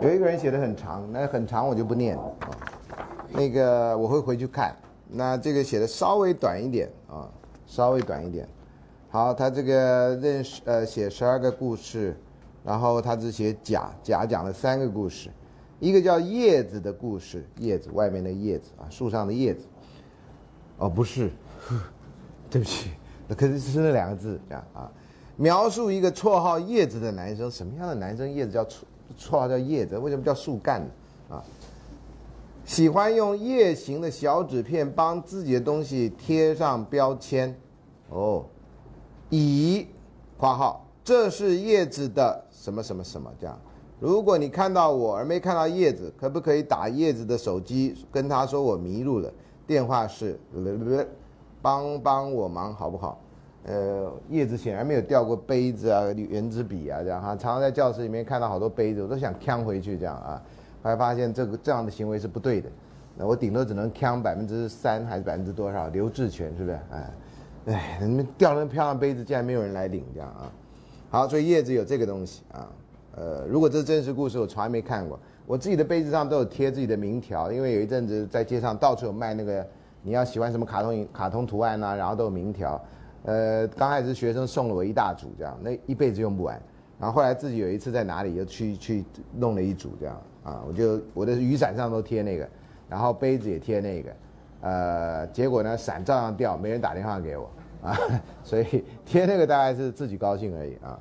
有一个人写的很长，那很长我就不念啊。那个我会回去看。那这个写的稍微短一点啊，稍微短一点。好，他这个认识呃写十二个故事，然后他只写甲甲讲了三个故事，一个叫叶子的故事，叶子外面的叶子啊，树上的叶子。哦，不是，对不起，那可是是那两个字这样啊。描述一个绰号叶子的男生，什么样的男生叶子叫绰绰绰号叫叶子？为什么叫树干呢？啊，喜欢用叶形的小纸片帮自己的东西贴上标签。哦，乙（括号）这是叶子的什么什么什么这样。如果你看到我而没看到叶子，可不可以打叶子的手机跟他说我迷路了？电话是，帮帮我忙好不好？呃，叶子显然没有掉过杯子啊、圆珠笔啊，这样哈，常常在教室里面看到好多杯子，我都想扛回去这样啊，后来发现这个这样的行为是不对的，那我顶多只能扛百分之三还是百分之多少？刘志全是不是？哎，哎，你们掉那么漂亮杯子，竟然没有人来领这样啊？好，所以叶子有这个东西啊，呃，如果这是真实故事，我从来没看过。我自己的杯子上都有贴自己的名条，因为有一阵子在街上到处有卖那个，你要喜欢什么卡通卡通图案呐，然后都有名条。呃，刚开始学生送了我一大组这样，那一辈子用不完。然后后来自己有一次在哪里又去去弄了一组这样啊，我就我的雨伞上都贴那个，然后杯子也贴那个，呃，结果呢伞照样掉，没人打电话给我啊，所以贴那个大概是自己高兴而已啊。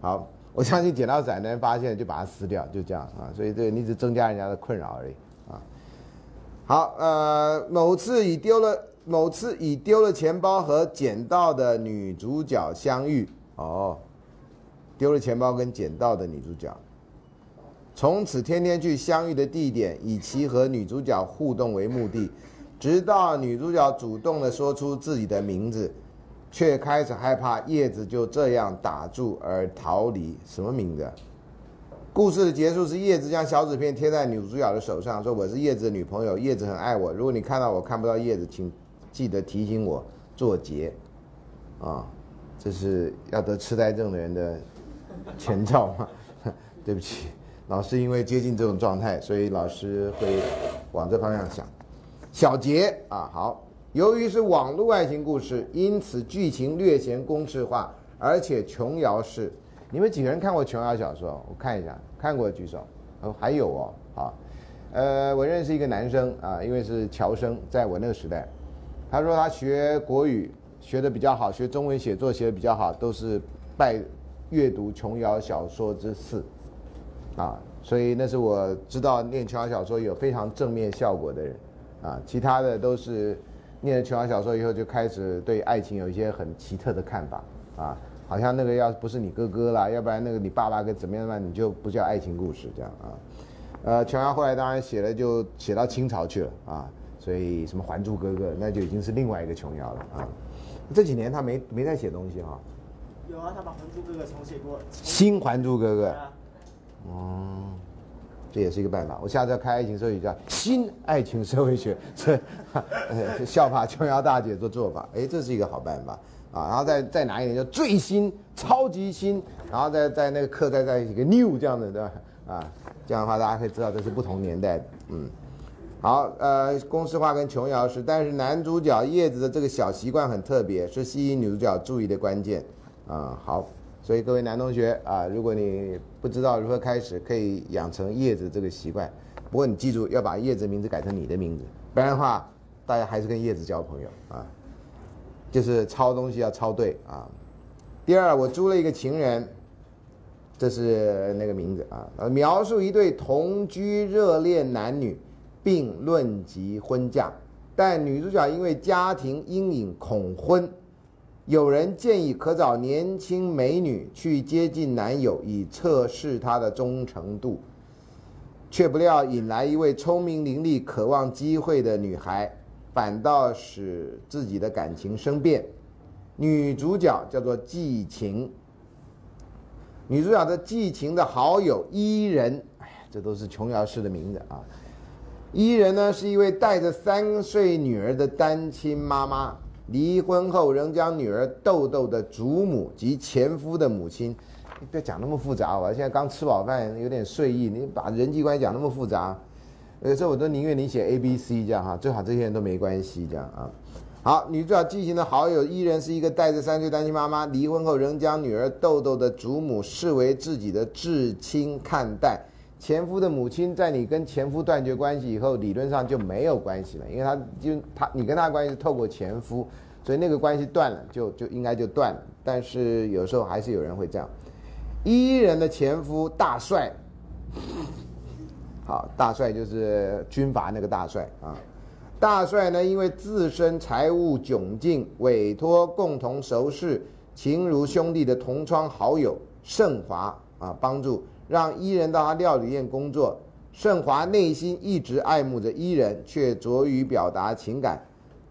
好。我相信捡到伞的人发现就把它撕掉，就这样啊，所以这你只增加人家的困扰而已啊。好，呃，某次已丢了某次以丢了钱包和捡到的女主角相遇哦，丢了钱包跟捡到的女主角，从此天天去相遇的地点，以其和女主角互动为目的，直到女主角主动的说出自己的名字。却开始害怕叶子就这样打住而逃离。什么名字？故事的结束是叶子将小纸片贴在女主角的手上，说：“我是叶子的女朋友，叶子很爱我。如果你看到我看不到叶子，请记得提醒我做结。”啊，这是要得痴呆症的人的前兆吗？对不起，老师因为接近这种状态，所以老师会往这方向想。小结啊，好。由于是网络爱情故事，因此剧情略显公式化，而且琼瑶式。你们几个人看过琼瑶小说？我看一下，看过举手。哦，还有哦，好。呃，我认识一个男生啊，因为是侨生，在我那个时代，他说他学国语学的比较好，学中文写作写的比较好，都是拜阅读琼瑶小说之赐。啊，所以那是我知道念琼瑶小说有非常正面效果的人。啊，其他的都是。念了琼瑶小说以后，就开始对爱情有一些很奇特的看法啊，好像那个要不是你哥哥啦，要不然那个你爸爸跟怎么样嘛，你就不叫爱情故事这样啊。呃，琼瑶后来当然写了，就写到清朝去了啊，所以什么《还珠格格》那就已经是另外一个琼瑶了啊。这几年他没没在写东西哈。有啊，他把《还珠格格》重写过。新《还珠格格》。哦。这也是一个办法。我下次要开爱情社会学，叫新爱情社会学，是效法琼瑶大姐做做法。哎，这是一个好办法啊。然后再再拿一点，叫最新、超级新，然后再在那个课再在一个 new 这样的，对吧？啊，这样的话大家可以知道这是不同年代的。嗯，好，呃，公式化跟琼瑶是，但是男主角叶子的这个小习惯很特别，是吸引女主角注意的关键。啊，好。所以各位男同学啊，如果你不知道如何开始，可以养成叶子这个习惯。不过你记住要把叶子名字改成你的名字，不然的话，大家还是跟叶子交朋友啊。就是抄东西要抄对啊。第二，我租了一个情人，这是那个名字啊。呃，描述一对同居热恋男女，并论及婚嫁，但女主角因为家庭阴影恐婚。有人建议可找年轻美女去接近男友，以测试他的忠诚度，却不料引来一位聪明伶俐、渴望机会的女孩，反倒使自己的感情生变。女主角叫做季晴，女主角的季晴的好友伊人，哎，这都是琼瑶式的名字啊。伊人呢是一位带着三岁女儿的单亲妈妈。离婚后仍将女儿豆豆的祖母及前夫的母亲你不要讲那么复杂吧。现在刚吃饱饭，有点睡意，你把人际关系讲那么复杂，有时候我都宁愿你写 A、B、C 这样哈，最好这些人都没关系这样啊。好，女主角激情的好友伊人是一个带着三岁单亲妈妈，离婚后仍将女儿豆豆的祖母视为自己的至亲看待。前夫的母亲在你跟前夫断绝关系以后，理论上就没有关系了，因为他就他你跟他关系是透过前夫，所以那个关系断了，就就应该就断了。但是有时候还是有人会这样。伊人的前夫大帅，好，大帅就是军阀那个大帅啊。大帅呢，因为自身财务窘境，委托共同熟识、情如兄弟的同窗好友盛华啊帮助。让伊人到他料理店工作，盛华内心一直爱慕着伊人，却拙于表达情感。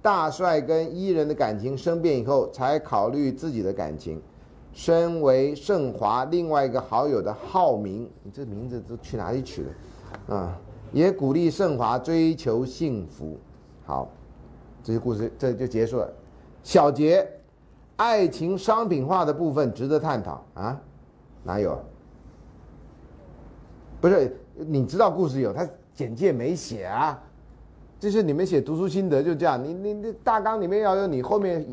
大帅跟伊人的感情生变以后，才考虑自己的感情。身为盛华另外一个好友的浩明，你这名字都去哪里取的？啊，也鼓励盛华追求幸福。好，这些故事这就结束了。小结：爱情商品化的部分值得探讨啊？哪有？不是，你知道故事有，他简介没写啊。就是你们写读书心得就这样，你你你大纲里面要有你后面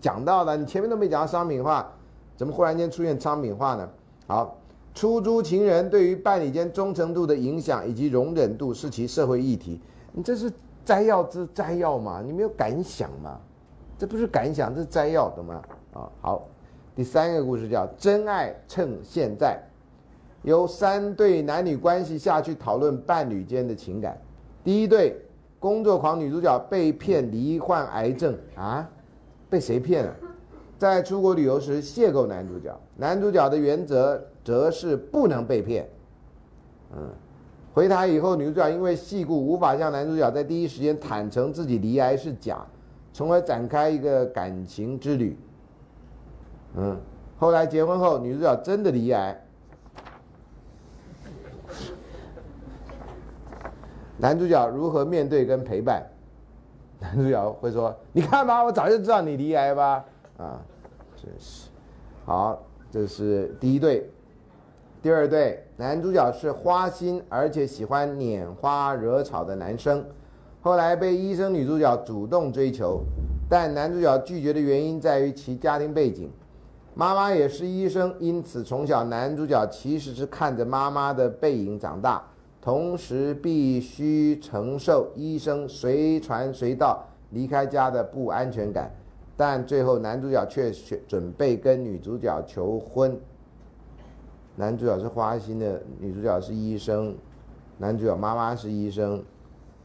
讲到的，你前面都没讲到商品化，怎么忽然间出现商品化呢？好，出租情人对于伴侣间忠诚度的影响以及容忍度是其社会议题。你这是摘要之摘要嘛？你没有感想嘛？这不是感想，这是摘要的吗？啊，好，第三个故事叫真爱趁现在。由三对男女关系下去讨论伴侣间的情感。第一对，工作狂女主角被骗罹患癌症啊，被谁骗了？在出国旅游时邂逅男主角，男主角的原则则是不能被骗。嗯，回台以后，女主角因为戏故无法向男主角在第一时间坦诚自己罹癌是假，从而展开一个感情之旅。嗯，后来结婚后，女主角真的罹癌。男主角如何面对跟陪伴？男主角会说：“你看吧，我早就知道你离癌吧。”啊，真是好。这是第一对，第二对，男主角是花心而且喜欢拈花惹草的男生，后来被医生女主角主动追求，但男主角拒绝的原因在于其家庭背景，妈妈也是医生，因此从小男主角其实是看着妈妈的背影长大。同时必须承受医生随传随到离开家的不安全感，但最后男主角却准备跟女主角求婚。男主角是花心的，女主角是医生，男主角妈妈是医生，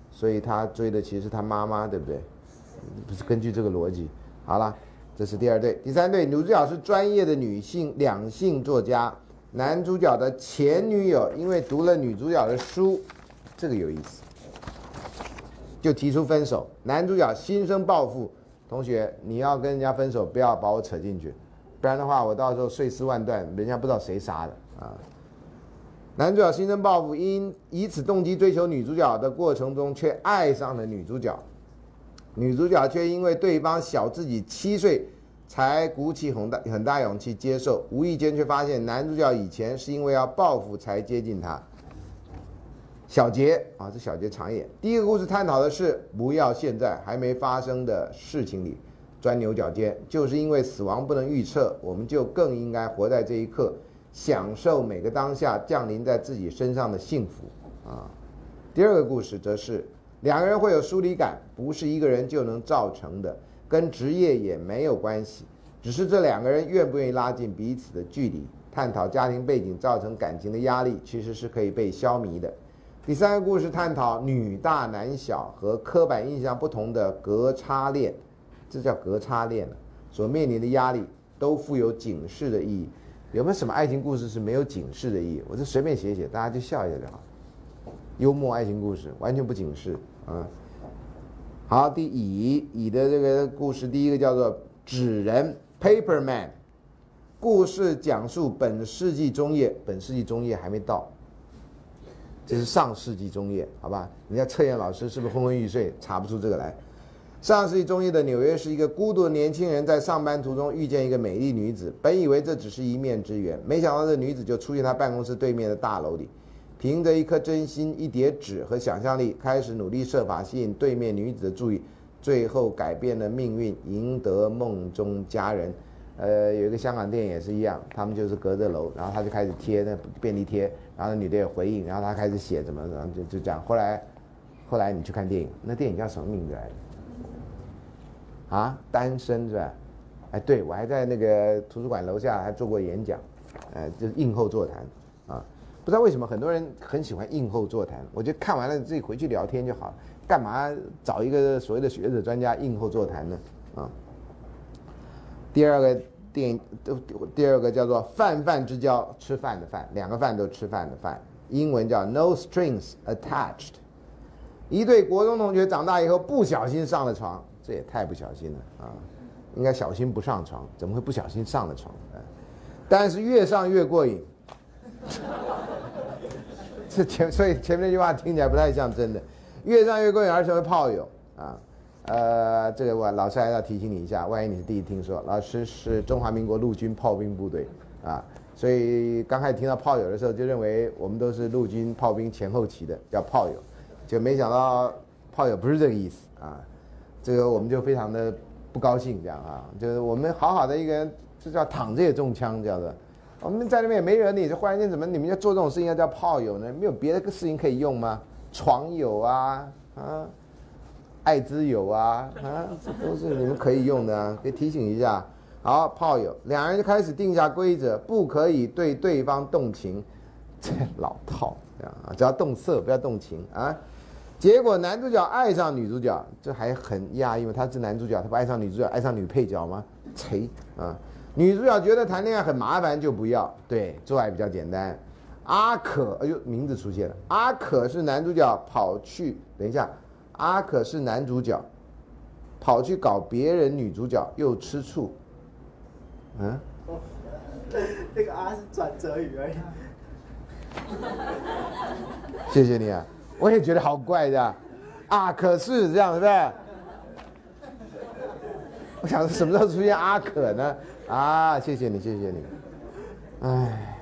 所以他追的其实是他妈妈，对不对？不是根据这个逻辑。好了，这是第二对，第三对，女主角是专业的女性两性作家。男主角的前女友因为读了女主角的书，这个有意思，就提出分手。男主角心生报复，同学，你要跟人家分手，不要把我扯进去，不然的话，我到时候碎尸万段，人家不知道谁杀的啊。男主角心生报复，因以此动机追求女主角的过程中，却爱上了女主角，女主角却因为对方小自己七岁。才鼓起很大很大勇气接受，无意间却发现男主角以前是因为要报复才接近她。小杰啊，这小杰长眼。第一个故事探讨的是不要现在还没发生的事情里钻牛角尖，就是因为死亡不能预测，我们就更应该活在这一刻，享受每个当下降临在自己身上的幸福啊。第二个故事则是两个人会有疏离感，不是一个人就能造成的。跟职业也没有关系，只是这两个人愿不愿意拉近彼此的距离，探讨家庭背景造成感情的压力，其实是可以被消弭的。第三个故事探讨女大男小和刻板印象不同的隔差恋，这叫隔差恋所面临的压力都富有警示的意义。有没有什么爱情故事是没有警示的意义？我就随便写写，大家就笑一下就好。幽默爱情故事完全不警示啊。好，第乙乙的这个故事，第一个叫做纸人 （Paper Man）。故事讲述本世纪中叶，本世纪中叶还没到，这是上世纪中叶，好吧？人家测验老师是不是昏昏欲睡，查不出这个来。上世纪中叶的纽约是一个孤独的年轻人在上班途中遇见一个美丽女子，本以为这只是一面之缘，没想到这女子就出现他办公室对面的大楼里，凭着一颗真心、一叠纸和想象力，开始努力设法吸引对面女子的注意，最后改变了命运，赢得梦中佳人。呃，有一个香港电影也是一样，他们就是隔着楼，然后他就开始贴那便利贴，然后那女的也回应，然后他开始写怎么，然后就就这样。后来，后来你去看电影，那电影叫什么名字来着？啊，单身是吧？哎，对我还在那个图书馆楼下还做过演讲，呃，就是映后座谈。不知道为什么很多人很喜欢映后座谈，我就看完了自己回去聊天就好了，干嘛找一个所谓的学者专家映后座谈呢？啊。第二个电影第二个叫做泛泛之交，吃饭的饭，两个饭都吃饭的饭，英文叫 No Strings Attached。一对国中同学长大以后不小心上了床，这也太不小心了啊！应该小心不上床，怎么会不小心上了床？但是越上越过瘾。这前所以前面那句话听起来不太像真的，越上越过瘾而成为炮友啊。呃，这个我老师还要提醒你一下，万一你是第一听说，老师是中华民国陆军炮兵部队啊，所以刚开始听到炮友的时候，就认为我们都是陆军炮兵前后期的，叫炮友，就没想到炮友不是这个意思啊，这个我们就非常的不高兴，这样啊，就是我们好好的一个人，这叫躺着也中枪，这样的，我们在那边也没惹你，就忽然间怎么你们要做这种事情要叫炮友呢？没有别的事情可以用吗？床友啊，啊。爱之友啊啊，这都是你们可以用的啊，可以提醒一下。好，炮友，两人就开始定下规则，不可以对对方动情，这老套这样啊，只要动色，不要动情啊。结果男主角爱上女主角，这还很压抑，因为他是男主角，他不爱上女主角，爱上女配角吗？切啊！女主角觉得谈恋爱很麻烦，就不要。对，做爱比较简单。阿可，哎呦，名字出现了，阿可是男主角跑去，等一下。阿可是男主角，跑去搞别人女主角又吃醋，嗯？那个阿是转折语而已。谢谢你啊，我也觉得好怪的，阿可是这样是不是？我想什么时候出现阿可呢？啊，谢谢你，谢谢你。哎，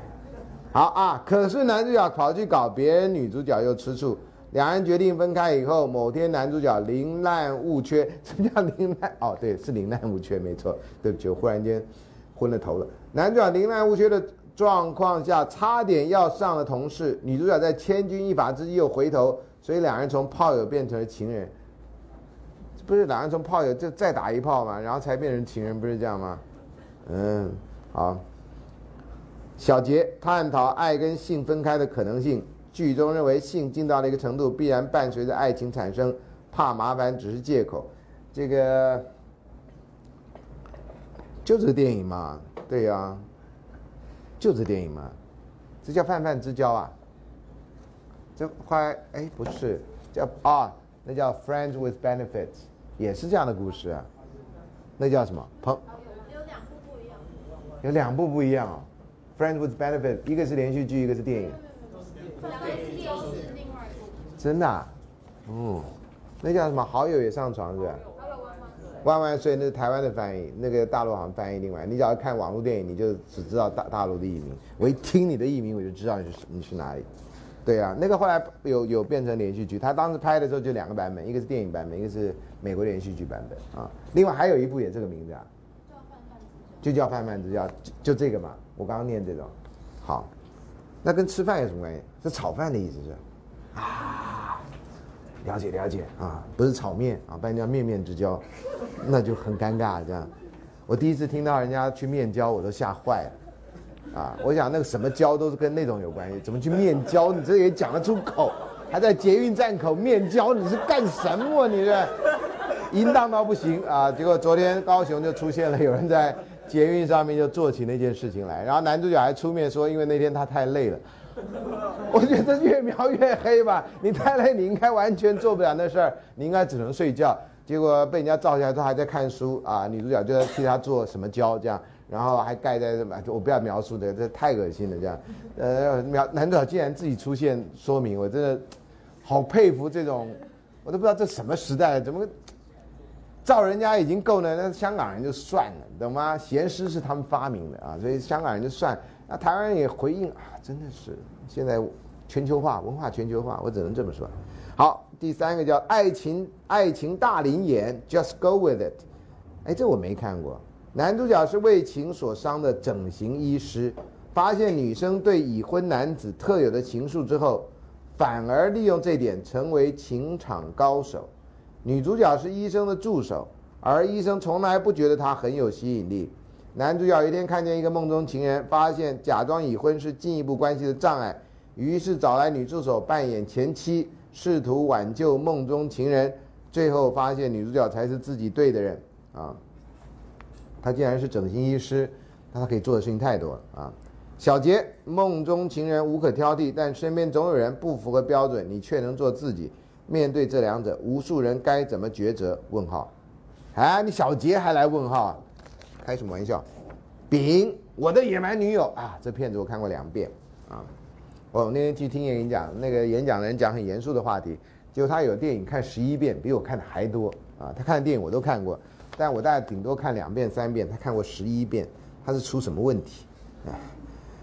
好啊，可是男主角跑去搞别人女主角又吃醋。两人决定分开以后，某天男主角宁滥勿缺。什么叫宁滥？哦，对，是宁滥勿缺，没错。对不起，我忽然间昏了头了。男主角宁滥勿缺的状况下，差点要上了同事。女主角在千钧一发之际又回头，所以两人从炮友变成了情人。不是两人从炮友就再打一炮嘛，然后才变成情人，不是这样吗？嗯，好。小杰探讨爱跟性分开的可能性。剧中认为性进到了一个程度，必然伴随着爱情产生，怕麻烦只是借口。这个就这个电影嘛，对呀，就这电影嘛，这叫泛泛之交啊。这快哎不是叫啊，那叫 Friends with Benefits，也是这样的故事啊。那叫什么？朋。有两部不一样哦，Friends with Benefits，一个是连续剧，一个是电影。真的，啊嗯，那叫什么？好友也上床是吧？万万岁，那是台湾的翻译，那个大陆好像翻译另外。你只要看网络电影，你就只知道大大陆的译名。我一听你的译名，我就知道你是你是哪里。对啊，那个后来有有变成连续剧，他当时拍的时候就两个版本，一个是电影版本，一个是美国连续剧版本啊。另外还有一部也这个名字啊，就叫泛泛之交，就这个嘛。我刚刚念这种，好。那跟吃饭有什么关系？是炒饭的意思是？啊，了解了解啊，不是炒面啊，不然叫面面之交，那就很尴尬这样。我第一次听到人家去面交，我都吓坏了。啊，我想那个什么交都是跟那种有关系，怎么去面交？你这也讲得出口？还在捷运站口面交，你是干什么？你这淫荡到不行啊！结果昨天高雄就出现了有人在。捷运上面就做起那件事情来，然后男主角还出面说，因为那天他太累了。我觉得越描越黑吧，你太累，你应该完全做不了那事儿，你应该只能睡觉。结果被人家照下来，他还在看书啊，女主角就在替他做什么胶这样，然后还盖在什么，我不要描述的，这太恶心了这样。呃，描男主角竟然自己出现说明，我真的好佩服这种，我都不知道这什么时代，怎么照人家已经够了，那香港人就算了，懂吗？咸湿是他们发明的啊，所以香港人就算。那台湾人也回应啊，真的是现在全球化文化全球化，我只能这么说。好，第三个叫爱情爱情大灵眼，Just Go With It。哎，这我没看过。男主角是为情所伤的整形医师，发现女生对已婚男子特有的情愫之后，反而利用这点成为情场高手。女主角是医生的助手，而医生从来不觉得她很有吸引力。男主角一天看见一个梦中情人，发现假装已婚是进一步关系的障碍，于是找来女助手扮演前妻，试图挽救梦中情人。最后发现女主角才是自己对的人啊。他竟然是整形医师，那他可以做的事情太多了啊！小杰，梦中情人无可挑剔，但身边总有人不符合标准，你却能做自己。面对这两者，无数人该怎么抉择？问号，哎，你小杰还来问号？开什么玩笑？丙，我的野蛮女友啊！这片子我看过两遍啊！我那天去听演讲，那个演讲人讲很严肃的话题，结果他有电影看十一遍，比我看的还多啊！他看的电影我都看过。但我大概顶多看两遍三遍，他看过十一遍，他是出什么问题？哎，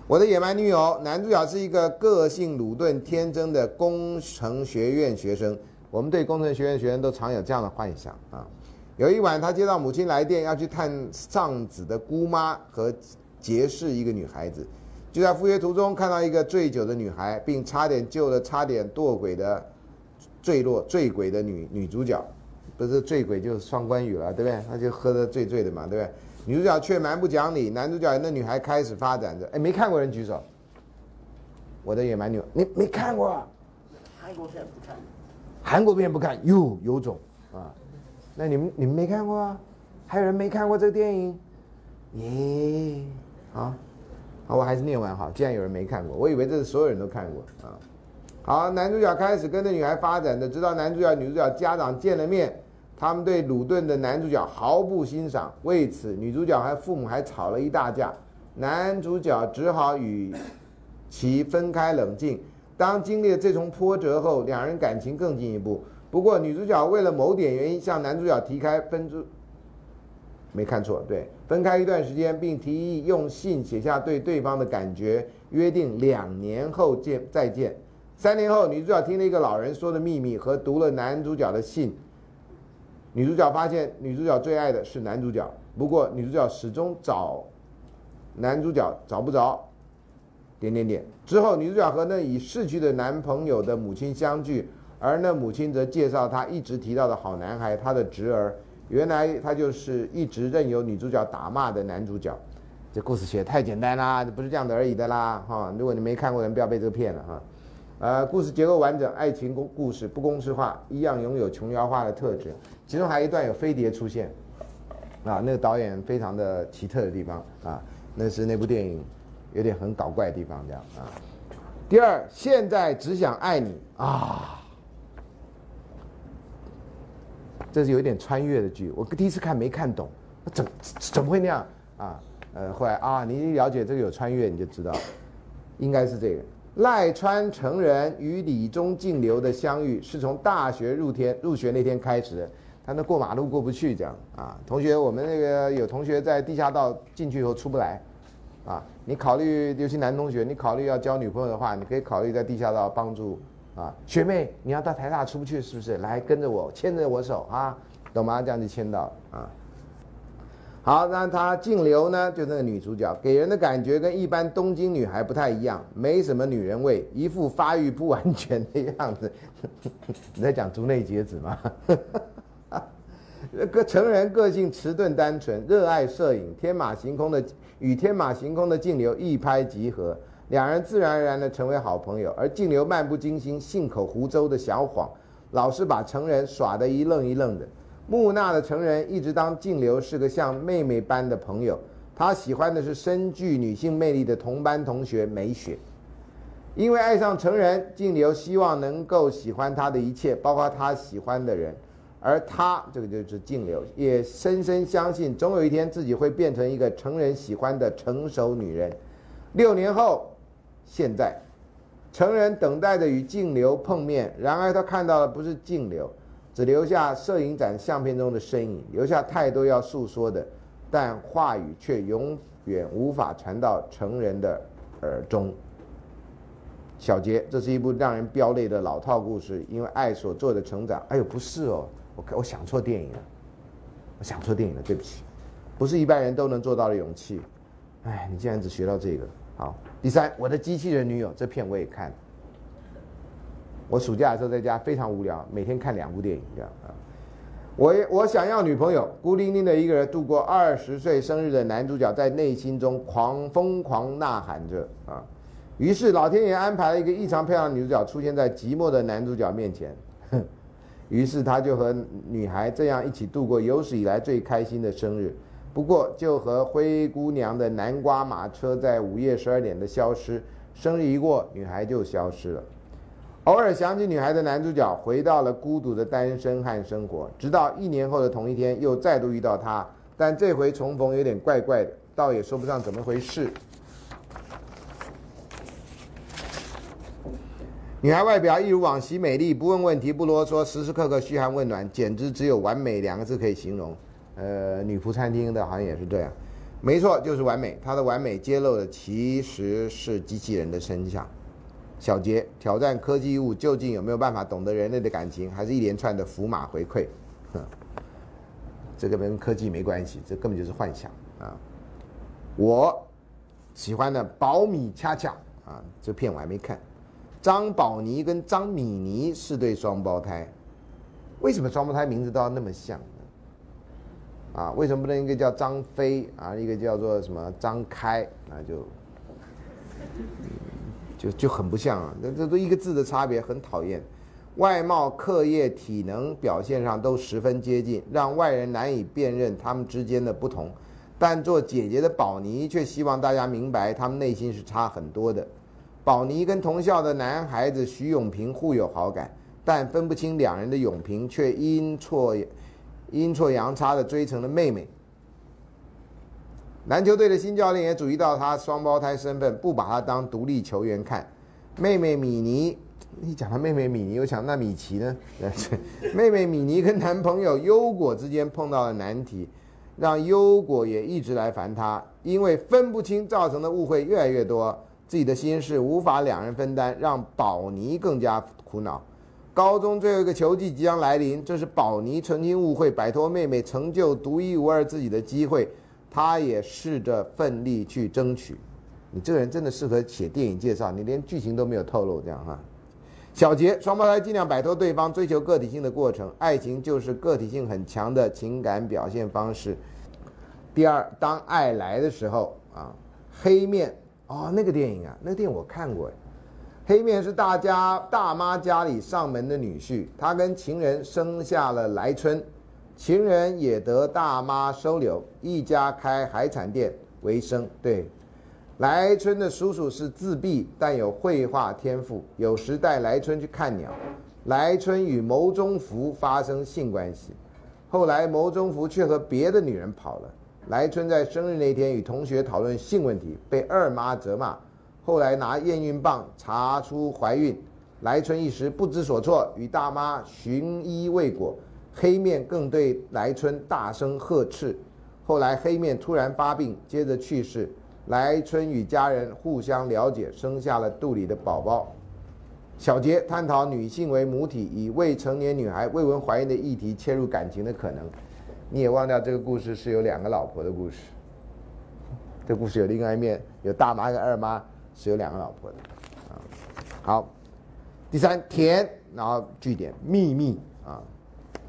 我的野蛮女友男主角是一个个性鲁钝、天真的工程学院学生。我们对工程学院学生都常有这样的幻想啊。有一晚，他接到母亲来电，要去探丧子的姑妈和结识一个女孩子。就在赴约途中，看到一个醉酒的女孩，并差点救了差点堕轨的坠落醉鬼的女女主角。不是醉鬼就是双关语了，对不对？他就喝得醉醉的嘛，对不对？女主角却蛮不讲理，男主角那女孩开始发展着。哎，没看过人举手。我的野蛮女友，你没看过？韩国片不看。韩国片不看，哟，有种啊！那你们你们没看过啊？还有人没看过这个电影？耶，好，好，我还是念完哈。既然有人没看过，我以为这是所有人都看过啊。好，男主角开始跟着女孩发展的，直到男主角、女主角家长见了面，他们对鲁顿的男主角毫不欣赏，为此女主角和父母还吵了一大架，男主角只好与其分开冷静。当经历了这重波折后，两人感情更进一步。不过女主角为了某点原因向男主角提开分之，没看错，对，分开一段时间，并提议用信写下对对方的感觉，约定两年后见再见。三年后，女主角听了一个老人说的秘密和读了男主角的信。女主角发现，女主角最爱的是男主角，不过女主角始终找男主角找不着。点点点之后，女主角和那已逝去的男朋友的母亲相聚，而那母亲则介绍她一直提到的好男孩，她的侄儿。原来他就是一直任由女主角打骂的男主角。这故事写的太简单啦，不是这样的而已的啦，哈！如果你没看过人，不要被这个骗了哈。呃，故事结构完整，爱情故故事不公式化，一样拥有琼瑶化的特质。其中还有一段有飞碟出现，啊，那个导演非常的奇特的地方啊，那是那部电影有点很搞怪的地方，这样啊。第二，现在只想爱你啊，这是有点穿越的剧，我第一次看没看懂，怎怎么会那样啊？呃，后来啊，你一了解这个有穿越，你就知道，应该是这个。赖川成人与李中敬流的相遇是从大学入天入学那天开始的。他那过马路过不去，这样啊，同学，我们那个有同学在地下道进去以后出不来，啊，你考虑，尤其男同学，你考虑要交女朋友的话，你可以考虑在地下道帮助啊，学妹，你要到台大出不去是不是？来跟着我，牵着我手啊，懂吗？这样就牵到啊。好，那她静流呢？就那个女主角，给人的感觉跟一般东京女孩不太一样，没什么女人味，一副发育不完全的样子。你在讲竹内结子吗？个成人个性迟钝单纯，热爱摄影，天马行空的与天马行空的静流一拍即合，两人自然而然的成为好朋友。而静流漫不经心、信口胡诌的小谎，老是把成人耍得一愣一愣的。木讷的成人一直当静流是个像妹妹般的朋友，他喜欢的是深具女性魅力的同班同学美雪。因为爱上成人，静流希望能够喜欢他的一切，包括他喜欢的人。而他这个就是静流，也深深相信总有一天自己会变成一个成人喜欢的成熟女人。六年后，现在，成人等待着与静流碰面，然而他看到的不是静流。只留下摄影展相片中的身影，留下太多要诉说的，但话语却永远无法传到成人的耳中。小杰，这是一部让人飙泪的老套故事，因为爱所做的成长。哎呦，不是哦，我我想错电影了，我想错电影了，对不起，不是一般人都能做到的勇气。哎，你竟然只学到这个。好，第三，我的机器人女友这片我也看了。我暑假的时候在家非常无聊，每天看两部电影这样啊。我我想要女朋友，孤零零的一个人度过二十岁生日的男主角在内心中狂疯狂呐喊着啊。于是老天爷安排了一个异常漂亮的女主角出现在寂寞的男主角面前，哼 于是他就和女孩这样一起度过有史以来最开心的生日。不过就和灰姑娘的南瓜马车在午夜十二点的消失，生日一过，女孩就消失了。偶尔想起女孩的男主角回到了孤独的单身汉生活，直到一年后的同一天又再度遇到她，但这回重逢有点怪怪的，倒也说不上怎么回事。女孩外表一如往昔美丽，不问问题，不啰嗦，时时刻刻嘘寒问暖，简直只有完美两个字可以形容。呃，女仆餐厅的好像也是这样，没错，就是完美。她的完美揭露的其实是机器人的真相。小杰挑战科技物究竟有没有办法懂得人类的感情，还是一连串的符码回馈？这个跟科技没关系，这根本就是幻想啊！我喜欢的保米恰恰啊，这片我还没看。张宝妮跟张米妮是对双胞胎，为什么双胞胎名字都要那么像呢？啊，为什么不能一个叫张飞啊，一个叫做什么张开？啊就就就很不像啊，这这都一个字的差别，很讨厌。外貌、课业、体能表现上都十分接近，让外人难以辨认他们之间的不同。但做姐姐的宝妮却希望大家明白，他们内心是差很多的。宝妮跟同校的男孩子徐永平互有好感，但分不清两人的永平却阴错。阴错阳差的追成了妹妹。篮球队的新教练也注意到他双胞胎身份，不把他当独立球员看。妹妹米妮，你讲他妹妹米妮，我想那米奇呢？妹妹米妮跟男朋友优果之间碰到了难题，让优果也一直来烦他，因为分不清造成的误会越来越多，自己的心事无法两人分担，让宝妮更加苦恼。高中最后一个球季即将来临，这是宝妮澄清误会、摆脱妹妹、成就独一无二自己的机会。他也试着奋力去争取。你这个人真的适合写电影介绍，你连剧情都没有透露，这样哈。小杰，双胞胎尽量摆脱对方，追求个体性的过程。爱情就是个体性很强的情感表现方式。第二，当爱来的时候啊，黑面哦，那个电影啊，那个电影我看过哎。黑面是大家大妈家里上门的女婿，他跟情人生下了来春，情人也得大妈收留，一家开海产店为生。对，来春的叔叔是自闭，但有绘画天赋，有时带来春去看鸟。来春与牟中福发生性关系，后来牟中福却和别的女人跑了。来春在生日那天与同学讨论性问题，被二妈责骂。后来拿验孕棒查出怀孕，来春一时不知所措，与大妈寻医未果，黑面更对来春大声呵斥。后来黑面突然发病，接着去世，来春与家人互相了解，生下了肚里的宝宝。小杰探讨女性为母体，以未成年女孩未闻怀孕的议题切入感情的可能。你也忘掉这个故事是有两个老婆的故事，这故事有另外一面，有大妈跟二妈。是有两个老婆的，啊，好，第三甜，然后据点秘密，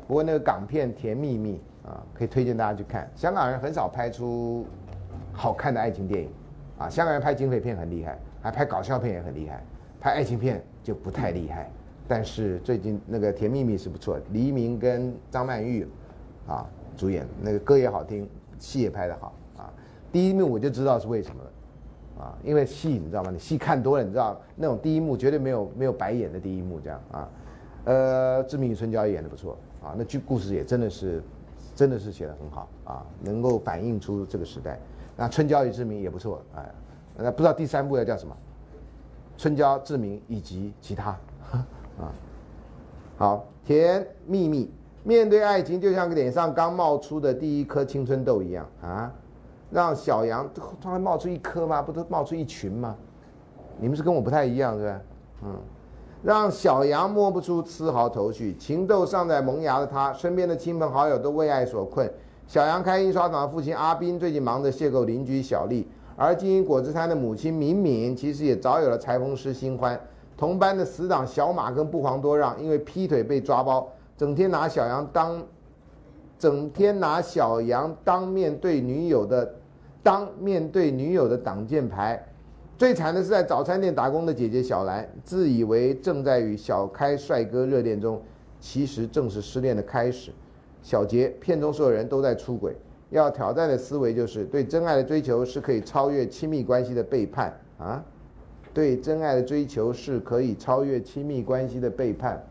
不过那个港片《甜蜜蜜》啊，可以推荐大家去看。香港人很少拍出好看的爱情电影，啊，香港人拍警匪片很厉害，还拍搞笑片也很厉害，拍爱情片就不太厉害。但是最近那个《甜蜜蜜》是不错，黎明跟张曼玉啊主演，那个歌也好听，戏也拍得好啊。第一幕我就知道是为什么了。啊，因为戏你知道吗？你戏看多了，你知道那种第一幕绝对没有没有白演的第一幕这样啊。呃，《志明与春娇》也演的不错啊，那剧故事也真的是，真的是写的很好啊，能够反映出这个时代。那《春娇与志明》也不错哎，那不知道第三部要叫什么？《春娇》《志明》以及其他啊。好，甜蜜蜜，面对爱情就像脸上刚冒出的第一颗青春痘一样啊，让小羊突然冒出一颗吗？不都冒出一群吗？你们是跟我不太一样，对吧？嗯，让小羊摸不出丝毫头绪，情窦尚在萌芽的他，身边的亲朋好友都为爱所困。小羊开印刷厂的父亲阿斌最近忙着邂逅邻居小丽，而经营果汁摊的母亲敏敏其实也早有了裁缝师新欢。同班的死党小马跟不遑多让，因为劈腿被抓包，整天拿小羊当，整天拿小羊当面对女友的，当面对女友的挡箭牌。最惨的是在早餐店打工的姐姐小兰，自以为正在与小开帅哥热恋中，其实正是失恋的开始。小杰，片中所有人都在出轨，要挑战的思维就是对真爱的追求是可以超越亲密关系的背叛啊！对真爱的追求是可以超越亲密关系的背叛。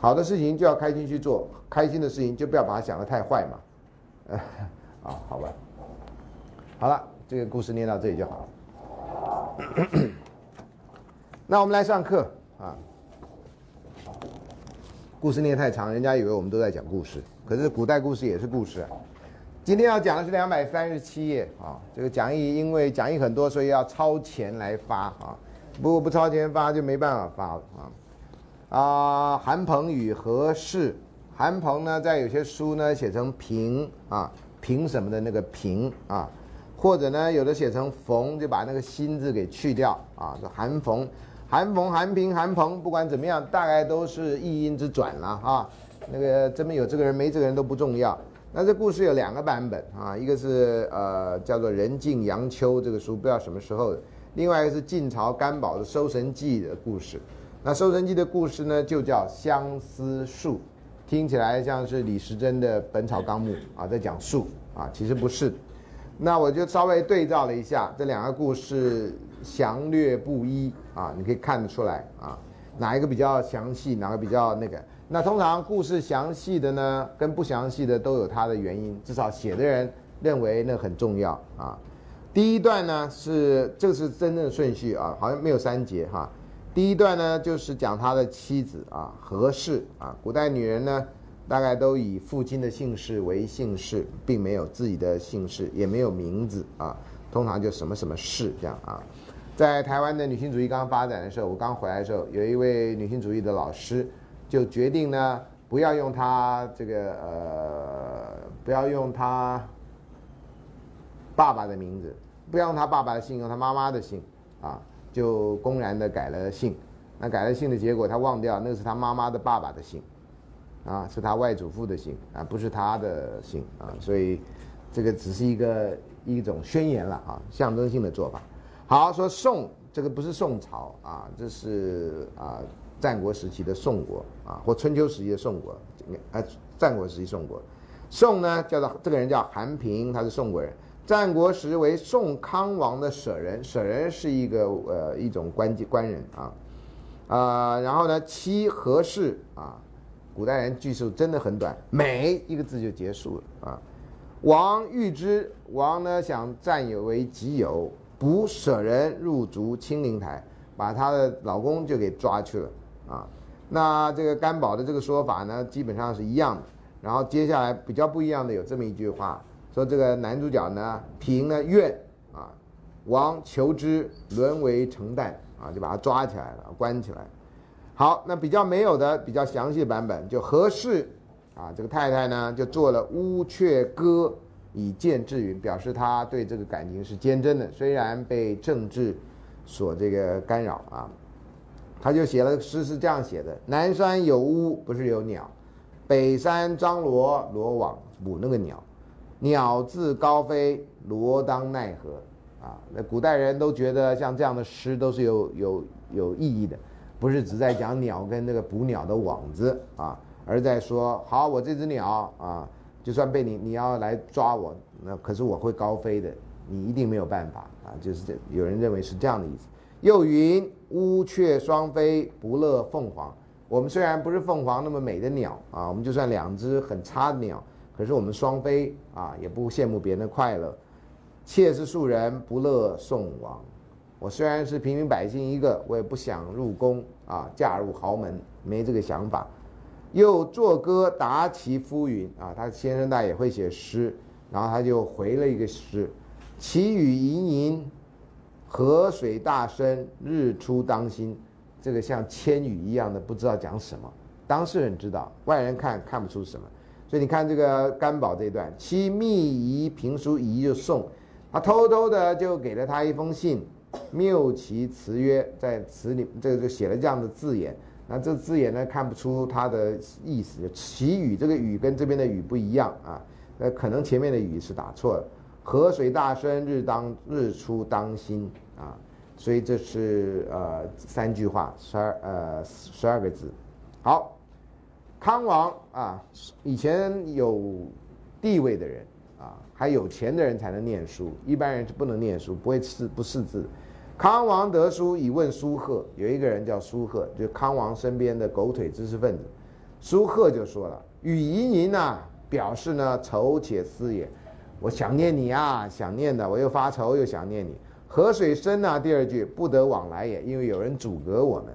好的事情就要开心去做，开心的事情就不要把它想得太坏嘛。啊，好吧，好了。这个故事念到这里就好了。那我们来上课啊。故事念太长，人家以为我们都在讲故事。可是古代故事也是故事啊。今天要讲的是两百三十七页啊。这个讲义因为讲义很多，所以要超前来发啊。不过不超前发就没办法发了啊。啊，韩鹏与何氏，韩鹏呢在有些书呢写成平啊，凭什么的那个平啊。或者呢，有的写成冯，就把那个心字给去掉啊，说韩冯、韩冯、韩平、韩鹏，不管怎么样，大概都是一音之转了啊。那个真么有这个人没这个人都不重要。那这故事有两个版本啊，一个是呃叫做《人尽阳秋》这个书，不知道什么时候的；另外一个是晋朝甘宝的《收神记》的故事。那《收神记》的故事呢，就叫相思树，听起来像是李时珍的《本草纲目》啊，在讲树啊，其实不是。那我就稍微对照了一下这两个故事，详略不一啊，你可以看得出来啊，哪一个比较详细，哪个比较那个。那通常故事详细的呢，跟不详细的都有它的原因，至少写的人认为那很重要啊。第一段呢是这个是真正的顺序啊，好像没有三节哈。第一段呢就是讲他的妻子啊何氏啊，古代女人呢。大概都以父亲的姓氏为姓氏，并没有自己的姓氏，也没有名字啊。通常就什么什么氏这样啊。在台湾的女性主义刚发展的时候，我刚回来的时候，有一位女性主义的老师就决定呢，不要用她这个呃，不要用她爸爸的名字，不要用她爸爸的姓，用她妈妈的姓啊，就公然的改了姓。那改了姓的结果，她忘掉那是她妈妈的爸爸的姓。啊，是他外祖父的姓啊，不是他的姓啊，所以这个只是一个一种宣言了啊，象征性的做法。好，说宋这个不是宋朝啊，这是啊战国时期的宋国啊，或春秋时期的宋国，啊战国时期宋国。宋呢叫做这个人叫韩平，他是宋国人。战国时为宋康王的舍人，舍人是一个呃一种官官人啊啊，然后呢妻何氏啊。古代人句数真的很短，美一个字就结束了啊。王欲之，王呢想占有为己有，不舍人入族清陵台，把她的老公就给抓去了啊。那这个甘宝的这个说法呢，基本上是一样的。然后接下来比较不一样的有这么一句话，说这个男主角呢，平呢怨啊，王求之，沦为成旦啊，就把他抓起来了，关起来。好，那比较没有的比较详细的版本，就何氏啊，这个太太呢就做了乌鹊歌以见志云，表示她对这个感情是坚贞的，虽然被政治所这个干扰啊，他就写了诗是这样写的：南山有乌，不是有鸟；北山张罗罗网捕那个鸟，鸟自高飞，罗当奈何？啊，那古代人都觉得像这样的诗都是有有有意义的。不是只在讲鸟跟那个捕鸟的网子啊，而在说好，我这只鸟啊，就算被你你要来抓我，那可是我会高飞的，你一定没有办法啊，就是这有人认为是这样的意思。又云乌鹊双飞，不乐凤凰。我们虽然不是凤凰那么美的鸟啊，我们就算两只很差的鸟，可是我们双飞啊，也不羡慕别人的快乐。妾是庶人，不乐宋王。我虽然是平民百姓一个，我也不想入宫啊，嫁入豪门，没这个想法。又作歌答其夫云啊，他先生大也会写诗，然后他就回了一个诗：其雨盈盈，河水大深，日出当心。这个像千语一样的，不知道讲什么。当事人知道，外人看看不出什么。所以你看这个甘宝这段，其密仪评书仪就送，他偷偷的就给了他一封信，谬其词曰，在词里这个就写了这样的字眼。那这字眼呢，看不出它的意思。其语这个语跟这边的语不一样啊，呃，可能前面的语是打错了。河水大深，日当日出当心啊，所以这是呃三句话，十二呃十二个字。好，康王啊，以前有地位的人，还有钱的人才能念书，一般人是不能念书，不会识不识字。康王得书以问苏贺，有一个人叫苏贺，就康王身边的狗腿知识分子。苏贺就说了：“语盈盈呐，表示呢愁且思也，我想念你啊，想念的，我又发愁又想念你。河水深呐，第二句不得往来也，因为有人阻隔我们。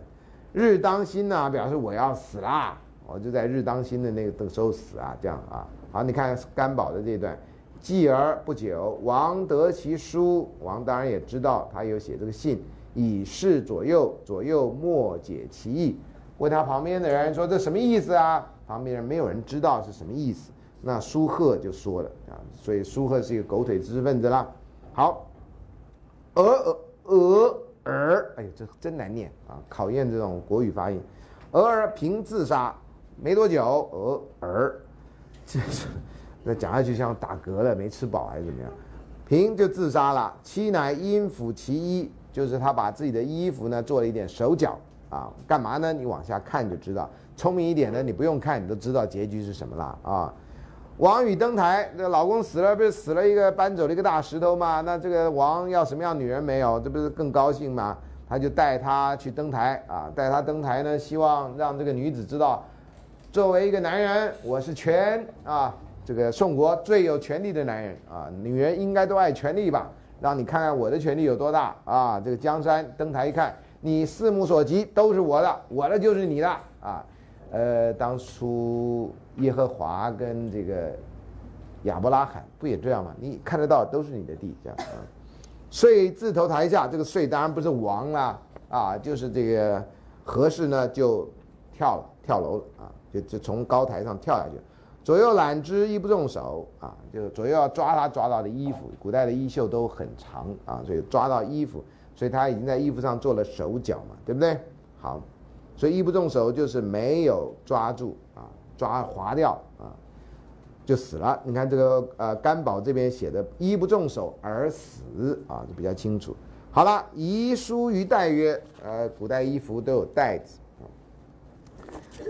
日当心呐，表示我要死啦，我就在日当心的那个时候死啊，这样啊。好，你看甘宝的这段。”继而不久，王得其书，王当然也知道他有写这个信，以示左右，左右莫解其意。问他旁边的人说：“这什么意思啊？”旁边人没有人知道是什么意思。那苏贺就说了啊，所以苏贺是一个狗腿知识分子啦。好，俄俄俄尔，哎呦，这真难念啊！考验这种国语发音。俄尔平自杀，没多久，俄尔，这是。那讲下去像打嗝了，没吃饱还是怎么样？平就自杀了。妻乃阴抚其衣，就是他把自己的衣服呢做了一点手脚啊，干嘛呢？你往下看就知道。聪明一点的，你不用看，你都知道结局是什么了啊。王宇登台，这老公死了，不是死了一个搬走了一个大石头吗？那这个王要什么样女人没有？这不是更高兴吗？他就带她去登台啊，带她登台呢，希望让这个女子知道，作为一个男人，我是全啊。这个宋国最有权力的男人啊，女人应该都爱权力吧？让你看看我的权力有多大啊！这个江山登台一看，你四目所及都是我的，我的就是你的啊！呃，当初耶和华跟这个亚伯拉罕不也这样吗？你看得到都是你的地，这样啊。遂自投台下，这个遂当然不是王啦，啊，就是这个何氏呢就跳了，跳楼了啊，就就从高台上跳下去。左右揽之，一不中手啊，就左右要抓他抓到的衣服。古代的衣袖都很长啊，所以抓到衣服，所以他已经在衣服上做了手脚嘛，对不对？好，所以一不中手就是没有抓住啊，抓划掉啊，就死了。你看这个呃甘宝这边写的“一不中手而死”啊，就比较清楚。好了，遗书于带曰，呃，古代衣服都有带子。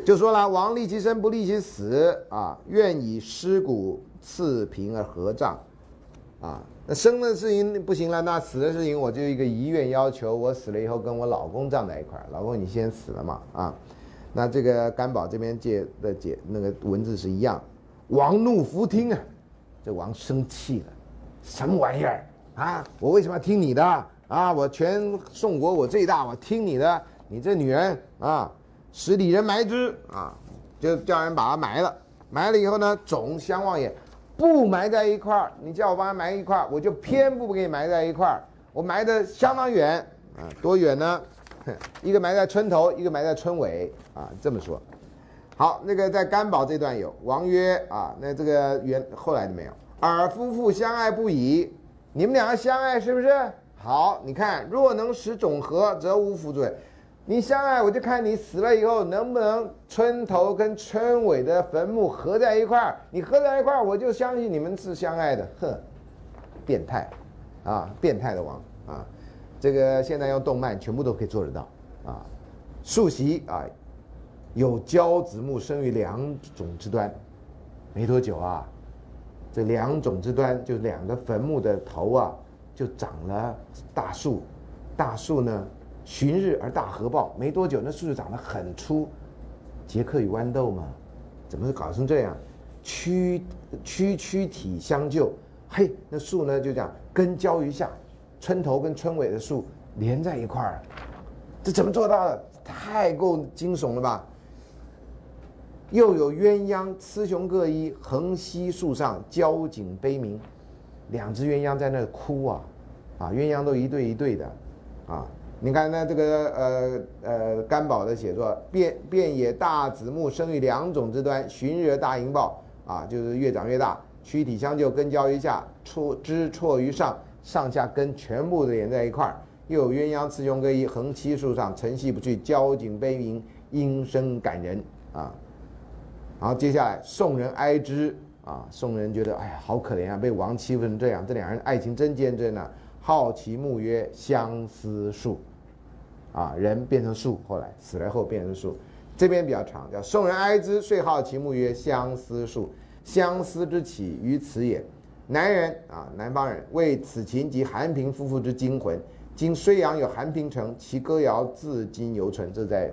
就说了，王立其生，不立其死啊！愿以尸骨赐平而合葬，啊，那生的事情不行了，那死的事情我就一个遗愿要求，我死了以后跟我老公葬在一块儿。老公你先死了嘛，啊，那这个甘宝这边解的解那个文字是一样。王怒弗听啊，这王生气了，什么玩意儿啊？我为什么要听你的啊？我全宋国我最大，我听你的，你这女人啊！使里人埋之啊，就叫人把它埋了。埋了以后呢，总相望也，不埋在一块儿。你叫我帮他埋一块儿，我就偏不给你埋在一块儿。我埋的相当远啊，多远呢？一个埋在村头，一个埋在村尾啊。这么说，好，那个在甘宝这段有王曰啊，那这个原后来的没有。尔夫妇相爱不已，你们两个相爱是不是？好，你看，若能使种合，则无负罪。你相爱，我就看你死了以后能不能村头跟村尾的坟墓合在一块儿。你合在一块儿，我就相信你们是相爱的。哼，变态，啊，变态的王啊！这个现在用动漫全部都可以做得到啊。竖席啊，有交子木生于两种之端，没多久啊，这两种之端就两个坟墓的头啊，就长了大树，大树呢。旬日而大合抱，没多久那树就长得很粗。杰克与豌豆嘛，怎么搞成这样？躯躯躯体相救，嘿，那树呢就这样根交于下，村头跟村尾的树连在一块儿，这怎么做到的？太够惊悚了吧！又有鸳鸯，雌雄各一，横溪树上，交颈悲鸣。两只鸳鸯在那哭啊，啊，鸳鸯都一对一对的，啊，你看那这个呃呃甘宝的写作，遍遍野大子木生于两种之端，寻惹大银豹啊，就是越长越大，躯体相就，根交于下，出枝错于上，上下根全部的连在一块儿。又有鸳鸯雌雄各一，横栖树上，晨曦不去，交颈悲鸣，音声感人啊。然后接下来宋人哀之啊，宋人觉得哎呀好可怜啊，被王欺负成这样，这两人爱情真坚贞啊。好奇木曰相思树，啊，人变成树，后来死了后变成树。这边比较长，叫宋人哀之，遂好其木曰相思树。相思之起于此也。南人啊，南方人为此情及韩平夫妇之精魂。今睢阳有韩平城，其歌谣至今犹存。这在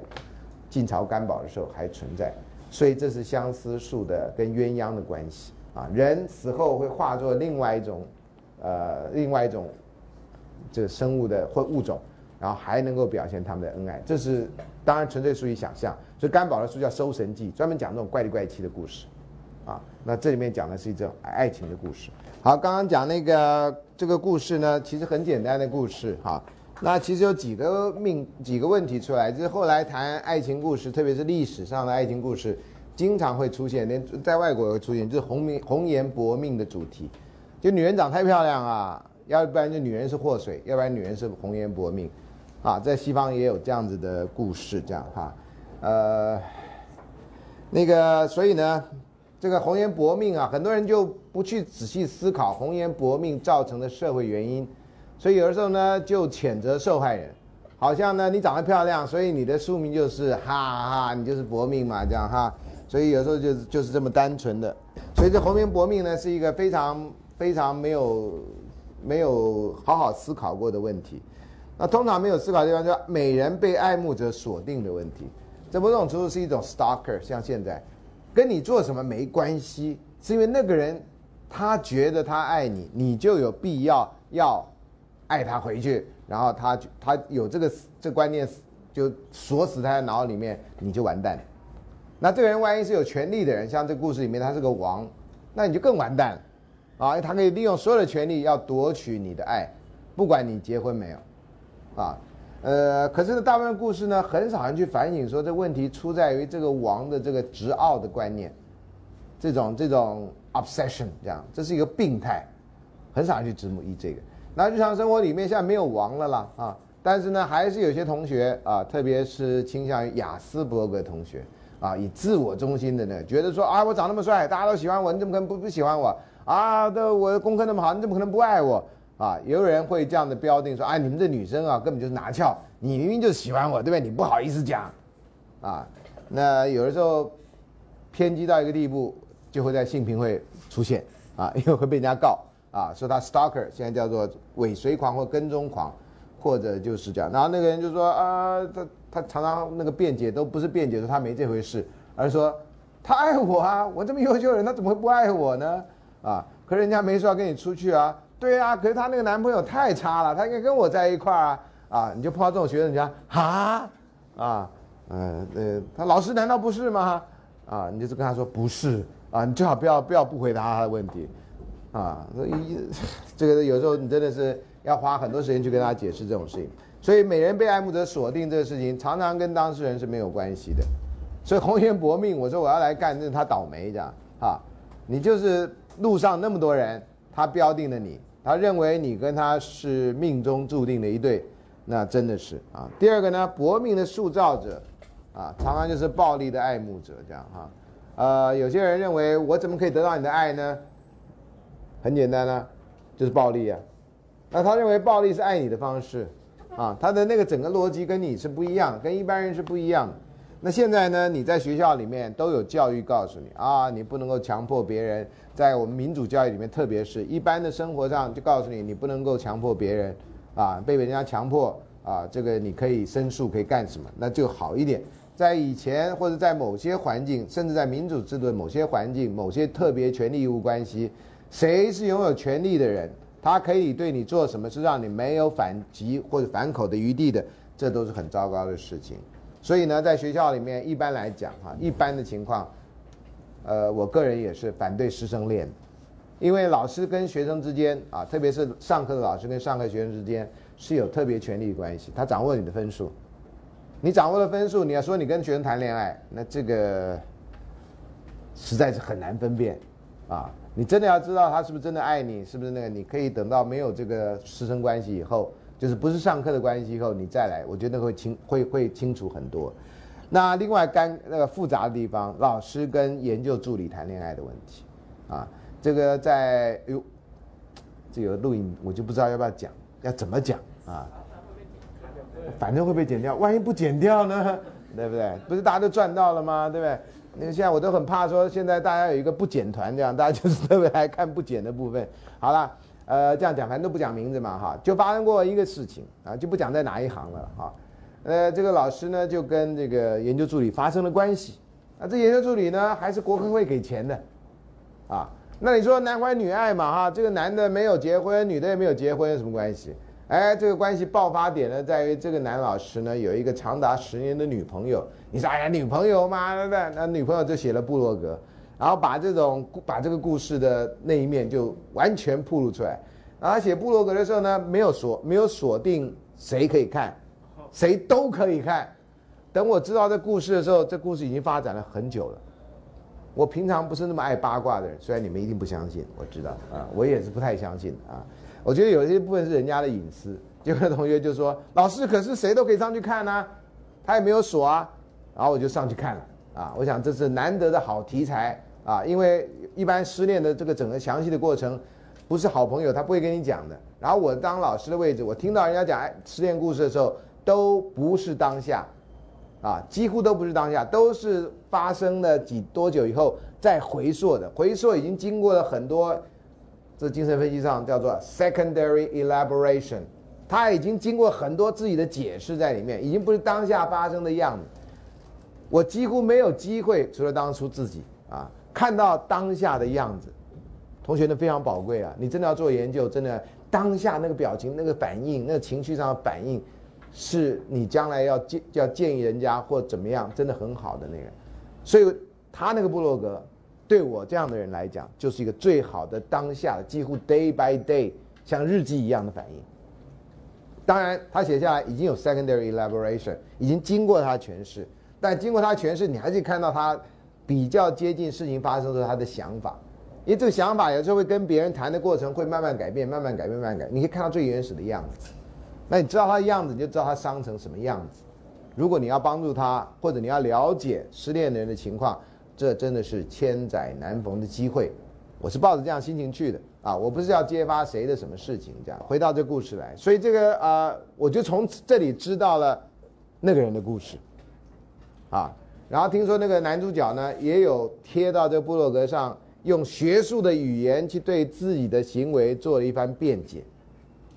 晋朝干宝的时候还存在。所以这是相思树的跟鸳鸯的关系啊。人死后会化作另外一种，呃，另外一种这生物的或物种，然后还能够表现他们的恩爱。这是当然纯粹属于想象。所以干宝的书叫《搜神记》，专门讲这种怪里怪气的故事。啊，那这里面讲的是一种爱情的故事。好，刚刚讲那个这个故事呢，其实很简单的故事哈。那其实有几个命几个问题出来，就是后来谈爱情故事，特别是历史上的爱情故事，经常会出现，连在外国也会出现，就是红命红颜薄命的主题。就女人长太漂亮啊，要不然就女人是祸水，要不然女人是红颜薄命。啊，在西方也有这样子的故事，这样哈。呃，那个所以呢。这个红颜薄命啊，很多人就不去仔细思考红颜薄命造成的社会原因，所以有的时候呢就谴责受害人，好像呢你长得漂亮，所以你的宿命就是哈哈，你就是薄命嘛，这样哈，所以有时候就是就是这么单纯的，所以这红颜薄命呢是一个非常非常没有没有好好思考过的问题，那通常没有思考的地方就美人被爱慕者锁定的问题，这某种程度是一种 stalker，像现在。跟你做什么没关系，是因为那个人他觉得他爱你，你就有必要要爱他回去，然后他他有这个这观念就锁死他的脑里面，你就完蛋。那这个人万一是有权利的人，像这故事里面他是个王，那你就更完蛋了啊！他可以利用所有的权利要夺取你的爱，不管你结婚没有啊。呃，可是呢，大部分故事呢，很少人去反省说这问题出在于这个王的这个执傲的观念，这种这种 obsession 这样，这是一个病态，很少人去直意这个。那日常生活里面现在没有王了啦啊，但是呢，还是有些同学啊，特别是倾向于雅斯伯格同学啊，以自我中心的呢，觉得说啊，我长那么帅，大家都喜欢我，你怎么可能不不喜欢我啊？的我功课那么好，你怎么可能不爱我？啊，也有人会这样的标定说，哎，你们这女生啊，根本就是拿翘，你明明就是喜欢我，对不对？你不好意思讲，啊，那有的时候偏激到一个地步，就会在性平会出现，啊，因为会被人家告，啊，说他 stalker，现在叫做尾随狂或跟踪狂，或者就是这样。然后那个人就说，啊，他他常常那个辩解都不是辩解说他没这回事，而是说他爱我啊，我这么优秀的人，他怎么会不爱我呢？啊，可人家没说要跟你出去啊。对啊，可是她那个男朋友太差了，她应该跟我在一块儿啊啊！你就碰到这种学生，你讲啊啊，嗯呃，他老师难道不是吗？啊，你就是跟他说不是啊，你最好不要不要不回答他的问题，啊，所以 这个有时候你真的是要花很多时间去跟他解释这种事情。所以美人被爱慕者锁定这个事情，常常跟当事人是没有关系的。所以红颜薄命，我说我要来干，那他倒霉这样啊，你就是路上那么多人，他标定了你。他认为你跟他是命中注定的一对，那真的是啊。第二个呢，薄命的塑造者，啊，常常就是暴力的爱慕者，这样哈。呃，有些人认为我怎么可以得到你的爱呢？很简单啊，就是暴力啊。那他认为暴力是爱你的方式，啊，他的那个整个逻辑跟你是不一样，跟一般人是不一样的。那现在呢？你在学校里面都有教育告诉你啊，你不能够强迫别人。在我们民主教育里面，特别是一般的生活上，就告诉你，你不能够强迫别人，啊，被人家强迫啊，这个你可以申诉，可以干什么，那就好一点。在以前或者在某些环境，甚至在民主制度的某些环境，某些特别权利义务关系，谁是拥有权利的人，他可以对你做什么，是让你没有反击或者反口的余地的，这都是很糟糕的事情。所以呢，在学校里面，一般来讲哈，一般的情况，呃，我个人也是反对师生恋，因为老师跟学生之间啊，特别是上课的老师跟上课学生之间是有特别权利关系，他掌握你的分数，你掌握了分数，你要说你跟学生谈恋爱，那这个实在是很难分辨啊。你真的要知道他是不是真的爱你，是不是那个？你可以等到没有这个师生关系以后，就是不是上课的关系以后，你再来，我觉得会清会会清楚很多。那另外干那个复杂的地方，老师跟研究助理谈恋爱的问题，啊，这个在哟，这个录影我就不知道要不要讲，要怎么讲啊？反正会被剪掉，万一不剪掉呢？对不对？不是大家都赚到了吗？对不对？那个现在我都很怕说，现在大家有一个不剪团这样，大家就是特别爱看不剪的部分。好了，呃，这样讲，反正都不讲名字嘛，哈，就发生过一个事情啊，就不讲在哪一行了，哈。呃，这个老师呢就跟这个研究助理发生了关系，啊，这研究助理呢还是国科会给钱的，啊，那你说男欢女爱嘛，哈，这个男的没有结婚，女的也没有结婚，有什么关系？哎，这个关系爆发点呢，在于这个男老师呢有一个长达十年的女朋友。你说，哎呀，女朋友嘛，对不对？那女朋友就写了布洛格，然后把这种把这个故事的那一面就完全暴露出来。然后写布洛格的时候呢，没有锁，没有锁定谁可以看，谁都可以看。等我知道这故事的时候，这故事已经发展了很久了。我平常不是那么爱八卦的人，虽然你们一定不相信，我知道啊，我也是不太相信啊。我觉得有些部分是人家的隐私，有的同学就说：“老师，可是谁都可以上去看呢，他也没有锁啊。”然后我就上去看了啊，我想这是难得的好题材啊，因为一般失恋的这个整个详细的过程，不是好朋友他不会跟你讲的。然后我当老师的位置，我听到人家讲哎失恋故事的时候，都不是当下，啊，几乎都不是当下，都是发生了几多久以后再回溯的，回溯已经经过了很多。这精神分析上叫做 secondary elaboration，他已经经过很多自己的解释在里面，已经不是当下发生的样子。我几乎没有机会，除了当初自己啊看到当下的样子。同学呢非常宝贵啊，你真的要做研究，真的当下那个表情、那个反应、那个情绪上的反应，是你将来要建要建议人家或怎么样，真的很好的那个。所以他那个部落格。对我这样的人来讲，就是一个最好的当下，几乎 day by day 像日记一样的反应。当然，他写下来已经有 secondary elaboration，已经经过他诠释，但经过他诠释，你还是看到他比较接近事情发生的时他的想法。因为这个想法有时候会跟别人谈的过程会慢慢改变，慢慢改变，慢慢改，你可以看到最原始的样子。那你知道他的样子，你就知道他伤成什么样子。如果你要帮助他，或者你要了解失恋的人的情况。这真的是千载难逢的机会，我是抱着这样心情去的啊！我不是要揭发谁的什么事情，这样回到这故事来，所以这个啊，我就从这里知道了那个人的故事，啊，然后听说那个男主角呢，也有贴到这个部落格上，用学术的语言去对自己的行为做了一番辩解，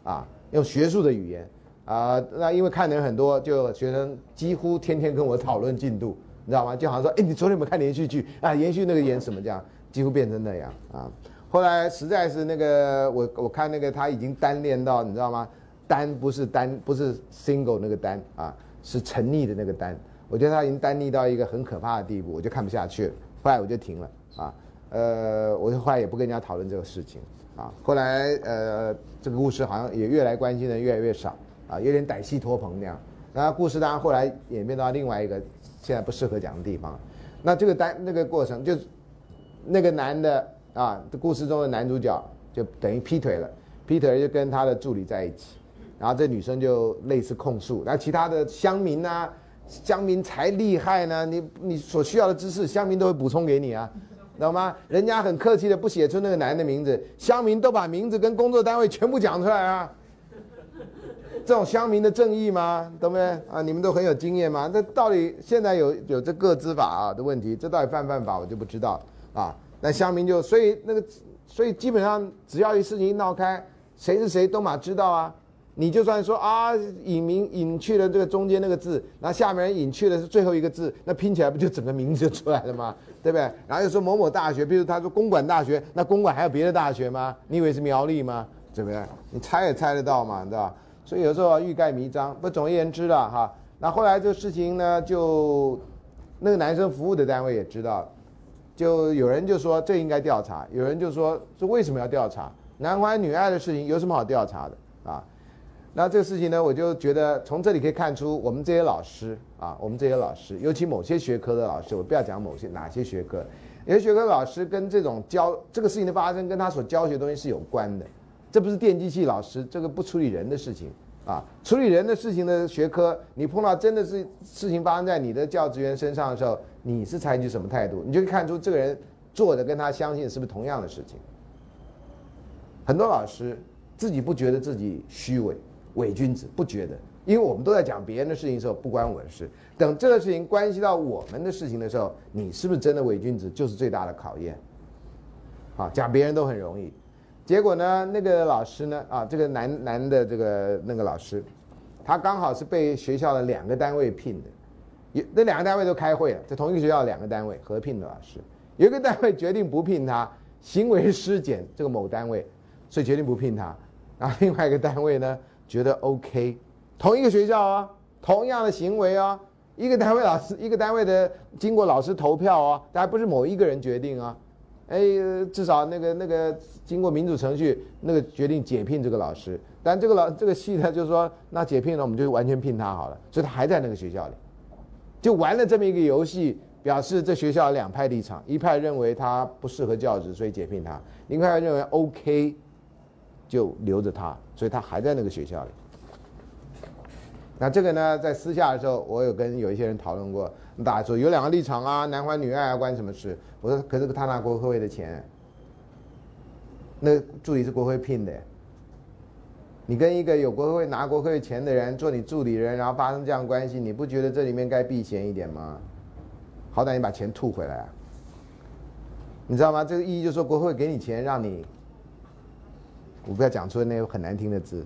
啊，用学术的语言啊，那因为看的人很多，就学生几乎天天跟我讨论进度。你知道吗？就好像说，哎，你昨天有没有看连续剧啊？连续那个演什么这样，几乎变成那样啊。后来实在是那个，我我看那个他已经单恋到，你知道吗？单不是单，不是 single 那个单啊，是沉溺的那个单。我觉得他已经单溺到一个很可怕的地步，我就看不下去了。后来我就停了啊。呃，我就后来也不跟人家讨论这个事情啊。后来呃，这个故事好像也越来关心的越来越少啊，有点歹戏托棚那样。那故事当然后来演变到另外一个。现在不适合讲的地方，那这个单那个过程就是那个男的啊，故事中的男主角就等于劈腿了，劈腿就跟他的助理在一起，然后这女生就类似控诉，那其他的乡民呢，乡民才厉害呢，你你所需要的知识，乡民都会补充给你啊，懂吗？人家很客气的不写出那个男的名字，乡民都把名字跟工作单位全部讲出来啊。这种乡民的正义吗？懂没？啊，你们都很有经验吗？这到底现在有有这个资法啊的问题，这到底犯不犯法，我就不知道啊。那乡民就所以那个，所以基本上只要一事情一闹开，谁是谁都马知道啊。你就算说啊，隐名隐去了这个中间那个字，那下面隐去的是最后一个字，那拼起来不就整个名字就出来了吗？对不对？然后又说某某大学，比如他说公管大学，那公管还有别的大学吗？你以为是苗栗吗？怎么样？你猜也猜得到嘛，对吧？所以有时候欲盖弥彰。不，总而言之了哈。那后来这个事情呢，就那个男生服务的单位也知道，就有人就说这应该调查，有人就说这为什么要调查？男欢女爱的事情有什么好调查的啊？那这个事情呢，我就觉得从这里可以看出，我们这些老师啊，我们这些老师，尤其某些学科的老师，我不要讲某些哪些学科，有些学科老师跟这种教这个事情的发生，跟他所教学东西是有关的。这不是电机系老师，这个不处理人的事情啊，处理人的事情的学科，你碰到真的是事情发生在你的教职员身上的时候，你是采取什么态度？你就可以看出这个人做的跟他相信是不是同样的事情。很多老师自己不觉得自己虚伪伪君子，不觉得，因为我们都在讲别人的事情的时候，不关我的事。等这个事情关系到我们的事情的时候，你是不是真的伪君子，就是最大的考验。啊，讲别人都很容易。结果呢？那个老师呢？啊，这个男男的这个那个老师，他刚好是被学校的两个单位聘的，有那两个单位都开会了，在同一个学校两个单位合聘的老师，有一个单位决定不聘他，行为失检这个某单位，所以决定不聘他。然后另外一个单位呢，觉得 OK，同一个学校啊，同样的行为啊，一个单位老师一个单位的经过老师投票啊，当然不是某一个人决定啊。哎，至少那个那个经过民主程序，那个决定解聘这个老师，但这个老这个系呢，就说那解聘了，我们就完全聘他好了，所以他还在那个学校里，就玩了这么一个游戏，表示这学校两派立场，一派认为他不适合教职，所以解聘他；，另一派认为 OK，就留着他，所以他还在那个学校里。那这个呢，在私下的时候，我有跟有一些人讨论过。大家说有两个立场啊，男欢女爱啊，关什么事？我说，可是他拿国会的钱，那助理是国会聘的。你跟一个有国会拿国会钱的人做你助理人，然后发生这样关系，你不觉得这里面该避嫌一点吗？好歹你把钱吐回来啊！你知道吗？这个意义就是说，国会给你钱让你，我不要讲出那个很难听的字。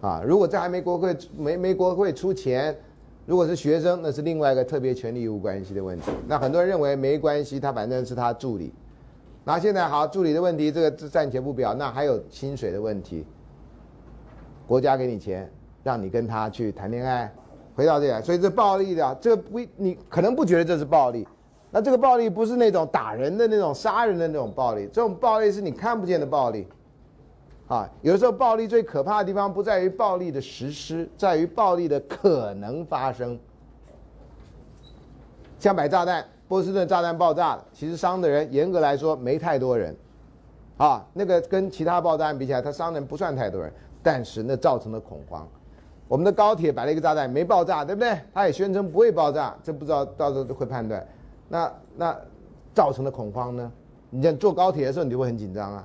啊，如果这还没国会没没国会出钱，如果是学生，那是另外一个特别权利义务关系的问题。那很多人认为没关系，他反正是他助理。那现在好，助理的问题这个暂且不表，那还有薪水的问题。国家给你钱，让你跟他去谈恋爱，回到这样，所以这暴力的，这个不你可能不觉得这是暴力，那这个暴力不是那种打人的那种杀人的那种暴力，这种暴力是你看不见的暴力。啊，有的时候暴力最可怕的地方不在于暴力的实施，在于暴力的可能发生。像买炸弹，波士顿炸弹爆炸了，其实伤的人严格来说没太多人，啊，那个跟其他爆炸案比起来，它伤人不算太多人，但是那造成了恐慌。我们的高铁摆了一个炸弹没爆炸，对不对？他也宣称不会爆炸，这不知道到时候会判断。那那造成的恐慌呢？你像坐高铁的时候，你就会很紧张啊。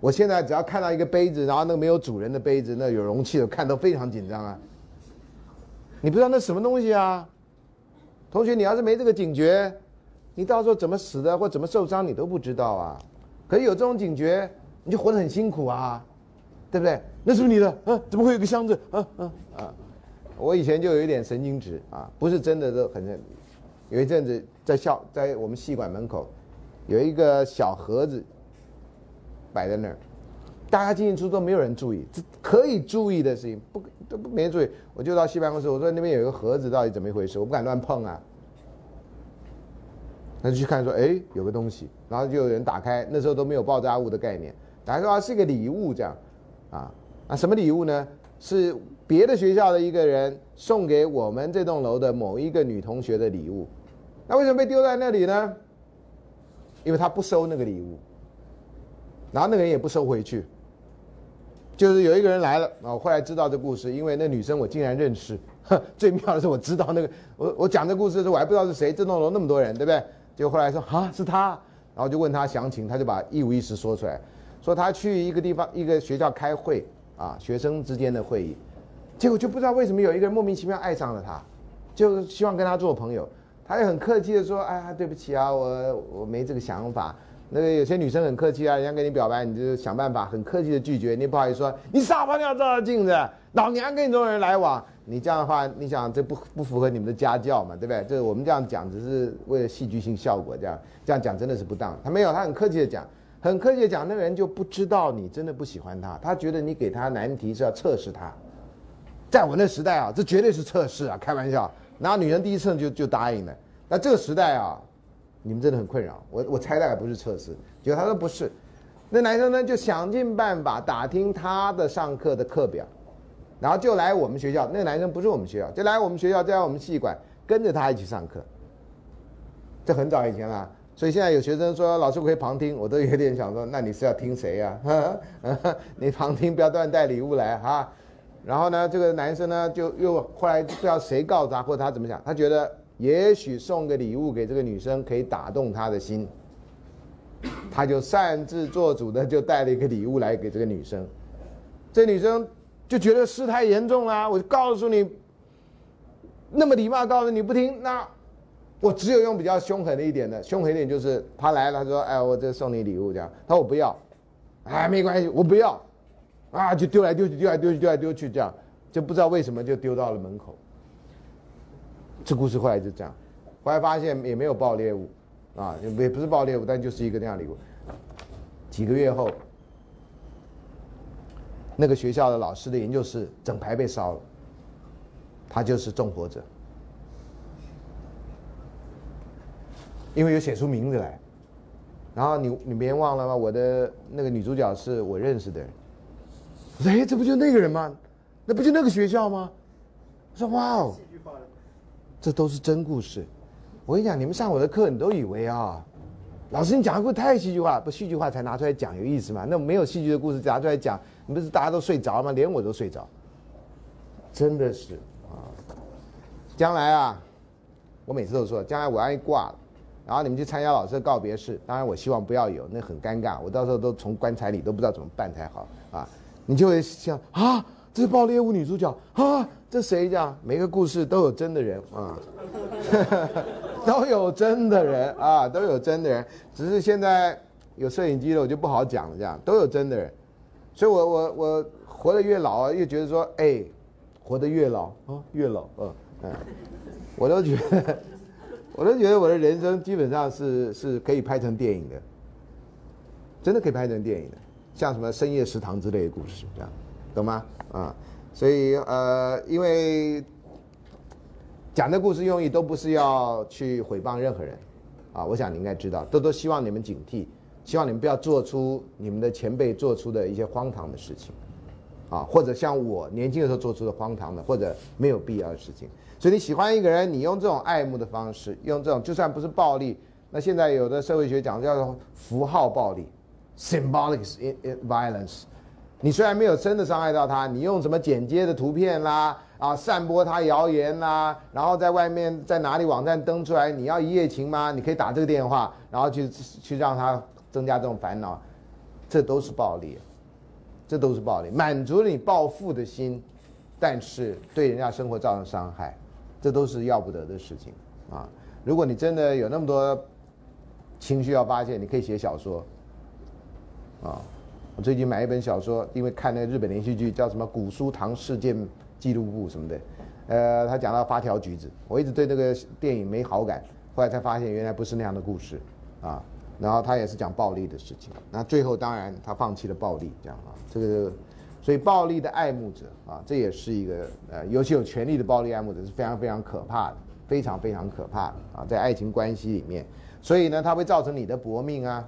我现在只要看到一个杯子，然后那个没有主人的杯子，那有容器的，看都非常紧张啊。你不知道那什么东西啊？同学，你要是没这个警觉，你到时候怎么死的或怎么受伤，你都不知道啊。可是有这种警觉，你就活得很辛苦啊，对不对？那是不是你的？啊，怎么会有个箱子？啊啊啊！我以前就有一点神经质啊，不是真的都很认。有一阵子在校，在我们戏馆门口，有一个小盒子。摆在那儿，大家进进出出都没有人注意，这可以注意的事情不都不没人注意。我就到西办公室，我说那边有一个盒子，到底怎么一回事？我不敢乱碰啊。那就去看说，哎，有个东西，然后就有人打开，那时候都没有爆炸物的概念，打开说是一个礼物这样，啊，那什么礼物呢？是别的学校的一个人送给我们这栋楼的某一个女同学的礼物。那为什么被丢在那里呢？因为他不收那个礼物。然后那个人也不收回去，就是有一个人来了啊！我后来知道这故事，因为那女生我竟然认识。最妙的是我知道那个我我讲这故事的时候我还不知道是谁，这栋楼那么多人，对不对？结果后来说啊是他，然后就问他详情，他就把一五一十说出来，说他去一个地方一个学校开会啊，学生之间的会议，结果就不知道为什么有一个人莫名其妙爱上了他，就希望跟他做朋友，他也很客气的说哎呀对不起啊，我我没这个想法。那个有些女生很客气啊，人家跟你表白，你就想办法很客气的拒绝，你不好意思说你傻吧，你要照照镜子，老娘跟你这种人来往，你这样的话，你想这不不符合你们的家教嘛，对不对？这我们这样讲只是为了戏剧性效果，这样这样讲真的是不当。他没有，他很客气的讲，很科学讲，那个人就不知道你真的不喜欢他，他觉得你给他难题是要测试他。在我那时代啊，这绝对是测试啊，开玩笑。然后女人第一次就就答应了。那这个时代啊，你们真的很困扰。我我猜大概不是测试，结果他说不是。那男生呢就想尽办法打听他的上课的课表，然后就来我们学校。那个男生不是我们学校，就来我们学校，就在我们戏馆跟着他一起上课。这很早以前了，所以现在有学生说老师我可以旁听，我都有点想说，那你是要听谁呀？你旁听不要乱带礼物来哈。然后呢，这个男生呢就又后来不知道谁告诉他，或者他怎么想，他觉得也许送个礼物给这个女生可以打动他的心。他就擅自做主的就带了一个礼物来给这个女生，这女生就觉得事态严重了，我就告诉你，那么礼貌告诉你不听，那我只有用比较凶狠的一点的，凶狠一点就是他来了，他说，哎，我这送你礼物这样，他说我不要，哎，没关系，我不要，啊，就丢来丢去，丢来丢去，丢来丢去这样，就不知道为什么就丢到了门口。这故事后来就这样，后来发现也没有爆猎物。啊，也不是爆猎物，但就是一个那样礼物。几个月后，那个学校的老师的研究室整排被烧了，他就是纵火者，因为有写出名字来。然后你你别忘了吗？我的那个女主角是我认识的人。我说：“哎，这不就那个人吗？那不就那个学校吗？”我说：“哇哦，这都是真故事。”我跟你讲，你们上我的课，你都以为啊，老师你讲的故事太戏剧化，不戏剧化才拿出来讲有意思嘛？那没有戏剧的故事拿出来讲，你不是大家都睡着吗？连我都睡着，真的是啊。将来啊，我每次都说，将来我要一挂了，然后你们去参加老师的告别式，当然我希望不要有，那很尴尬，我到时候都从棺材里都不知道怎么办才好啊。你就会想啊，这是爆猎物女主角啊，这谁讲？每个故事都有真的人啊。都有真的人啊，都有真的人，只是现在有摄影机了，我就不好讲了。这样都有真的人，所以我我我活得越老啊，越觉得说，哎，活得越老啊，越老，嗯嗯，我都觉得，我都觉得我的人生基本上是是可以拍成电影的，真的可以拍成电影的，像什么深夜食堂之类的故事，这样，懂吗？啊，所以呃，因为。讲的故事用意都不是要去诽谤任何人，啊，我想你应该知道，都都希望你们警惕，希望你们不要做出你们的前辈做出的一些荒唐的事情，啊，或者像我年轻的时候做出的荒唐的或者没有必要的事情。所以你喜欢一个人，你用这种爱慕的方式，用这种就算不是暴力，那现在有的社会学讲叫做符号暴力，symbolic violence。你虽然没有真的伤害到他，你用什么剪接的图片啦？啊，散播他谣言啦，然后在外面在哪里网站登出来，你要一夜情吗？你可以打这个电话，然后去去让他增加这种烦恼，这都是暴力，这都是暴力，满足了你暴富的心，但是对人家生活造成伤害，这都是要不得的事情啊！如果你真的有那么多情绪要发泄，你可以写小说啊！我最近买一本小说，因为看那个日本连续剧叫什么《古书堂事件》。记录簿什么的，呃，他讲到发条橘子，我一直对那个电影没好感，后来才发现原来不是那样的故事，啊，然后他也是讲暴力的事情，那最后当然他放弃了暴力，这样啊，这个，所以暴力的爱慕者啊，这也是一个呃，尤其有权力的暴力爱慕者是非常非常可怕的，非常非常可怕的啊，在爱情关系里面，所以呢，它会造成你的薄命啊，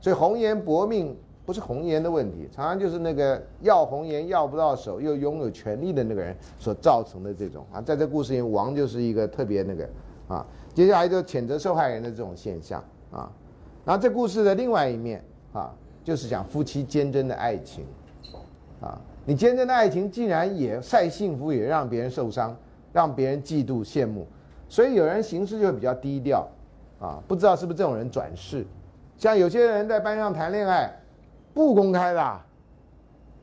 所以红颜薄命。不是红颜的问题，常常就是那个要红颜要不到手又拥有权力的那个人所造成的这种。啊，在这故事里，王就是一个特别那个啊，接下来就谴责受害人的这种现象。啊，然后这故事的另外一面啊，就是讲夫妻坚贞的爱情。啊，你坚贞的爱情竟然也晒幸福，也让别人受伤，让别人嫉妒羡慕，所以有人行事就会比较低调。啊，不知道是不是这种人转世，像有些人在班上谈恋爱。不公开的，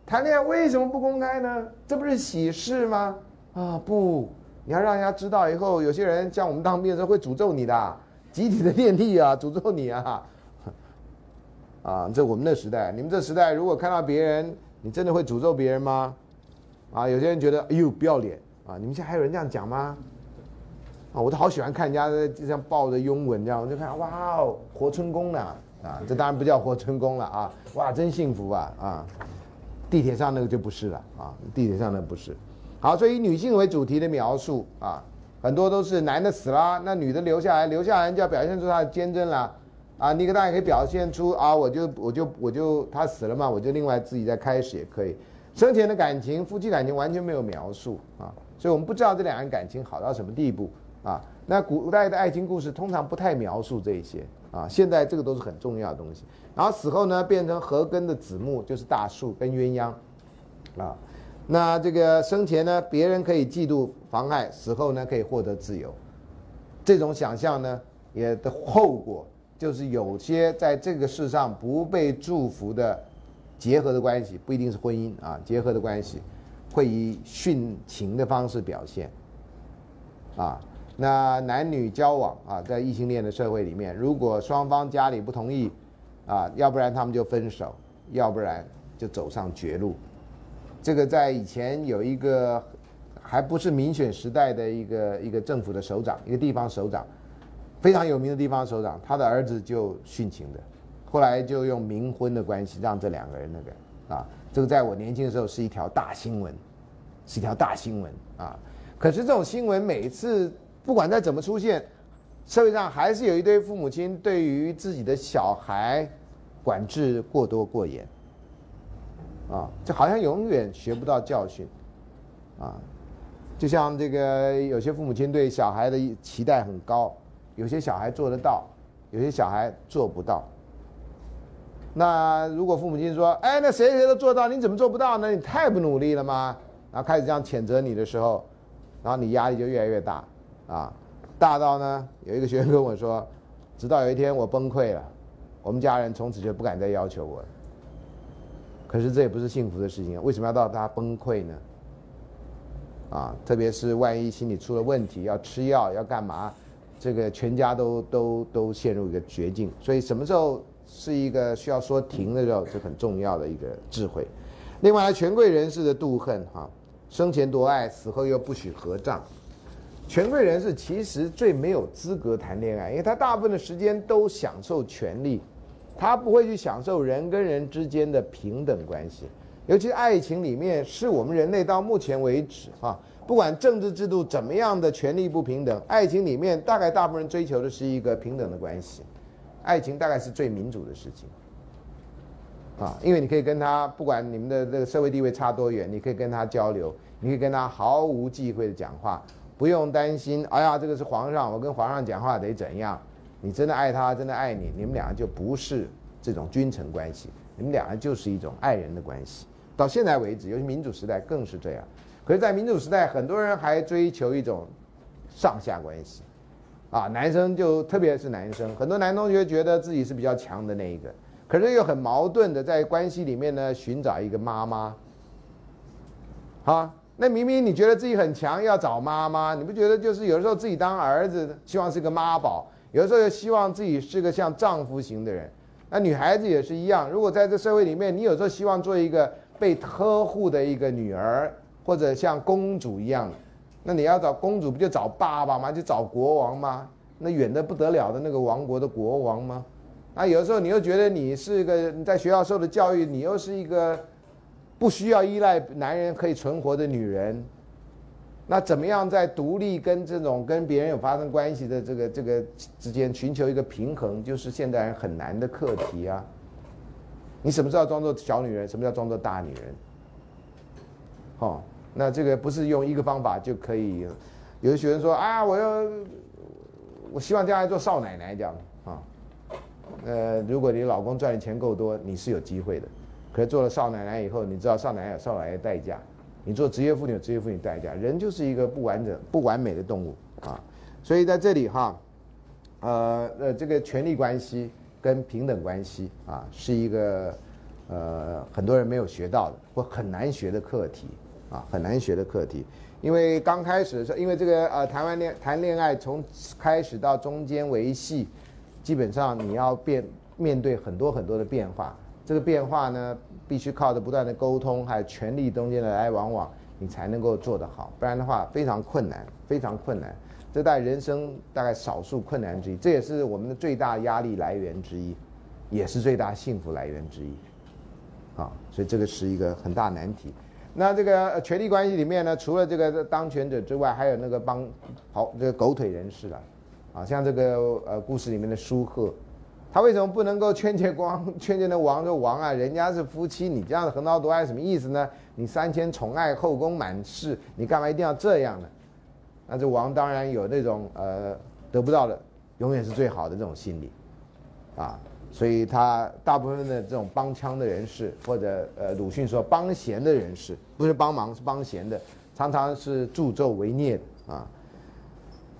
谈恋爱为什么不公开呢？这不是喜事吗？啊不，你要让人家知道以后，有些人像我们当兵的时候会诅咒你的，集体的念力啊，诅咒你啊！啊，这我们那时代，你们这时代如果看到别人，你真的会诅咒别人吗？啊，有些人觉得哎呦不要脸啊！你们现在还有人这样讲吗？啊，我都好喜欢看人家在就像抱着拥吻这样，我就看哇哦，活春宫呢，啊这当然不叫活春宫了啊，哇，真幸福啊啊，地铁上那个就不是了啊，地铁上那不是。好，所以以女性为主题的描述啊，很多都是男的死了，那女的留下来，留下来就要表现出她的坚贞了啊，你可当然可以表现出啊，我就我就我就他死了嘛，我就另外自己再开始也可以。生前的感情，夫妻感情完全没有描述啊，所以我们不知道这两人感情好到什么地步啊。那古代的爱情故事通常不太描述这些啊，现在这个都是很重要的东西。然后死后呢，变成禾根的子木，就是大树跟鸳鸯啊。那这个生前呢，别人可以嫉妒妨碍，死后呢可以获得自由。这种想象呢，也的后果就是有些在这个世上不被祝福的。结合的关系不一定是婚姻啊，结合的关系会以殉情的方式表现啊。那男女交往啊，在异性恋的社会里面，如果双方家里不同意啊，要不然他们就分手，要不然就走上绝路。这个在以前有一个还不是民选时代的一个一个政府的首长，一个地方首长，非常有名的地方首长，他的儿子就殉情的。后来就用冥婚的关系让这两个人那个啊，这个在我年轻的时候是一条大新闻，是一条大新闻啊。可是这种新闻每次不管再怎么出现，社会上还是有一堆父母亲对于自己的小孩管制过多过严啊，就好像永远学不到教训啊。就像这个有些父母亲对小孩的期待很高，有些小孩做得到，有些小孩做不到。那如果父母亲说：“哎，那谁谁都做到，你怎么做不到呢？你太不努力了吗？”然后开始这样谴责你的时候，然后你压力就越来越大，啊，大到呢，有一个学生跟我说，直到有一天我崩溃了，我们家人从此就不敢再要求我了。可是这也不是幸福的事情，为什么要到他崩溃呢？啊，特别是万一心里出了问题，要吃药要干嘛，这个全家都都都陷入一个绝境。所以什么时候？是一个需要说停的时候，是很重要的一个智慧。另外，权贵人士的妒恨，哈，生前夺爱，死后又不许合葬。权贵人士其实最没有资格谈恋爱，因为他大部分的时间都享受权力，他不会去享受人跟人之间的平等关系。尤其爱情里面，是我们人类到目前为止，哈，不管政治制度怎么样的权力不平等，爱情里面大概大部分人追求的是一个平等的关系。爱情大概是最民主的事情，啊，因为你可以跟他，不管你们的这个社会地位差多远，你可以跟他交流，你可以跟他毫无忌讳的讲话，不用担心，哎呀，这个是皇上，我跟皇上讲话得怎样？你真的爱他，真的爱你，你们两个就不是这种君臣关系，你们两个就是一种爱人的关系。到现在为止，尤其民主时代更是这样。可是，在民主时代，很多人还追求一种上下关系。啊，男生就特别是男生，很多男同学觉得自己是比较强的那一个，可是又很矛盾的在关系里面呢寻找一个妈妈。好，那明明你觉得自己很强，要找妈妈，你不觉得就是有的时候自己当儿子，希望是个妈宝，有的时候又希望自己是个像丈夫型的人。那女孩子也是一样，如果在这社会里面，你有时候希望做一个被呵护的一个女儿，或者像公主一样。那你要找公主，不就找爸爸吗？就找国王吗？那远的不得了的那个王国的国王吗？那有的时候你又觉得你是一个你在学校受的教育，你又是一个不需要依赖男人可以存活的女人。那怎么样在独立跟这种跟别人有发生关系的这个这个之间寻求一个平衡，就是现代人很难的课题啊。你什么时候装作小女人？什么叫装作大女人？好。那这个不是用一个方法就可以？有的学生说啊，我要，我希望将来做少奶奶这样啊。呃，如果你老公赚的钱够多，你是有机会的。可是做了少奶奶以后，你知道少奶奶有少奶奶的代价，你做职业妇女有职业妇女代价。人就是一个不完整、不完美的动物啊。所以在这里哈，呃呃，这个权力关系跟平等关系啊，是一个呃很多人没有学到的或很难学的课题。啊，很难学的课题，因为刚开始的时候，因为这个呃，谈完恋谈恋爱，从开始到中间维系，基本上你要变面对很多很多的变化，这个变化呢，必须靠着不断的沟通，还有权力中间的来来往往，你才能够做得好，不然的话非常困难，非常困难。这在人生大概少数困难之一，这也是我们的最大压力来源之一，也是最大幸福来源之一。啊，所以这个是一个很大难题。那这个权力关系里面呢，除了这个当权者之外，还有那个帮好这个狗腿人士了，啊，像这个呃故事里面的舒赫，他为什么不能够劝谏光劝谏那王说王啊，人家是夫妻，你这样的横刀夺爱什么意思呢？你三千宠爱后宫满室，你干嘛一定要这样呢？那这王当然有那种呃得不到的永远是最好的这种心理，啊。所以他大部分的这种帮腔的人士，或者呃鲁迅说帮闲的人士，不是帮忙是帮闲的，常常是助纣为虐的啊。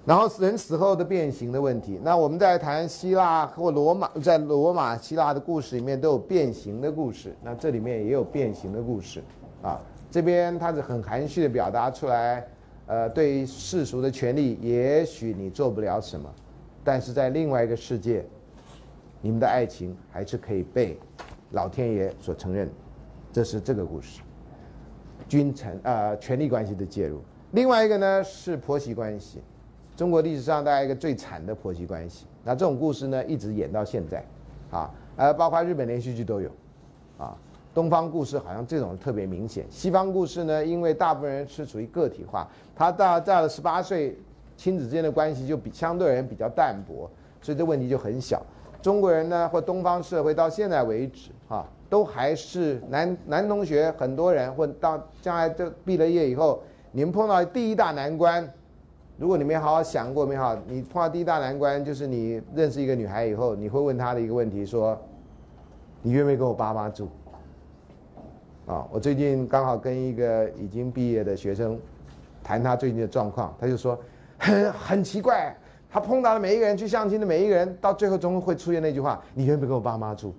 然后人死后的变形的问题，那我们在谈希腊或罗马，在罗马希腊的故事里面都有变形的故事，那这里面也有变形的故事啊。这边他是很含蓄的表达出来，呃，对世俗的权利，也许你做不了什么，但是在另外一个世界。你们的爱情还是可以被老天爷所承认，这是这个故事。君臣啊，权力关系的介入。另外一个呢是婆媳关系，中国历史上大概一个最惨的婆媳关系。那这种故事呢一直演到现在，啊，呃，包括日本连续剧都有，啊，东方故事好像这种特别明显。西方故事呢，因为大部分人是处于个体化，他到到了十八岁，亲子之间的关系就比相对而言比较淡薄，所以这问题就很小。中国人呢，或东方社会到现在为止，哈，都还是男男同学很多人，或到将来就毕了业以后，你们碰到第一大难关，如果你没好好想过没好，你碰到第一大难关就是你认识一个女孩以后，你会问她的一个问题说，你愿不愿意跟我爸妈住？啊，我最近刚好跟一个已经毕业的学生谈他最近的状况，他就说很很奇怪。他碰到的每一个人去相亲的每一个人，到最后终会出现那句话：“你愿不愿意跟我爸妈住？”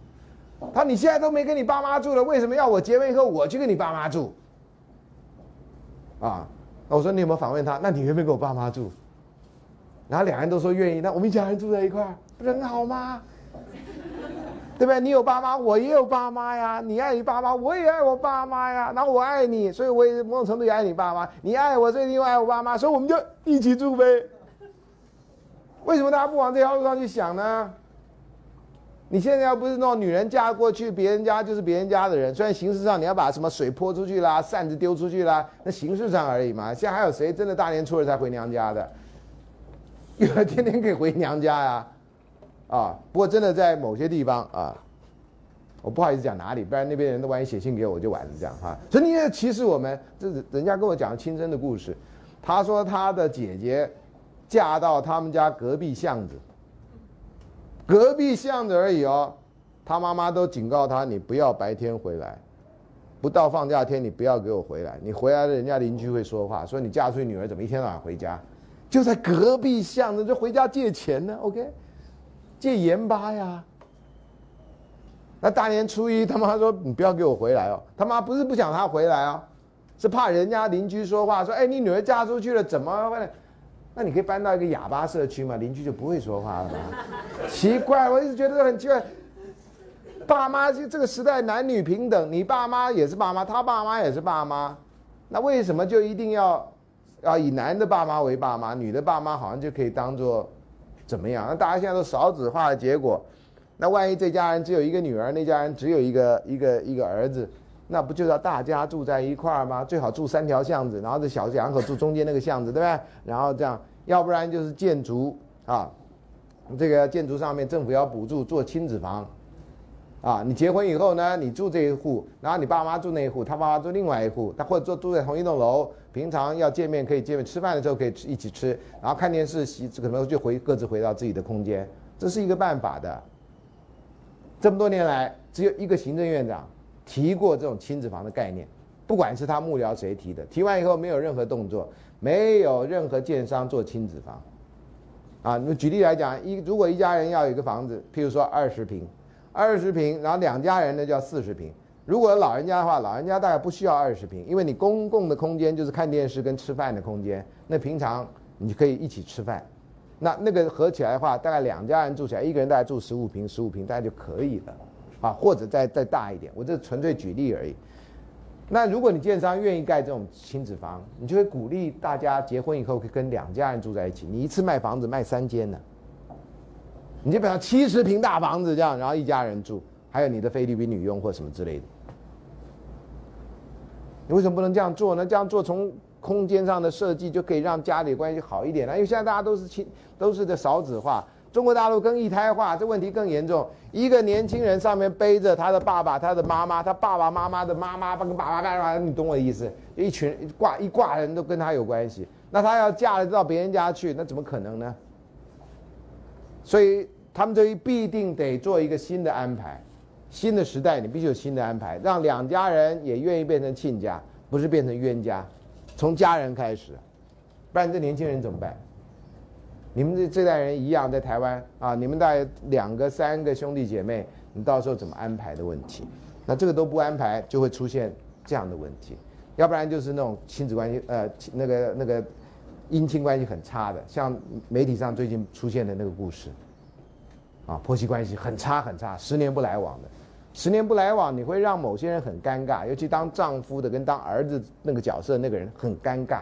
他：“你现在都没跟你爸妈住了，为什么要我结婚以后我去跟你爸妈住？”啊，我说你有没有访问他？那你愿不愿意跟我爸妈住？然后两人都说愿意。那我们一家人住在一块儿，不是很好吗？对不对？你有爸妈，我也有爸妈呀。你爱你爸妈，我也爱我爸妈呀。然后我爱你，所以我也某种程度也爱你爸妈。你爱我，所以你又爱我爸妈，所以我们就一起住呗。为什么大家不往这条路上去想呢？你现在要不是那种女人嫁过去别人家就是别人家的人，虽然形式上你要把什么水泼出去啦、扇子丢出去啦，那形式上而已嘛。现在还有谁真的大年初二才回娘家的？有人天天可以回娘家呀，啊！不过真的在某些地方啊，我不好意思讲哪里，不然那边人都万一写信给我我就完了这样哈。所以你也歧视我们，这人家跟我讲亲身的故事。他说他的姐姐。嫁到他们家隔壁巷子，隔壁巷子而已哦。他妈妈都警告他：“你不要白天回来，不到放假天你不要给我回来。你回来了，人家邻居会说话，说你嫁出去女儿怎么一天到晚回家？就在隔壁巷子，就回家借钱呢。OK，借盐巴呀。那大年初一，他妈说你不要给我回来哦。他妈不是不想他回来啊，是怕人家邻居说话，说哎，你女儿嫁出去了，怎么会？”那你可以搬到一个哑巴社区嘛，邻居就不会说话了嘛？奇怪，我一直觉得很奇怪。爸妈就这个时代男女平等，你爸妈也是爸妈，他爸妈也是爸妈，那为什么就一定要要以男的爸妈为爸妈，女的爸妈好像就可以当做怎么样？那大家现在都少子化的结果，那万一这家人只有一个女儿，那家人只有一个一个一个儿子？那不就要大家住在一块儿吗？最好住三条巷子，然后这小两口住中间那个巷子，对不对？然后这样，要不然就是建筑啊，这个建筑上面政府要补助做亲子房，啊，你结婚以后呢，你住这一户，然后你爸妈住那一户，他爸妈住另外一户，他或者住住在同一栋楼，平常要见面可以见面，吃饭的时候可以一起吃，然后看电视洗可能就回各自回到自己的空间，这是一个办法的。这么多年来，只有一个行政院长。提过这种亲子房的概念，不管是他幕僚谁提的，提完以后没有任何动作，没有任何建商做亲子房，啊，那举例来讲，一如果一家人要有一个房子，譬如说二十平，二十平，然后两家人呢叫四十平，如果老人家的话，老人家大概不需要二十平，因为你公共的空间就是看电视跟吃饭的空间，那平常你可以一起吃饭，那那个合起来的话，大概两家人住起来，一个人大概住十五平，十五平大概就可以了。啊，或者再再大一点，我这纯粹举例而已。那如果你建商愿意盖这种亲子房，你就会鼓励大家结婚以后可以跟两家人住在一起。你一次卖房子卖三间呢，你就比方七十平大房子这样，然后一家人住，还有你的菲律宾女佣或什么之类的。你为什么不能这样做呢？这样做从空间上的设计就可以让家里关系好一点了。因为现在大家都是亲，都是的少子化。中国大陆更一胎化，这问题更严重。一个年轻人上面背着他的爸爸、他的妈妈、他爸爸妈妈的妈妈，爸爸爸爸，你懂我的意思？一群挂一挂人都跟他有关系，那他要嫁了到别人家去，那怎么可能呢？所以他们这一必定得做一个新的安排，新的时代你必须有新的安排，让两家人也愿意变成亲家，不是变成冤家，从家人开始，不然这年轻人怎么办？你们这这代人一样，在台湾啊，你们大概两个、三个兄弟姐妹，你到时候怎么安排的问题？那这个都不安排，就会出现这样的问题。要不然就是那种亲子关系，呃，那个那个姻亲关系很差的，像媒体上最近出现的那个故事，啊，婆媳关系很差很差，十年不来往的，十年不来往，你会让某些人很尴尬，尤其当丈夫的跟当儿子那个角色那个人很尴尬。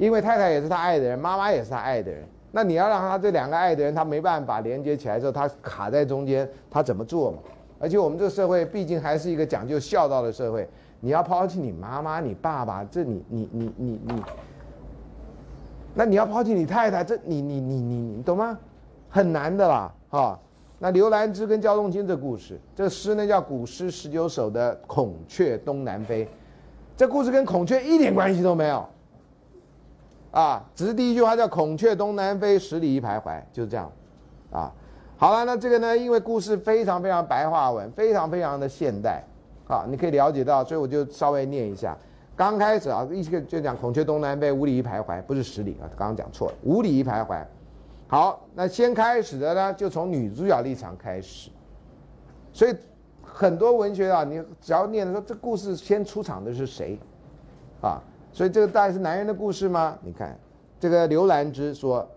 因为太太也是他爱的人，妈妈也是他爱的人，那你要让他这两个爱的人，他没办法连接起来之后，他卡在中间，他怎么做嘛？而且我们这个社会毕竟还是一个讲究孝道的社会，你要抛弃你妈妈、你爸爸，这你你你你你，那你要抛弃你太太，这你你你你你懂吗？很难的啦，哈。那刘兰芝跟焦仲卿这故事，这诗呢叫《古诗十九首》的《孔雀东南飞》，这故事跟孔雀一点关系都没有。啊，只是第一句话叫“孔雀东南飞，十里一徘徊”，就是这样，啊，好了，那这个呢，因为故事非常非常白话文，非常非常的现代，啊，你可以了解到，所以我就稍微念一下。刚开始啊，一个就讲“孔雀东南飞，五里一徘徊”，不是十里啊，刚刚讲错了，“五里一徘徊”。好，那先开始的呢，就从女主角立场开始，所以很多文学啊，你只要念的说这故事先出场的是谁，啊。所以这个大概是男人的故事吗？你看，这个刘兰芝说，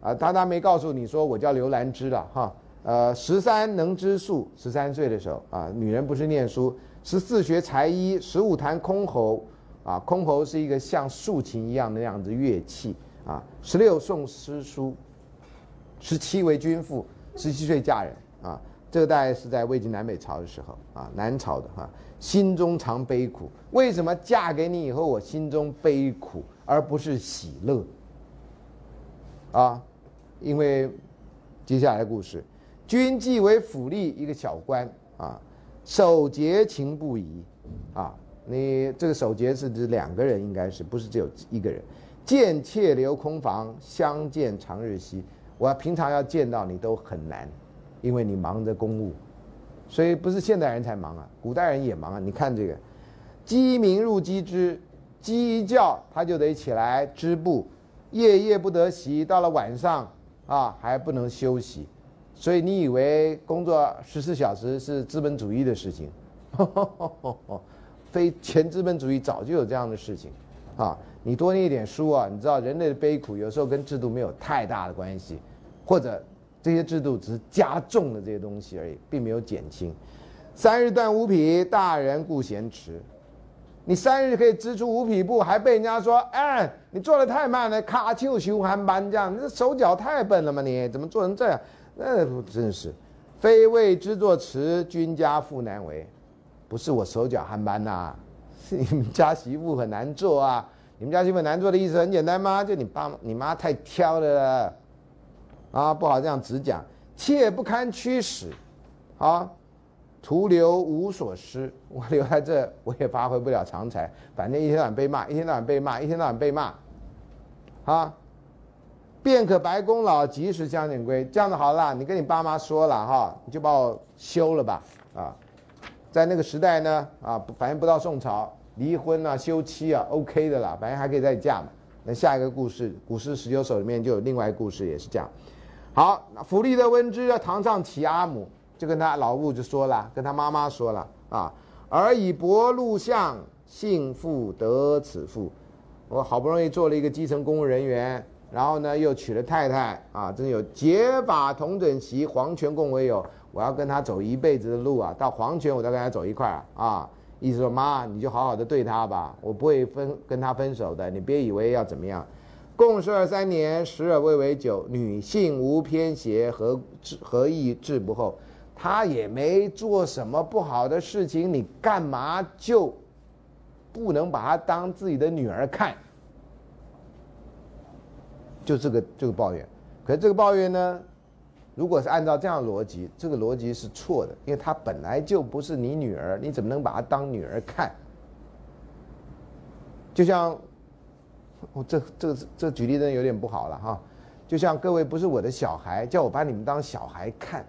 啊，他他没告诉你说我叫刘兰芝了哈。呃，十三能知数，十三岁的时候啊，女人不是念书，十四学才艺，十五弹箜篌，啊，箜篌是一个像竖琴一样的样子乐器啊。十六诵诗书，十七为君妇，十七岁嫁人啊。这个大概是在魏晋南北朝的时候啊，南朝的哈。心中常悲苦，为什么嫁给你以后我心中悲苦，而不是喜乐？啊，因为接下来故事，君既为府吏一个小官啊，守节情不移啊。你这个守节是指两个人，应该是不是只有一个人？见妾留空房，相见长日夕。我平常要见到你都很难，因为你忙着公务。所以不是现代人才忙啊，古代人也忙啊。你看这个，鸡鸣入鸡织，鸡一叫他就得起来织布，夜夜不得息。到了晚上啊还不能休息，所以你以为工作十四小时是资本主义的事情？非前资本主义早就有这样的事情，啊，你多念一点书啊，你知道人类的悲苦有时候跟制度没有太大的关系，或者。这些制度只是加重了这些东西而已，并没有减轻。三日断五匹，大人故嫌迟。你三日可以织出五匹布，还被人家说：“哎，你做的太慢了，卡丘修寒班这样，你这手脚太笨了吗？你怎么做成这样？那真是，非为织作迟，君家妇难为。不是我手脚憨班呐，是你们家媳妇很难做啊。你们家媳妇难做的意思很简单吗？就你爸你妈太挑了。”啊，不好这样直讲，妾不堪驱使，啊，徒留无所施。我留在这，我也发挥不了长才，反正一天到晚被骂，一天到晚被骂，一天到晚被骂，啊，便可白功劳，及时相见归。这样子好了，你跟你爸妈说了哈，你就把我休了吧，啊，在那个时代呢，啊，反正不到宋朝，离婚啊，休妻啊，OK 的啦，反正还可以再嫁嘛。那下一个故事，《古诗十九首》里面就有另外故事，也是这样。好，福利的温之堂上提阿母，就跟他老物就说了，跟他妈妈说了啊，儿以薄禄相，幸复得此妇。我好不容易做了一个基层公务人员，然后呢又娶了太太啊，真有结发同枕席，黄泉共为友。我要跟他走一辈子的路啊，到黄泉我再跟他走一块儿啊，意思说妈，你就好好的对他吧，我不会分跟他分手的，你别以为要怎么样。共事二三年，时而未为久，女性无偏邪，何何意治不厚？他也没做什么不好的事情，你干嘛就不能把她当自己的女儿看？就这个这个抱怨，可是这个抱怨呢，如果是按照这样的逻辑，这个逻辑是错的，因为她本来就不是你女儿，你怎么能把她当女儿看？就像我这这这举例真的有点不好了哈，就像各位不是我的小孩，叫我把你们当小孩看，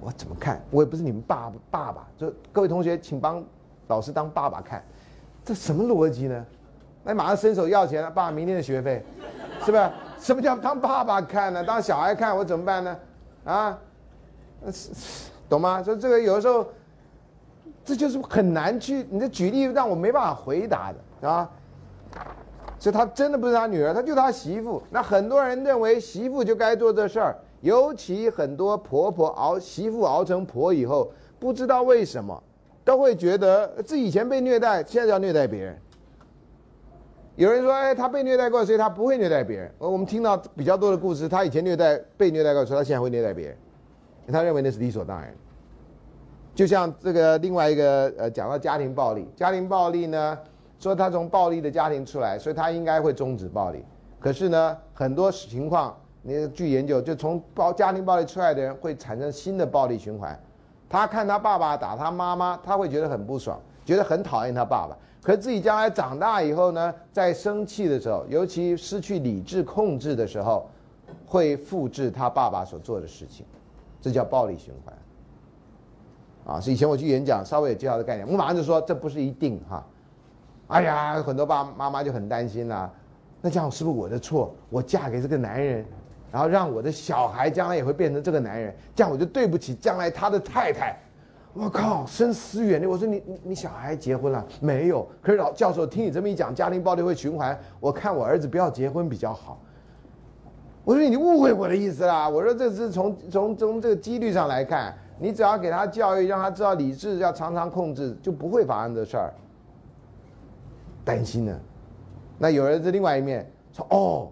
我怎么看？我也不是你们爸爸爸，就各位同学，请帮老师当爸爸看，这什么逻辑呢？那马上伸手要钱了，爸，明天的学费，是不是？什么叫当爸爸看呢？当小孩看我怎么办呢？啊，懂吗？所以这个有的时候，这就是很难去，你的举例让我没办法回答的啊。所以他真的不是他女儿，他就他媳妇。那很多人认为媳妇就该做这事儿，尤其很多婆婆熬媳妇熬成婆以后，不知道为什么，都会觉得自己以前被虐待，现在要虐待别人。有人说：“哎，他被虐待过，所以他不会虐待别人。”我们听到比较多的故事，他以前虐待、被虐待过，说他现在会虐待别人，他认为那是理所当然。就像这个另外一个呃，讲到家庭暴力，家庭暴力呢，说他从暴力的家庭出来，所以他应该会终止暴力。可是呢，很多情况，你据研究，就从暴家庭暴力出来的人会产生新的暴力循环。他看他爸爸打他妈妈，他会觉得很不爽，觉得很讨厌他爸爸。可自己将来长大以后呢，在生气的时候，尤其失去理智控制的时候，会复制他爸爸所做的事情，这叫暴力循环。啊，是以前我去演讲，稍微有介绍的概念，我马上就说这不是一定哈。哎呀，很多爸爸妈妈就很担心啦，那这样是不是我的错？我嫁给这个男人，然后让我的小孩将来也会变成这个男人，这样我就对不起将来他的太太。我靠，深思远虑！我说你你你小孩结婚了没有？可是老教授听你这么一讲，家庭暴力会循环，我看我儿子不要结婚比较好。我说你误会我的意思啦！我说这是从从从这个几率上来看，你只要给他教育，让他知道理智要常常控制，就不会发生这事儿。担心呢？那有人是另外一面说哦，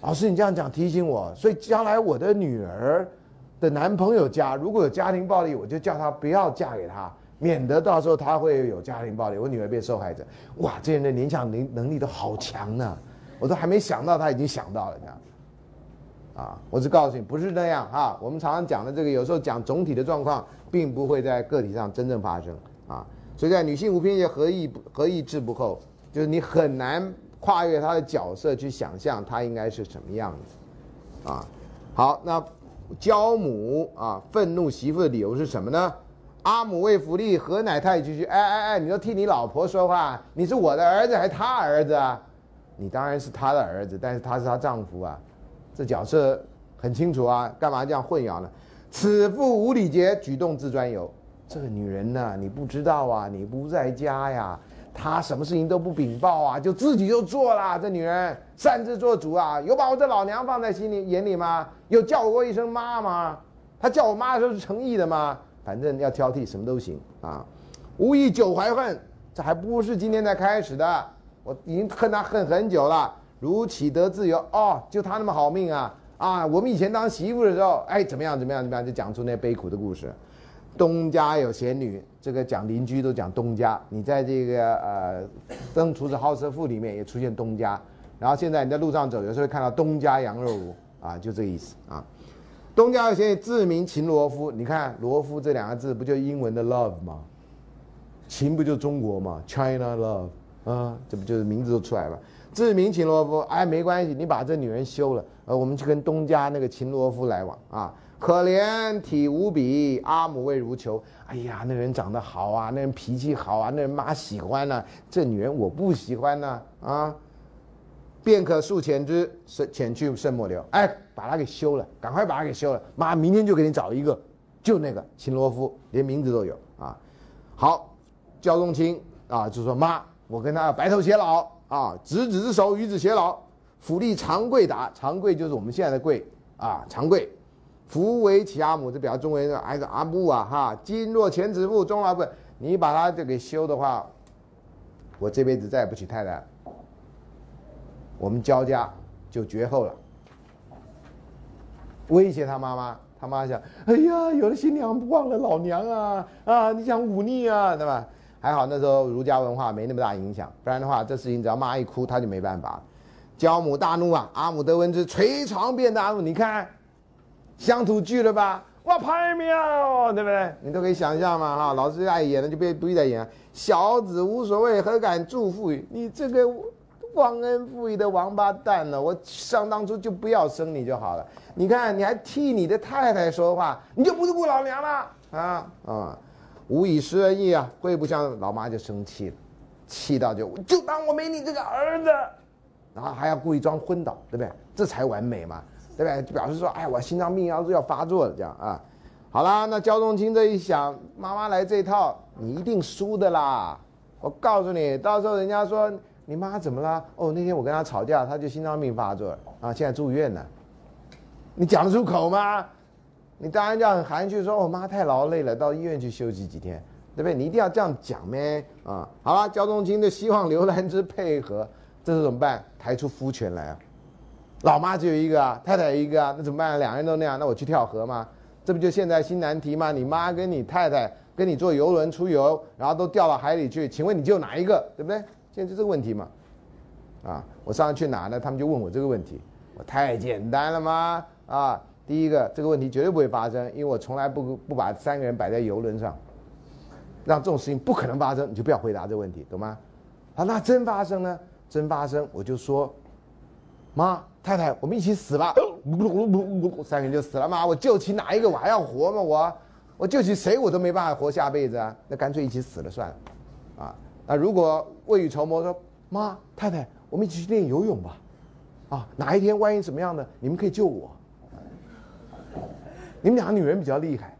老师你这样讲提醒我，所以将来我的女儿。的男朋友家如果有家庭暴力，我就叫她不要嫁给他，免得到时候他会有家庭暴力，我女儿变受害者。哇，这人的联想能能力都好强呢，我都还没想到，他已经想到了这样。啊，我只告诉你，不是那样啊。我们常常讲的这个，有时候讲总体的状况，并不会在个体上真正发生啊。所以在女性无偏见何意何意治不厚，就是你很难跨越他的角色去想象他应该是什么样子啊。好，那。娇母啊，愤怒媳妇的理由是什么呢？阿母为福利，何乃太区区？哎哎哎，你要替你老婆说话，你是我的儿子还是他儿子啊？你当然是他的儿子，但是他是她丈夫啊，这角色很清楚啊，干嘛这样混淆呢？此妇无礼节，举动自专有。这个女人呢，你不知道啊，你不在家呀。他什么事情都不禀报啊，就自己就做了。这女人擅自做主啊，有把我这老娘放在心里眼里吗？有叫我过一声妈吗？他叫我妈的时候是诚意的吗？反正要挑剔什么都行啊。无意久怀恨，这还不是今天才开始的，我已经恨他恨很久了。如岂得自由？哦，就他那么好命啊啊！我们以前当媳妇的时候，哎，怎么样怎么样怎么样，就讲出那悲苦的故事。东家有贤女，这个讲邻居都讲东家。你在这个呃《登厨子好色赋》里面也出现东家，然后现在你在路上走，有时候会看到东家羊肉炉啊，就这个意思啊。东家有贤女，自名秦罗夫。你看罗夫这两个字，不就英文的 love 吗？秦不就中国吗？China love 啊，这不就是名字都出来了？自名秦罗夫，哎，没关系，你把这女人休了，呃，我们去跟东家那个秦罗夫来往啊。可怜体无比，阿母为如求。哎呀，那人长得好啊，那人脾气好啊，那人妈喜欢呢。这女人我不喜欢呢啊！便可速遣之，是遣去甚莫留。哎，把他给休了，赶快把他给休了。妈，明天就给你找一个，就那个秦罗夫，连名字都有啊。好，焦仲卿啊，就说妈，我跟他白头偕老啊，执子之手，与子偕老。府吏长贵达，长贵就是我们现在的贵啊，长贵。福为其阿母，这表示中文的孩子阿母啊哈。金若前子父终老不，你把他这给休的话，我这辈子再也不娶太太，我们焦家就绝后了。威胁他妈妈，他妈想，哎呀，有了新娘忘了老娘啊啊！你想忤逆啊，对吧？还好那时候儒家文化没那么大影响，不然的话，这事情只要妈一哭，他就没办法。焦母大怒啊！阿姆德温之捶床便大怒，你看，乡土剧了吧？哇，拍妙，对不对？你都可以想象嘛，哈！老师爱演的就别不必再演。小子无所谓，何敢助父与？你这个忘恩负义的王八蛋呢！我上当初就不要生你就好了。你看，你还替你的太太说话，你就不是顾老娘了啊啊！无以施恩义啊！贵不像老妈就生气了，气到就就当我没你这个儿子，然后还要故意装昏倒，对不对？这才完美嘛，对不对？就表示说，哎，我心脏病要要发作了，这样啊。好啦，那焦仲卿这一想，妈妈来这一套，你一定输的啦！我告诉你，到时候人家说你妈怎么了？哦，那天我跟她吵架，她就心脏病发作了啊，现在住院呢。你讲得出口吗？你当然要很含蓄说，我妈太劳累了，到医院去休息几天，对不对？你一定要这样讲咩？啊，好了，焦仲卿就希望刘兰芝配合，这是怎么办？抬出夫权来啊！老妈只有一个啊，太太一个啊，那怎么办？两人都那样，那我去跳河吗？这不就现在新难题吗？你妈跟你太太跟你坐游轮出游，然后都掉到海里去，请问你救哪一个？对不对？现在就这个问题嘛。啊，我上次去哪呢？他们就问我这个问题，我太简单了吗？啊，第一个这个问题绝对不会发生，因为我从来不不把三个人摆在游轮上，让这种事情不可能发生，你就不要回答这个问题，懂吗？好，那真发生呢？真发生，我就说，妈，太太，我们一起死吧！三个人就死了嘛，我救起哪一个？我还要活吗？我，我救起谁我都没办法活下辈子啊！那干脆一起死了算了，啊，那如果未雨绸缪，说妈，太太，我们一起去练游泳吧，啊，哪一天万一怎么样呢？你们可以救我。你们两个女人比较厉害，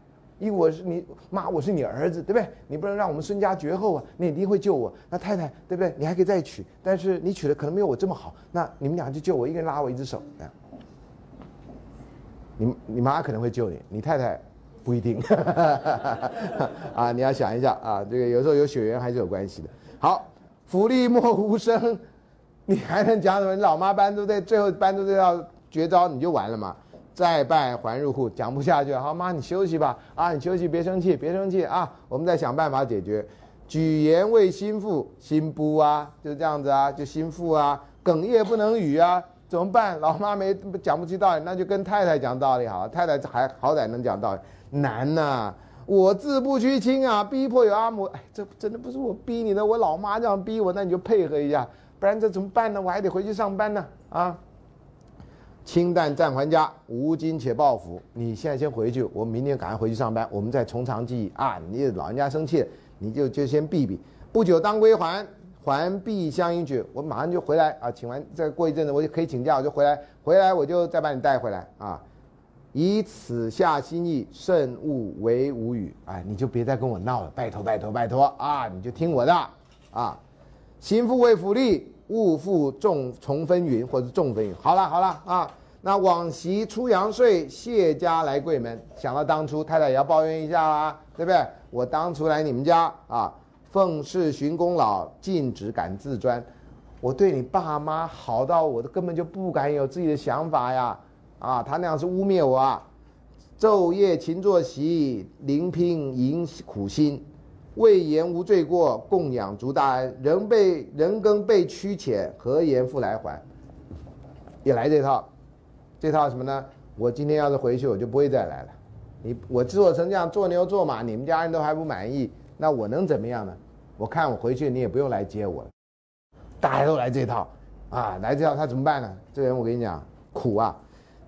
因为我是你妈，我是你儿子，对不对？你不能让我们孙家绝后啊！你一定会救我。那太太，对不对？你还可以再娶，但是你娶的可能没有我这么好。那你们俩就救我，一个人拉我一只手，你你妈可能会救你，你太太不一定。啊，你要想一下啊，这个有时候有血缘还是有关系的。好，福利莫无声，你还能讲什么？你老妈搬出这最后搬出这套绝招，你就完了嘛。再拜还入户，讲不下去，好妈，你休息吧。啊，你休息，别生气，别生气啊，我们再想办法解决。举言为心腹，心不啊，就这样子啊，就心腹啊，哽咽不能语啊，怎么办？老妈没讲不起道理，那就跟太太讲道理好。太太还好歹能讲道理，难呐。我自不屈亲啊，逼迫有阿母，哎，这真的不是我逼你的，我老妈这样逼我，那你就配合一下，不然这怎么办呢？我还得回去上班呢，啊。清淡暂还家，无金且报府。你现在先回去，我明天赶快回去上班，我们再从长计议啊！你老人家生气，你就就先避避。不久当归还，还必相应去。我马上就回来啊！请完再过一阵子，我就可以请假，我就回来。回来我就再把你带回来啊！以此下心意，慎勿为无语。哎，你就别再跟我闹了，拜托拜托拜托啊！你就听我的啊！心腹为府吏。勿负重重分云，或者重分云。好了好了啊，那往昔出阳岁，谢家来贵门。想到当初太太也要抱怨一下啦，对不对？我当初来你们家啊，奉事寻功劳，尽职敢自专。我对你爸妈好到我都根本就不敢有自己的想法呀！啊，他那样是污蔑我啊！昼夜勤作息，临拼迎苦心。未言无罪过，供养足大恩。人被人更被屈遣，何言复来还？也来这套，这套什么呢？我今天要是回去，我就不会再来了。你我做成这样做牛做马，你们家人都还不满意，那我能怎么样呢？我看我回去，你也不用来接我了。大家都来这套，啊，来这套他怎么办呢？这人我跟你讲，苦啊！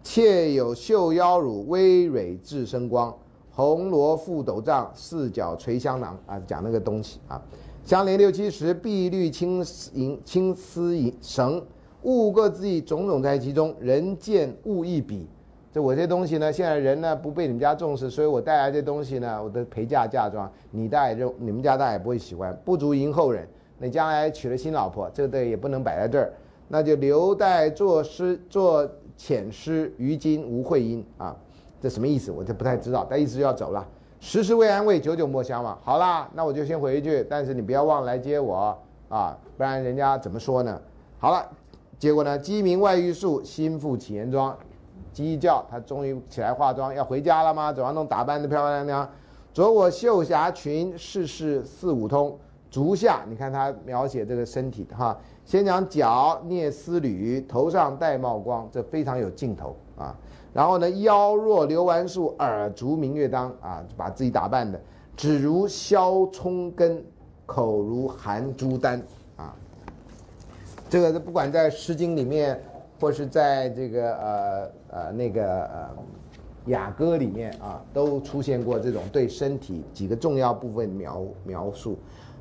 妾有绣腰乳，微蕊自生光。红罗覆斗帐，四角垂香囊啊，讲那个东西啊。香莲六七十，碧绿青银青丝银绳，物各自异，种种在其中。人见物异比。这我这东西呢，现在人呢不被你们家重视，所以我带来这东西呢，我的陪嫁嫁妆，你带就你们家大也不会喜欢，不足迎后人。你将来娶了新老婆，这个也不能摆在这儿，那就留待作诗作遣诗，于今无会音啊。这什么意思？我就不太知道。但意思就要走了。时时为安慰，久久莫相忘。好啦，那我就先回去，但是你不要忘了来接我啊，不然人家怎么说呢？好了，结果呢，鸡鸣外玉树，心腹起严妆。鸡叫，他终于起来化妆，要回家了吗？怎么弄打扮的漂漂亮亮。着我绣霞裙，事事四五通。足下，你看他描写这个身体哈，先讲脚蹑丝履，头上戴帽光，这非常有劲头啊。然后呢，腰若流纨素，耳足明月当啊，把自己打扮的，指如削葱根，口如含珠丹啊。这个不管在《诗经》里面，或是在这个呃呃那个呃雅歌里面啊，都出现过这种对身体几个重要部分描描述。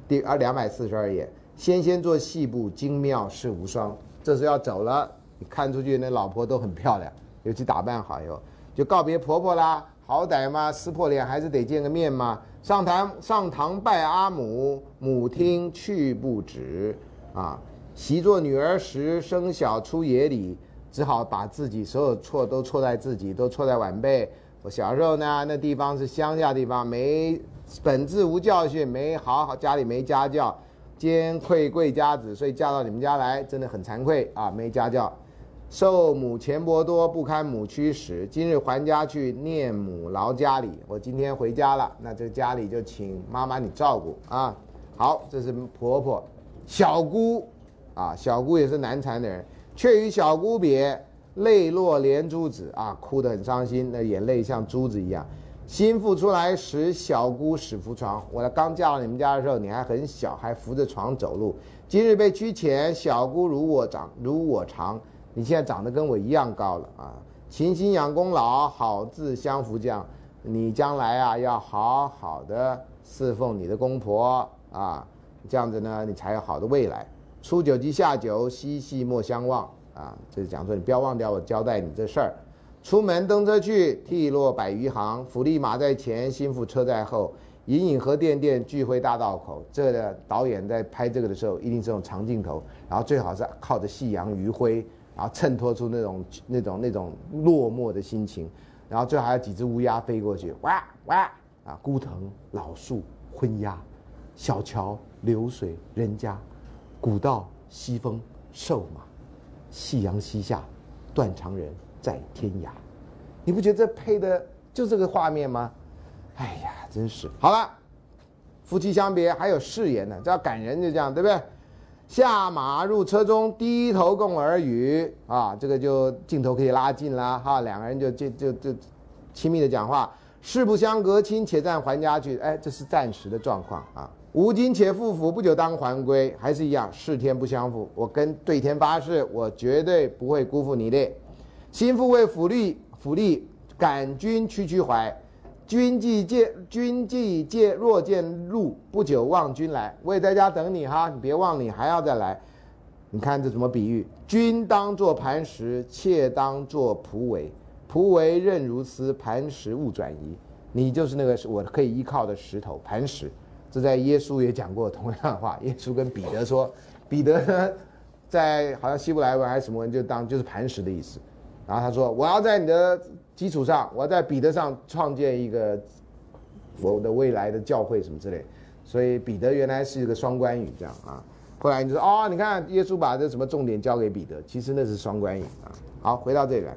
第二两百四十二页，纤纤作细步，精妙世无双。这是要走了，你看出去那老婆都很漂亮，尤其打扮好以后，就告别婆婆啦。好歹嘛，撕破脸还是得见个面嘛。上堂上堂拜阿母，母听去不止啊。习作女儿时，生小出野里，只好把自己所有错都错在自己，都错在晚辈。我小时候呢，那地方是乡下地方，没。本质无教训，没好好家里没家教，兼愧贵家子，所以嫁到你们家来真的很惭愧啊！没家教，受母钱帛多，不堪母驱使。今日还家去，念母劳家里。我今天回家了，那这家里就请妈妈你照顾啊。好，这是婆婆，小姑啊，小姑也是难产的人，却与小姑别，泪落连珠子啊，哭得很伤心，那眼泪像珠子一样。心腹出来时，小姑使扶床。我刚嫁到你们家的时候，你还很小，还扶着床走路。今日被驱遣，小姑如我长，如我长。你现在长得跟我一样高了啊！勤心养功劳，好自相扶将。你将来啊，要好好的侍奉你的公婆啊，这样子呢，你才有好的未来。初九即下酒，嬉戏莫相忘啊！这是讲说你不要忘掉我交代你这事儿。出门登车去，涕落百余行。福利马在前，心腹车在后。隐隐河甸甸，聚会大道口。这个导演在拍这个的时候，一定是用长镜头，然后最好是靠着夕阳余晖，然后衬托出那种那种那种落寞的心情。然后最后还有几只乌鸦飞过去，哇哇啊！孤藤老树昏鸦，小桥流水人家，古道西风瘦马，夕阳西下，断肠人。在天涯，你不觉得这配的就这个画面吗？哎呀，真是好了，夫妻相别还有誓言呢，这要感人就这样，对不对？下马入车中，低头共耳语啊，这个就镜头可以拉近了哈，两个人就就就就亲密的讲话。誓不相隔，亲且暂还家去。哎，这是暂时的状况啊。吾今且复府，不久当还归，还是一样，誓天不相负。我跟对天发誓，我绝对不会辜负你的。心腹为府吏，府吏感君区区怀，君既见君既见若见路，不久望君来。我也在家等你哈，你别忘，你还要再来。你看这怎么比喻？君当作磐石，妾当作蒲苇。蒲苇韧如丝，磐石勿转移。你就是那个我可以依靠的石头，磐石。这在耶稣也讲过同样的话。耶稣跟彼得说，彼得呢，在好像希伯来文还是什么文，就当就是磐石的意思。然后他说：“我要在你的基础上，我在彼得上创建一个我的未来的教会什么之类。”所以彼得原来是一个双关语，这样啊。后来你说：“哦，你看耶稣把这什么重点交给彼得，其实那是双关语啊。”好，回到这里来。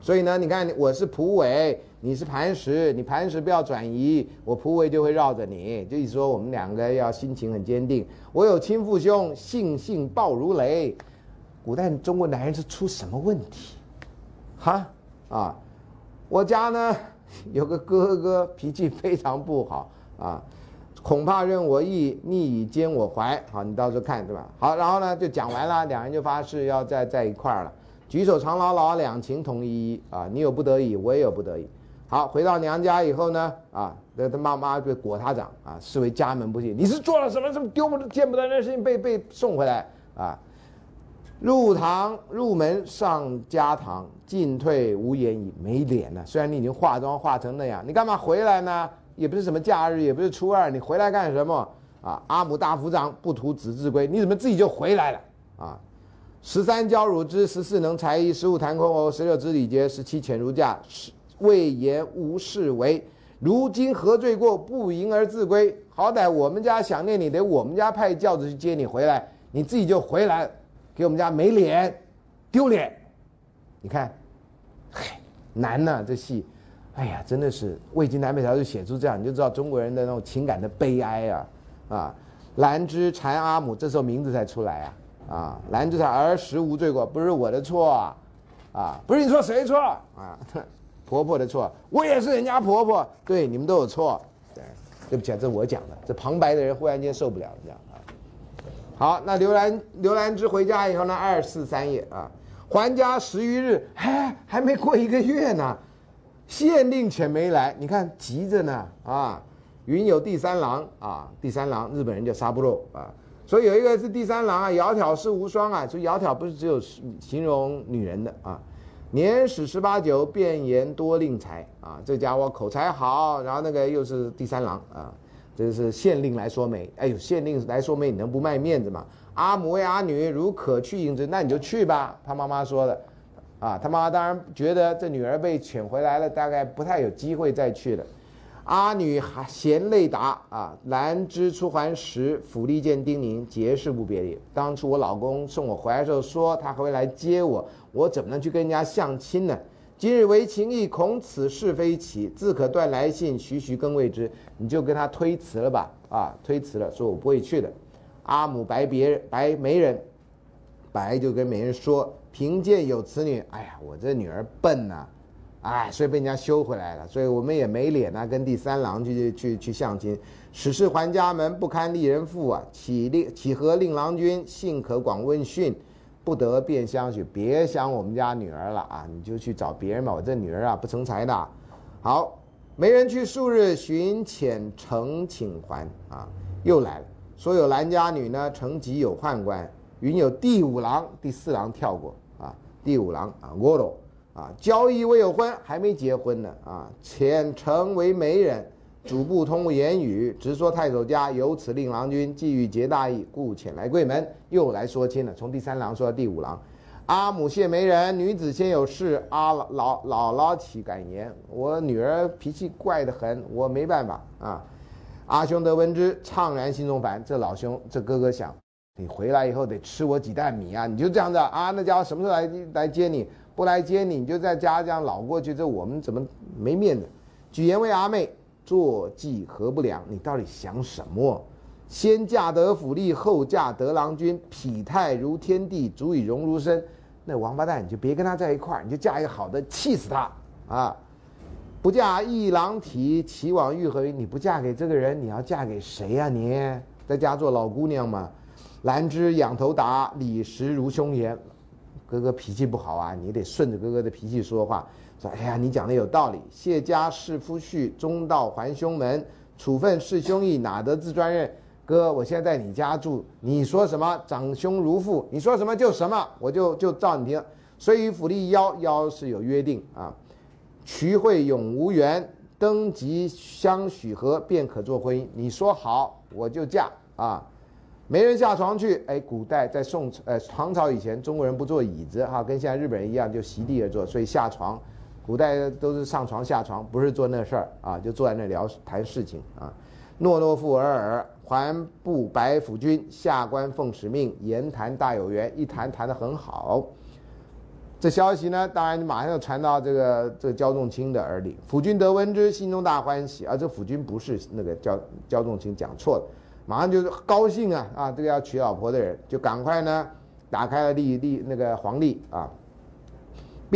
所以呢，你看我是蒲苇，你是磐石，你磐石不要转移，我蒲苇就会绕着你。就意思说我们两个要心情很坚定。我有亲父兄，性性暴如雷。古代中国男人是出什么问题？哈啊，我家呢有个哥哥，脾气非常不好啊，恐怕任我意，逆以奸我怀。好，你到时候看对吧？好，然后呢就讲完了，两人就发誓要在在一块儿了，举手长牢牢，两情同依啊。你有不得已，我也有不得已。好，回到娘家以后呢，啊，那他妈妈就裹他掌啊，视为家门不幸。你是做了什么？什么丢不、见不得人的事情，被被送回来啊？入堂入门上家堂，进退无言矣，没脸了。虽然你已经化妆化成那样，你干嘛回来呢？也不是什么假日，也不是初二，你回来干什么？啊，阿母大夫长不图子自归，你怎么自己就回来了？啊，十三教汝之，十四能才艺，十五谈空哦，十六知礼节，十七遣儒驾，十未言无事为。如今何罪过，不迎而自归？好歹我们家想念你，得我们家派轿子去接你回来，你自己就回来，给我们家没脸，丢脸。你看，嗨，难呐、这戏，哎呀，真的是魏晋南北朝就写出这样，你就知道中国人的那种情感的悲哀啊啊！兰芝缠阿母，这时候名字才出来啊啊！兰芝缠儿时无罪过，不是我的错啊，不是你错谁错啊？婆婆的错，我也是人家婆婆，对，你们都有错。对，对不起啊，这我讲的，这旁白的人忽然间受不了这样。好，那刘兰刘兰芝回家以后呢，二四三夜啊，还家十余日，还还没过一个月呢，县令且没来，你看急着呢啊。云有第三郎啊，第三郎日本人叫沙布肉啊，所以有一个是第三郎啊，窈窕是无双啊，所以窈窕不是只有形容女人的啊。年始十八九，辩言多令才啊，这家伙口才好，然后那个又是第三郎啊，这是县令来说媒。哎呦，县令来说媒，你能不卖面子吗？阿母为阿女，如可去应之，那你就去吧。他妈妈说的，啊，他妈妈当然觉得这女儿被遣回来了，大概不太有机会再去了。阿女还嫌累答啊，兰芝出还时，府吏见丁宁，结事不别离。当初我老公送我回来的时候说他会来接我，我怎么能去跟人家相亲呢？今日为情义，恐此事非起，自可断来信，徐徐更未知。你就跟他推辞了吧，啊，推辞了，说我不会去的。阿母白别人白媒人，白就跟媒人说，贫贱有此女，哎呀，我这女儿笨呐、哎，所以被人家休回来了，所以我们也没脸啊，跟第三郎去去去相亲。史事还家门，不堪丽人妇啊！岂令岂何令郎君信可广问讯，不得便相许。别想我们家女儿了啊，你就去找别人吧。我这女儿啊，不成才的。好，没人去数日，寻遣呈请还啊，又来了。说有兰家女呢，城籍有宦官，云有第五郎，第四郎跳过啊，第五郎啊，沃罗。啊，交易未有婚，还没结婚呢啊！遣成为媒人，主簿通言语，直说太守家由此令郎君既欲结大义，故遣来贵门，又来说亲了。从第三郎说到第五郎，阿母谢媒人，女子先有事，阿老老姥姥起敢言，我女儿脾气怪得很，我没办法啊。阿兄得闻之，怅然心中烦。这老兄，这哥哥想，你回来以后得吃我几担米啊！你就这样子啊？那家伙什么时候来来接你？不来接你，你就在家这样老过去，这我们怎么没面子？举言为阿妹，坐骑何不良？你到底想什么？先嫁得府吏，后嫁得郎君，匹态如天地，足以荣如身。那王八蛋，你就别跟他在一块儿，你就嫁一个好的，气死他啊！不嫁一郎体，齐往欲何？你不嫁给这个人，你要嫁给谁呀、你在家做老姑娘嘛？兰芝仰头答：李实如兄言。哥哥脾气不好啊，你得顺着哥哥的脾气说话。说，哎呀，你讲的有道理。谢家弑夫婿，中道还兄门，处分弑兄义，哪得自专任？哥，我现在在你家住，你说什么长兄如父，你说什么就什么，我就就照你听。虽与府吏邀邀是有约定啊，瞿会永无缘，登基相许和，便可做婚姻。你说好，我就嫁啊。没人下床去，哎，古代在宋呃唐朝以前，中国人不坐椅子哈，跟现在日本人一样，就席地而坐，所以下床，古代都是上床下床，不是做那事儿啊，就坐在那聊谈事情啊。诺诺父尔尔，还不白府君，下官奉使命，言谈大有缘，一谈谈得很好。这消息呢，当然马上就传到这个这个焦仲卿的耳里。府君得闻之，心中大欢喜。啊，这府君不是那个焦焦仲卿讲错了。马上就是高兴啊啊！这个要娶老婆的人就赶快呢，打开了历历那个黄历啊，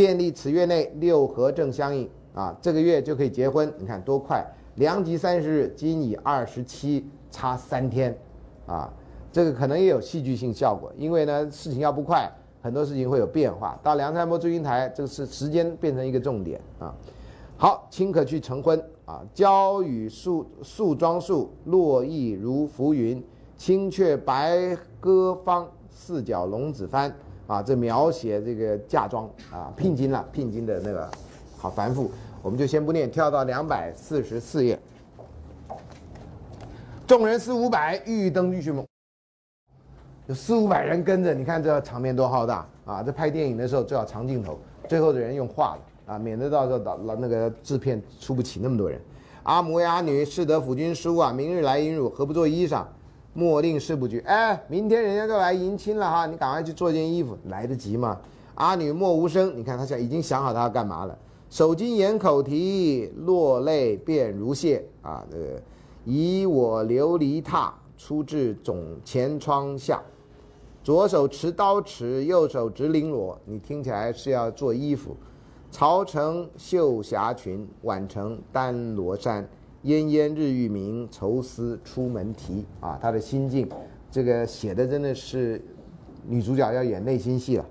便利此月内六合正相应啊，这个月就可以结婚。你看多快！良吉三十日，今已二十七，差三天啊！这个可能也有戏剧性效果，因为呢事情要不快，很多事情会有变化。到梁山伯祝英台，这个是时间变成一个重点啊。好，卿可去成婚啊！娇雨素素妆树，落意如浮云。青雀白鸽方，四角龙子翻啊！这描写这个嫁妆啊，聘金了，聘金的那个好繁复，我们就先不念，跳到两百四十四页。众人四五百，欲登玉梦。有四五百人跟着，你看这场面多浩大啊！这拍电影的时候最好长镜头，最后的人用画的啊，免得到时候导老那个制片出不起那么多人。阿母为阿女，士得府君书啊，明日来迎汝，何不做衣裳？莫令事不举。哎，明天人家就来迎亲了哈，你赶快去做件衣服，来得及吗？阿女莫无声，你看他想已经想好他要干嘛了。手巾掩口啼，落泪便如泻啊！这个以我琉璃榻，出至总前窗下，左手持刀尺，右手执绫罗。你听起来是要做衣服。朝成绣霞裙，晚成丹罗衫。烟烟日欲明，愁思出门啼啊！他的心境，这个写的真的是女主角要演内心戏了。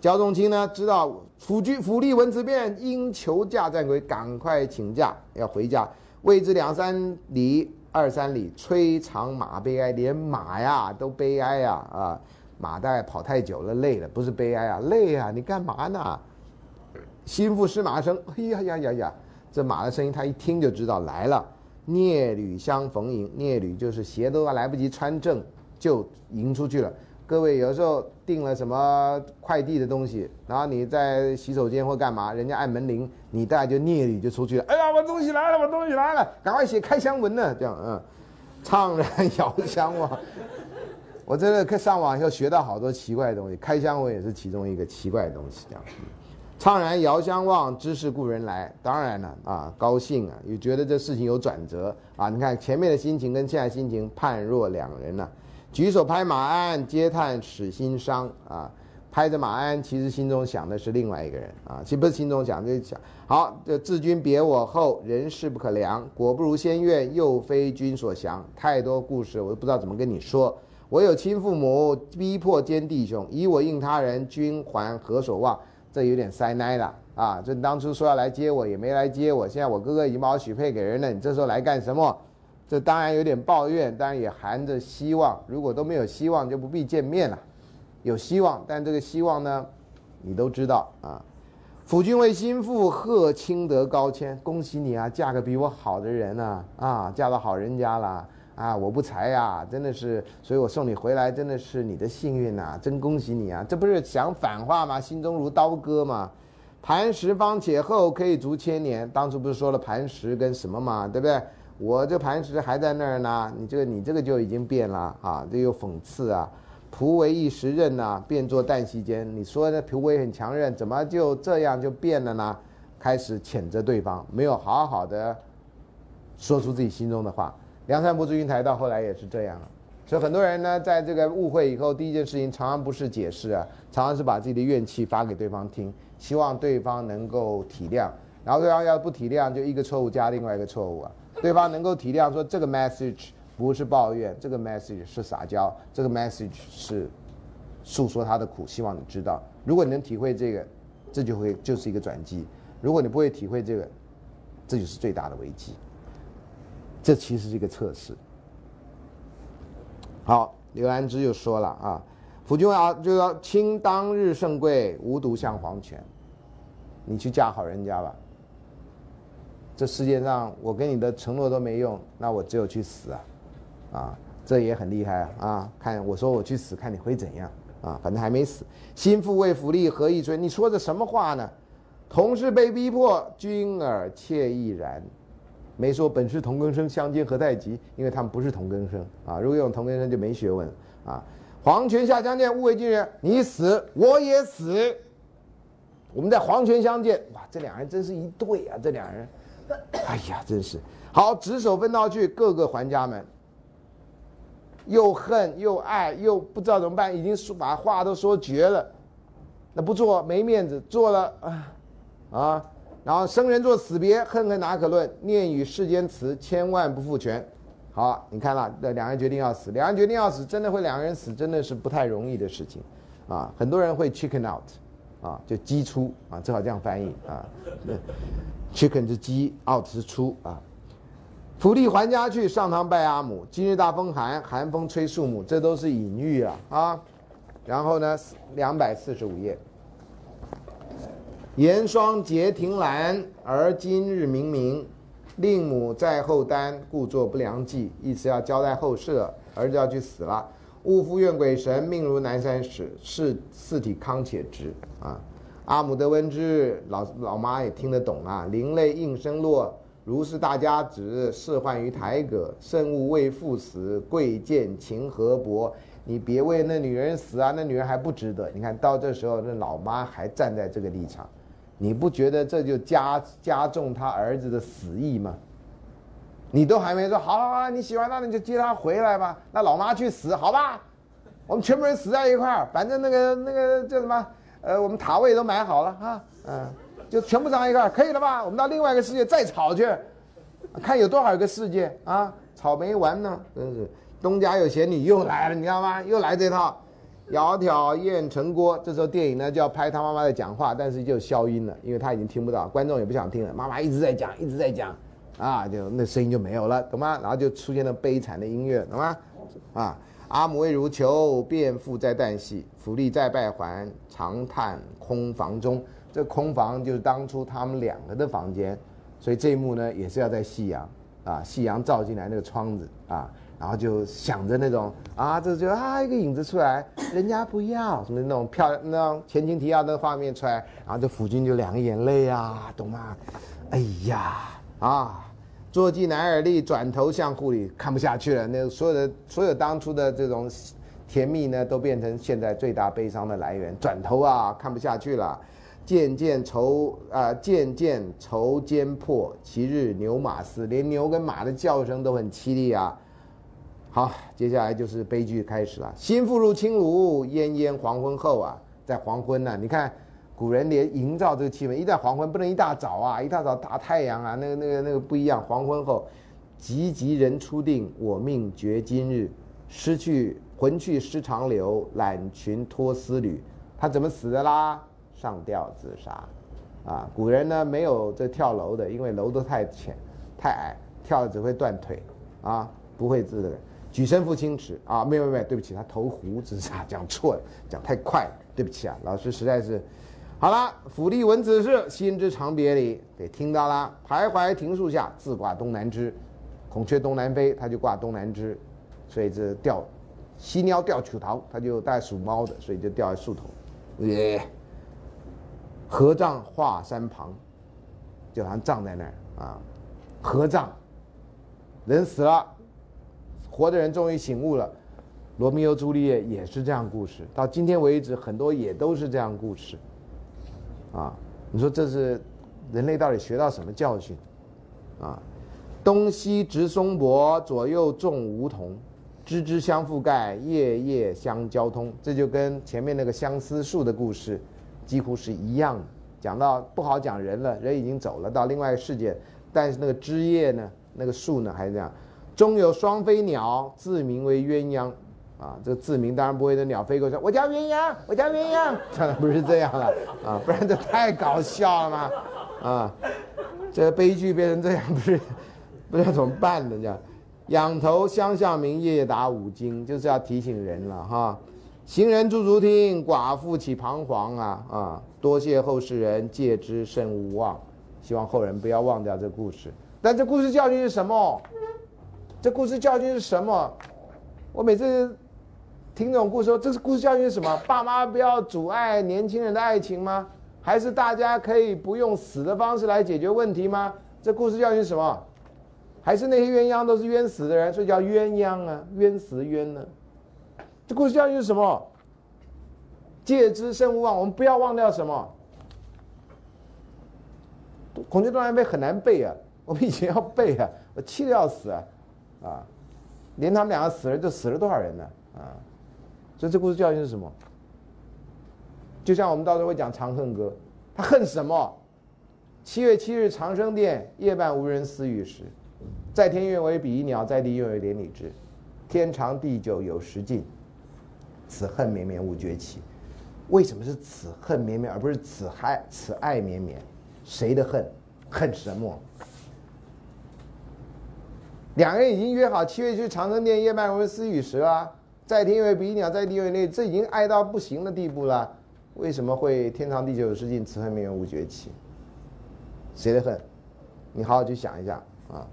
焦仲卿呢，知道府居府吏闻此变，应求嫁暂归，赶快请假要回家。未知两三里，二三里，催长马悲哀，连马呀都悲哀呀啊！马大概跑太久了，累了，不是悲哀啊，累啊！你干嘛呢？心腹失马声，哎呀呀呀呀！这马的声音，他一听就知道来了。聂履相逢迎，聂履就是鞋都来不及穿正，就迎出去了。各位有时候订了什么快递的东西，然后你在洗手间或干嘛，人家按门铃，你大概就聂履就出去了。哎呀，我东西来了，我东西来了，赶快写开箱文呢，这样嗯，怅然 遥相望。我真的上网以后学到好多奇怪的东西，开箱文也是其中一个奇怪的东西，这样。怅然遥相望，知是故人来。当然了啊，高兴啊，也觉得这事情有转折啊。你看前面的心情跟现在心情判若两人呐。举手拍马鞍，嗟叹始心伤啊。拍着马鞍，其实心中想的是另外一个人啊。其实不是心中想，就是想好。这至君别我后，人事不可量。果不如先愿，又非君所降。太多故事，我都不知道怎么跟你说。我有亲父母，逼迫奸弟兄，以我应他人，君还何所望？这有点塞奶了啊！这当初说要来接我，也没来接我。现在我哥哥已经把我许配给人了，你这时候来干什么？这当然有点抱怨，当然也含着希望。如果都没有希望，就不必见面了。有希望，但这个希望呢，你都知道啊。辅君为心腹，贺卿得高迁，恭喜你啊，嫁个比我好的人啊！啊，嫁到好人家了。啊，我不才呀，真的是，所以我送你回来，真的是你的幸运呐，真恭喜你啊！这不是讲反话吗？心中如刀割吗？磐石方且厚，可以足千年。当初不是说了磐石跟什么吗？对不对？我这磐石还在那儿呢，你这个你这个就已经变了啊！这又讽刺啊！仆为一时任呐，变作旦夕间。你说的仆为很强韧，怎么就这样就变了呢？开始谴责对方，没有好好的说出自己心中的话。梁山伯祝英台到后来也是这样，所以很多人呢，在这个误会以后，第一件事情常常不是解释啊，常常是把自己的怨气发给对方听，希望对方能够体谅。然后对方要不体谅，就一个错误加另外一个错误啊。对方能够体谅，说这个 message 不是抱怨，这个 message 是撒娇，这个 message 是诉说他的苦，希望你知道。如果你能体会这个，这就会就是一个转机；如果你不会体会这个，这就是最大的危机。这其实是一个测试。好，刘安之又说了啊，辅君啊，就说卿当日甚贵，无独向黄泉。你去嫁好人家吧。这世界上，我跟你的承诺都没用，那我只有去死啊！啊，这也很厉害啊！啊，看我说我去死，看你会怎样啊？反正还没死。心腹为福利，何以追？你说的什么话呢？同事被逼迫，君尔妾亦然。没说本是同根生，相煎何太急？因为他们不是同根生啊！如果用同根生就没学问啊！黄泉下相见，勿为君人。你死我也死，我们在黄泉相见，哇！这两人真是一对啊！这两人，哎呀，真是好，执手分道去，各个还家门。又恨又爱，又不知道怎么办，已经说把话都说绝了。那不做没面子，做了啊啊！然后生人作死别，恨恨哪可论？念与世间词，千万不复全。好，你看了，这两人决定要死，两人决定要死，真的会两个人死，真的是不太容易的事情，啊，很多人会 chicken out，啊，就鸡出啊，正好这样翻译啊，chicken 是鸡，out 是出啊。府吏还家去，上堂拜阿母。今日大风寒，寒风吹树木，这都是隐喻啊啊。然后呢，两百四十五页。严霜结庭兰，而今日明明，令母在后担，故作不良计，意思要交代后事了，儿子要去死了。勿复怨鬼神，命如南山石，是四体康且直啊！阿母得闻之，老老妈也听得懂啊。灵泪应声落，如是大家指，仕宦于台阁，慎勿为父死，贵贱情何薄？你别为那女人死啊，那女人还不值得。你看到这时候，那老妈还站在这个立场，你不觉得这就加加重他儿子的死意吗？你都还没说好，好，好，你喜欢他，你就接他回来吧。那老妈去死，好吧？我们全部人死在一块儿，反正那个那个叫什么？呃，我们塔位都买好了啊，嗯，就全部葬一块儿，可以了吧？我们到另外一个世界再吵去，看有多少个世界啊？吵没完呢，真是。东家有贤女又来了，你知道吗？又来这套，窈窕燕成郭。这时候电影呢就要拍他妈妈在讲话，但是就消音了，因为他已经听不到，观众也不想听了。妈妈一直在讲，一直在讲，啊，就那声音就没有了，懂吗？然后就出现了悲惨的音乐，懂吗？啊，阿母未如求，便复在旦夕。府吏再拜还，长叹空房中。这空房就是当初他们两个的房间，所以这一幕呢也是要在夕阳啊，夕阳照进来那个窗子啊。然后就想着那种啊，这就啊一个影子出来，人家不要什么那种漂亮那种前情提要的画面出来，然后这辅君就两个眼泪啊，懂吗？哎呀啊，坐骑乃尔立，转头向户里，看不下去了。那所有的所有当初的这种甜蜜呢，都变成现在最大悲伤的来源。转头啊，看不下去了，渐渐愁啊，渐渐愁间破，其日牛马嘶，连牛跟马的叫声都很凄厉啊。好，接下来就是悲剧开始了。新妇入青庐，烟烟黄昏后啊，在黄昏呢，你看古人连营造这个气氛，一旦黄昏不能一大早啊，一大早大太阳啊，那个那个那个不一样。黄昏后，急急人初定，我命绝今日，失去魂去失长留，揽裙脱丝履。他怎么死的啦？上吊自杀。啊，古人呢没有这跳楼的，因为楼都太浅太矮，跳了只会断腿啊，不会自的。举身赴清池啊，没有没有，对不起，他投湖自杀，讲错了，讲太快了，对不起啊，老师实在是，好了，府吏闻此事，心知长别离，给听到了，徘徊庭树下，自挂东南枝，孔雀东南飞，他就挂东南枝，所以这吊，犀鸟吊曲桃，他就带属猫的，所以就吊在树头，耶，合葬华山旁，就好像葬在那儿啊，合葬，人死了。活的人终于醒悟了，罗密欧朱丽叶也是这样故事，到今天为止很多也都是这样故事，啊，你说这是人类到底学到什么教训？啊，东西直松柏，左右种梧桐，枝枝相覆盖，叶叶相交通，这就跟前面那个相思树的故事几乎是一样的。讲到不好讲人了，人已经走了到另外一个世界，但是那个枝叶呢，那个树呢还是这样。中有双飞鸟，自名为鸳鸯，啊，这个自名当然不会的鸟飞过去，我叫鸳鸯，我叫鸳鸯，当然不是这样了，啊，不然这太搞笑了嘛，啊，这悲剧变成这样，不是，不知道怎么办呢？这样，仰头相向明夜打五更，就是要提醒人了哈，行人驻足听，寡妇起彷徨啊啊，多谢后世人戒之慎勿忘，希望后人不要忘掉这故事，但这故事教训是什么？这故事教训是什么？我每次听这种故事，说这是故事教训是什么？爸妈不要阻碍年轻人的爱情吗？还是大家可以不用死的方式来解决问题吗？这故事教训是什么？还是那些鸳鸯都是冤死的人，所以叫鸳鸯啊，冤死冤呢？这故事教训是什么？戒之慎勿忘，我们不要忘掉什么？孔雀东南飞很难背啊，我们以前要背啊，我气得要死啊。啊，连他们两个死了，就死了多少人呢？啊，所以这故事教训是什么？就像我们到时候会讲《长恨歌》，他恨什么？七月七日长生殿，夜半无人私语时，在天愿为比翼鸟，在地愿为连理枝。天长地久有时尽，此恨绵绵无绝期。为什么是此恨绵绵，而不是此爱此爱绵绵？谁的恨？恨什么？两个人已经约好七月去长生殿，夜半无人私语时了。在天为比翼鸟，在地为那，这已经爱到不行的地步了。为什么会天长地久有时尽，此恨绵绵无绝期？谁的恨？你好好去想一下啊。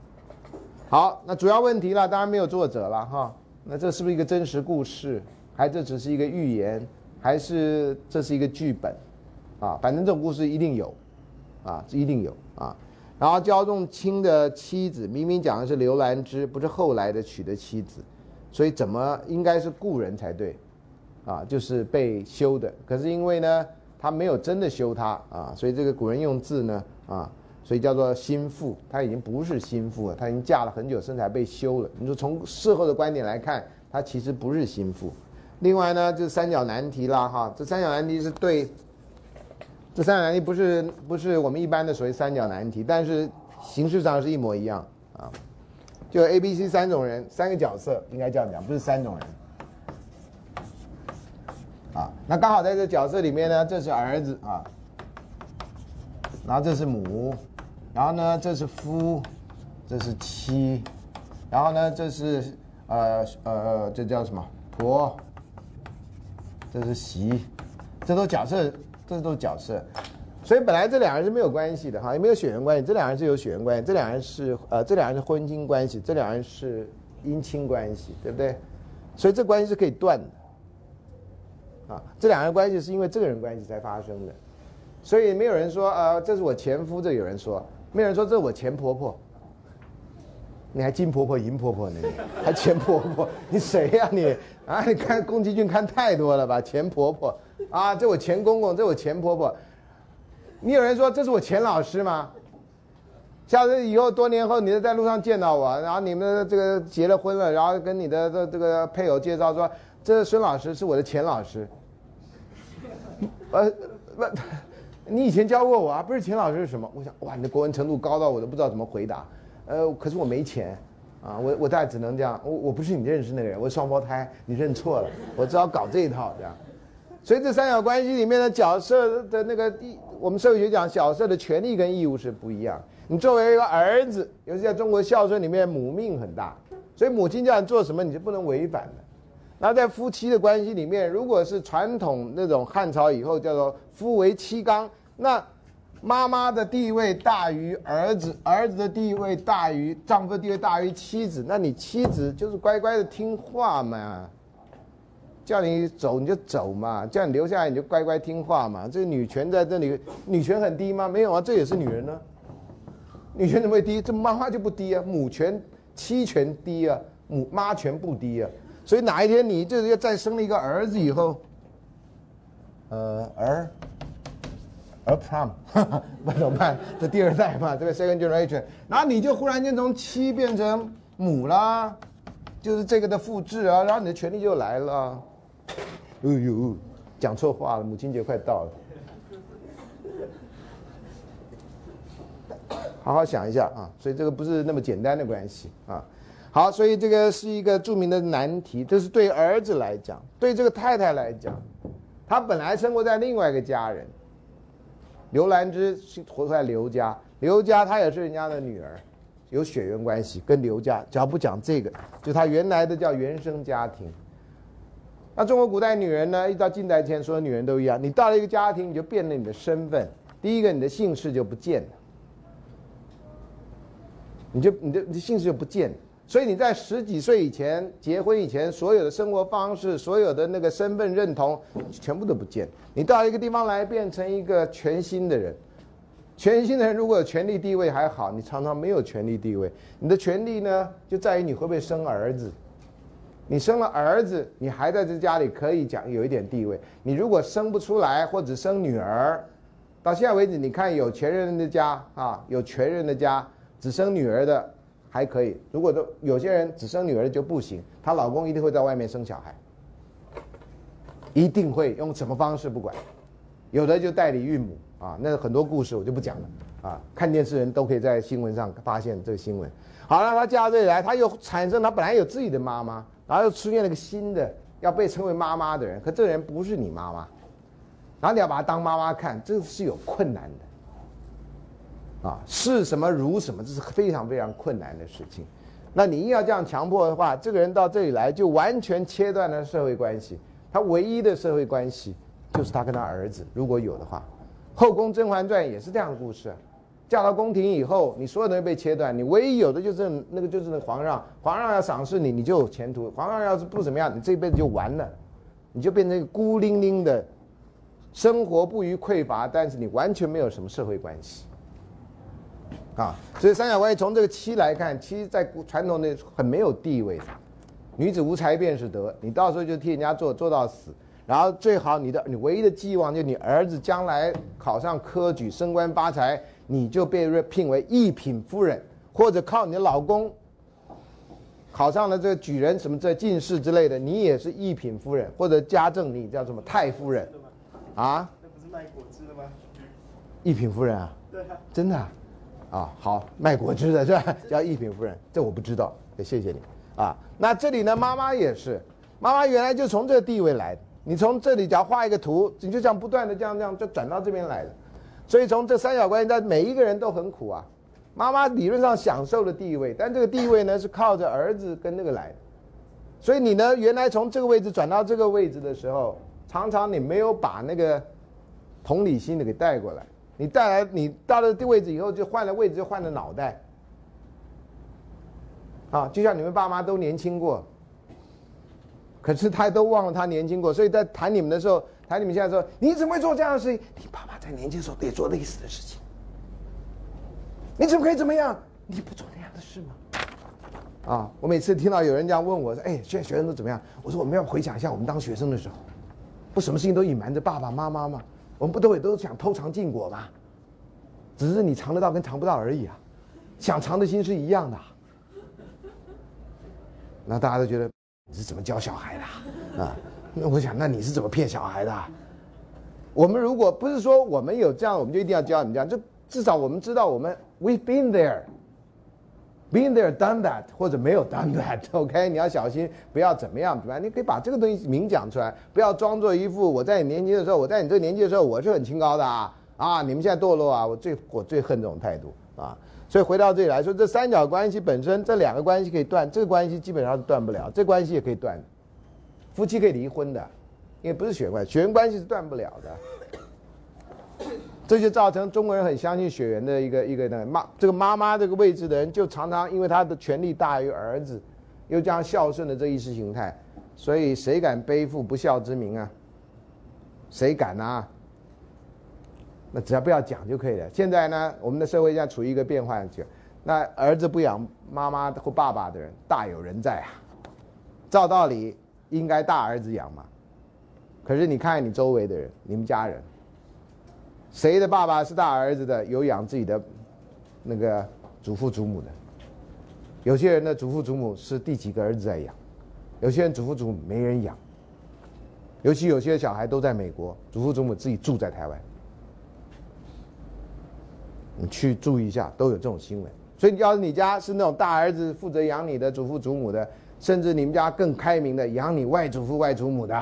好，那主要问题了，当然没有作者了哈。那这是不是一个真实故事？还这只是一个寓言？还是这是一个剧本？啊，反正这种故事一定有，啊，一定有啊。然后焦仲卿的妻子明明讲的是刘兰芝，不是后来的娶的妻子，所以怎么应该是故人才对，啊，就是被休的。可是因为呢，他没有真的休他啊，所以这个古人用字呢，啊，所以叫做心腹，他已经不是心腹了，他已经嫁了很久，身材被休了。你说从事后的观点来看，他其实不是心腹。另外呢，就是三角难题啦，哈，这三角难题是对。这三角难题不是不是我们一般的所谓三角难题，但是形式上是一模一样啊。就 A、B、C 三种人，三个角色应该这样讲，不是三种人。啊，那刚好在这角色里面呢，这是儿子啊，然后这是母，然后呢这是夫，这是妻，然后呢这是呃呃这叫什么婆，这是媳，这都角色。这都是角色，所以本来这两人是没有关系的哈，也没有血缘关系。这两人是有血缘关系，这两人是呃，这两人是婚姻关系，这两人是姻亲关系，对不对？所以这关系是可以断的，啊，这两人关系是因为这个人关系才发生的，所以没有人说呃，这是我前夫，这有人说，没有人说这是我前婆婆，你还金婆婆银婆婆呢，还前婆婆，你谁呀你？啊，你看宫崎骏看太多了吧，前婆婆。啊，这我前公公，这我前婆婆。你有人说这是我前老师吗？下次以后多年后，你在路上见到我，然后你们这个结了婚了，然后跟你的这这个配偶介绍说，这孙老师是我的前老师。呃，不，你以前教过我啊？不是钱老师是什么？我想，哇，你的国文程度高到我都不知道怎么回答。呃，可是我没钱，啊，我我大概只能这样。我我不是你认识那个人，我双胞胎，你认错了，我只好搞这一套这样。所以这三角关系里面的角色的那个，我们社会学讲角色的权利跟义务是不一样。你作为一个儿子，尤其在中国孝顺里面，母命很大，所以母亲叫你做什么，你就不能违反的。那在夫妻的关系里面，如果是传统那种汉朝以后叫做夫为妻纲，那妈妈的地位大于儿子，儿子的地位大于丈夫的地位大于妻子，那你妻子就是乖乖的听话嘛。叫你走你就走嘛，叫你留下来你就乖乖听话嘛。这个女权在这里，女权很低吗？没有啊，这也是女人呢。女权怎么会低？这妈妈就不低啊，母权、妻权低啊，母妈权不低啊。所以哪一天你就是要再生了一个儿子以后，呃，儿儿 prom，那 怎么办？这第二代嘛，这个 second generation，然后你就忽然间从妻变成母啦，就是这个的复制啊，然后你的权利就来了。哎呦，讲错话了！母亲节快到了，好好想一下啊。所以这个不是那么简单的关系啊。好，所以这个是一个著名的难题。这是对儿子来讲，对这个太太来讲，她本来生活在另外一个家人。刘兰芝是活在刘家，刘家她也是人家的女儿，有血缘关系，跟刘家。只要不讲这个，就她原来的叫原生家庭。那中国古代女人呢？一到近代前，所有女人都一样。你到了一个家庭，你就变了你的身份。第一个，你的姓氏就不见了，你就你的你的姓氏就不见了。所以你在十几岁以前结婚以前，所有的生活方式、所有的那个身份认同，全部都不见。你到一个地方来，变成一个全新的人。全新的人如果有权力地位还好，你常常没有权力地位。你的权利呢，就在于你会不会生儿子。你生了儿子，你还在这家里可以讲有一点地位。你如果生不出来，或者生女儿，到现在为止，你看有钱人的家啊，有权人的家只生女儿的还可以。如果都有些人只生女儿就不行，她老公一定会在外面生小孩，一定会用什么方式不管，有的就代理孕母啊，那很多故事我就不讲了啊，看电视人都可以在新闻上发现这个新闻。好了，她嫁到这里来，她又产生她本来有自己的妈妈。然后又出现了个新的要被称为妈妈的人，可这个人不是你妈妈，然后你要把他当妈妈看，这是有困难的，啊，是什么如什么，这是非常非常困难的事情。那你硬要这样强迫的话，这个人到这里来就完全切断了社会关系，他唯一的社会关系就是他跟他儿子，如果有的话，《后宫甄嬛传》也是这样的故事。嫁到宫廷以后，你所有东西被切断，你唯一有的就是那个就是那皇上，皇上要赏识你，你就有前途；皇上要是不怎么样，你这辈子就完了，你就变成一个孤零零的，生活不虞匮乏，但是你完全没有什么社会关系，啊，所以三角关系从这个妻来看，妻在传统的很没有地位的，女子无才便是德，你到时候就替人家做做到死，然后最好你的你唯一的寄望就是你儿子将来考上科举升官发财，你就被聘为一品夫人，或者靠你的老公考上了这个举人什么这进士之类的，你也是一品夫人，或者家政你叫什么太夫人啊，那不是卖果汁的吗？一品夫人啊。对啊，真的啊，啊好卖果汁的是吧？叫一品夫人，这我不知道，也谢谢你啊。那这里呢，妈妈也是，妈妈原来就从这个地位来的。你从这里只要画一个图，你就这样不断的这样这样就转到这边来的。所以从这三角关系，在每一个人都很苦啊。妈妈理论上享受了地位，但这个地位呢是靠着儿子跟那个来的。所以你呢，原来从这个位置转到这个位置的时候，常常你没有把那个同理心的给带过来。你带来，你到了这位置以后，就换了位置，就换了脑袋。啊，就像你们爸妈都年轻过，可是他都忘了他年轻过，所以在谈你们的时候，谈你们现在说，你怎么会做这样的事情？你爸爸在年轻时候也做类似的事情，你怎么可以怎么样？你不做那样的事吗？啊，我每次听到有人这样问我说，哎，现在学生都怎么样？我说我们要回想一下我们当学生的时候，不什么事情都隐瞒着爸爸妈妈吗？我们不都也都想偷尝禁果吗？只是你尝得到跟尝不到而已啊，想尝的心是一样的。那大家都觉得你是怎么教小孩的啊？那我想，那你是怎么骗小孩的？我们如果不是说我们有这样，我们就一定要教你们这样，就至少我们知道我们 we've been there，been there done that，或者没有 done that，OK？你要小心，不要怎么样，怎么样？你可以把这个东西明讲出来，不要装作一副我在你年轻的时候，我在你这个年纪的时候，我是很清高的啊。啊！你们现在堕落啊！我最我最恨这种态度啊！所以回到这里来说，这三角关系本身，这两个关系可以断，这个关系基本上是断不了，这关系也可以断的。夫妻可以离婚的，因为不是血缘关系，血缘关系是断不了的。这就造成中国人很相信血缘的一个一个呢妈这个妈妈这个位置的人，就常常因为他的权力大于儿子，又这样孝顺的这意识形态，所以谁敢背负不孝之名啊？谁敢啊？那只要不要讲就可以了。现在呢，我们的社会现在处于一个变化期，那儿子不养妈妈或爸爸的人大有人在啊。照道理应该大儿子养嘛，可是你看你周围的人，你们家人，谁的爸爸是大儿子的，有养自己的那个祖父祖母的？有些人的祖父祖母是第几个儿子在养，有些人祖父祖母没人养，尤其有些小孩都在美国，祖父祖母自己住在台湾。你去注意一下，都有这种新闻。所以，要是你家是那种大儿子负责养你的祖父祖母的，甚至你们家更开明的养你外祖父外祖母的，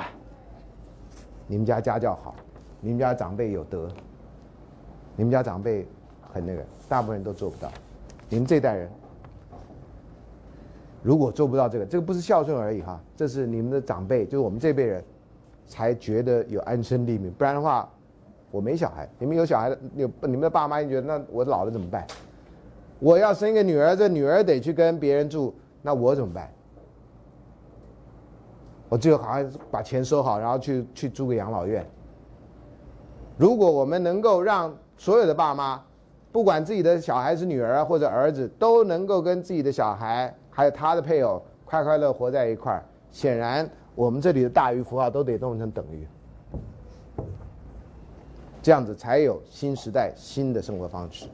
你们家家教好，你们家长辈有德，你们家长辈很那个，大部分人都做不到。你们这代人如果做不到这个，这个不是孝顺而已哈，这是你们的长辈，就是我们这辈人才觉得有安身立命，不然的话。我没小孩，你们有小孩的，有你们的爸妈，你觉得那我老了怎么办？我要生一个女儿，这女儿得去跟别人住，那我怎么办？我最好像把钱收好，然后去去租个养老院。如果我们能够让所有的爸妈，不管自己的小孩是女儿或者儿子，都能够跟自己的小孩还有他的配偶快快乐活在一块儿，显然我们这里的大于符号都得弄成等于。这样子才有新时代新的生活方式，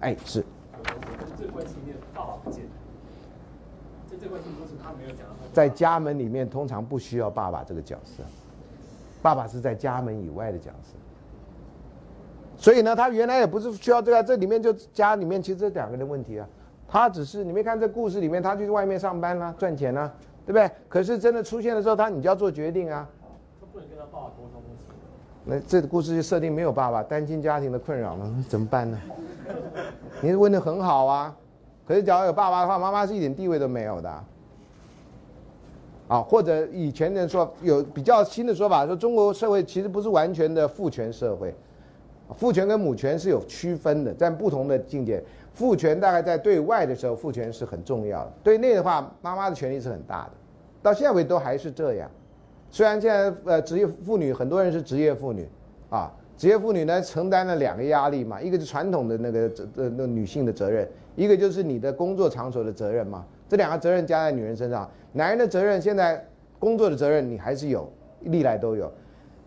哎，是。这个关系里面，爸爸不见。在这个关系里他没有讲。在家门里面，通常不需要爸爸这个角色，爸爸是在家门以外的角色。所以呢，他原来也不是需要这个，这里面就家里面其实这两个人问题啊，他只是你没看这故事里面，他去外面上班啦，赚钱啦，对不对？可是真的出现的时候，他你就要做决定啊。他不能跟他爸爸沟通。那这个故事就设定没有爸爸，单亲家庭的困扰了？怎么办呢？你问的很好啊，可是假如有爸爸的话，妈妈是一点地位都没有的。啊，或者以前人说有比较新的说法，说中国社会其实不是完全的父权社会，父权跟母权是有区分的，在不同的境界。父权大概在对外的时候，父权是很重要的；对内的话，妈妈的权利是很大的。到现在为止都还是这样。虽然现在呃职业妇女很多人是职业妇女，啊，职业妇女呢承担了两个压力嘛，一个是传统的那个责呃那女性的责任，一个就是你的工作场所的责任嘛。这两个责任加在女人身上，男人的责任现在工作的责任你还是有，历来都有。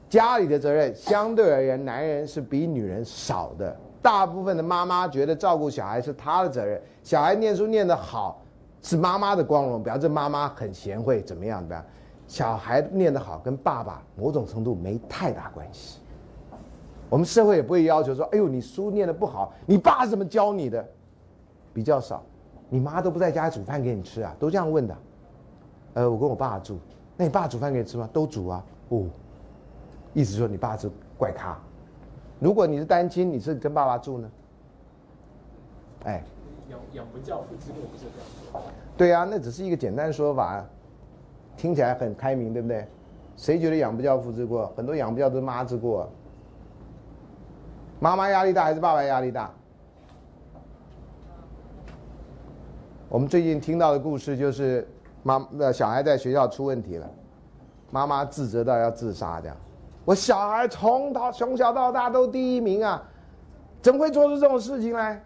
家里的责任相对而言，男人是比女人少的。大部分的妈妈觉得照顾小孩是她的责任，小孩念书念得好是妈妈的光荣，表示妈妈很贤惠，怎么样怎么样。小孩念得好跟爸爸某种程度没太大关系。我们社会也不会要求说，哎呦，你书念得不好，你爸怎么教你的？比较少，你妈都不在家煮饭给你吃啊，都这样问的。呃，我跟我爸住，那你爸煮饭给你吃吗？都煮啊。哦，意思说你爸是怪咖。如果你是单亲，你是跟爸爸住呢？哎，养养不教，父之过，不是这样。对啊、那只是一个简单说法，听起来很开明，对不对？谁觉得养不教父之过？很多养不教都是妈之过。妈妈压力大还是爸爸压力大？我们最近听到的故事就是妈呃小孩在学校出问题了，妈妈自责到要自杀这样。我小孩从到从小到大都第一名啊，怎么会做出这种事情来？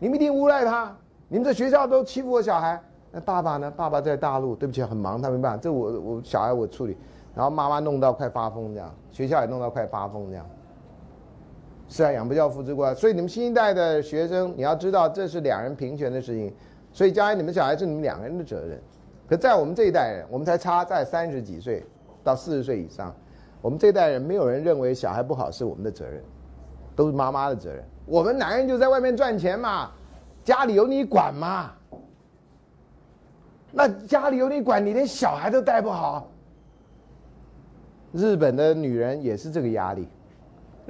你们一定诬赖他，你们这学校都欺负我小孩。那爸爸呢？爸爸在大陆，对不起，很忙，他没办法。这我我小孩我处理，然后妈妈弄到快发疯这样，学校也弄到快发疯这样。是啊，养不教父之过。所以你们新一代的学生，你要知道这是两人平权的事情，所以将来你们小孩是你们两个人的责任。可在我们这一代人，我们才差在三十几岁到四十岁以上，我们这一代人没有人认为小孩不好是我们的责任，都是妈妈的责任。我们男人就在外面赚钱嘛，家里有你管嘛。那家里有你管，你连小孩都带不好。日本的女人也是这个压力。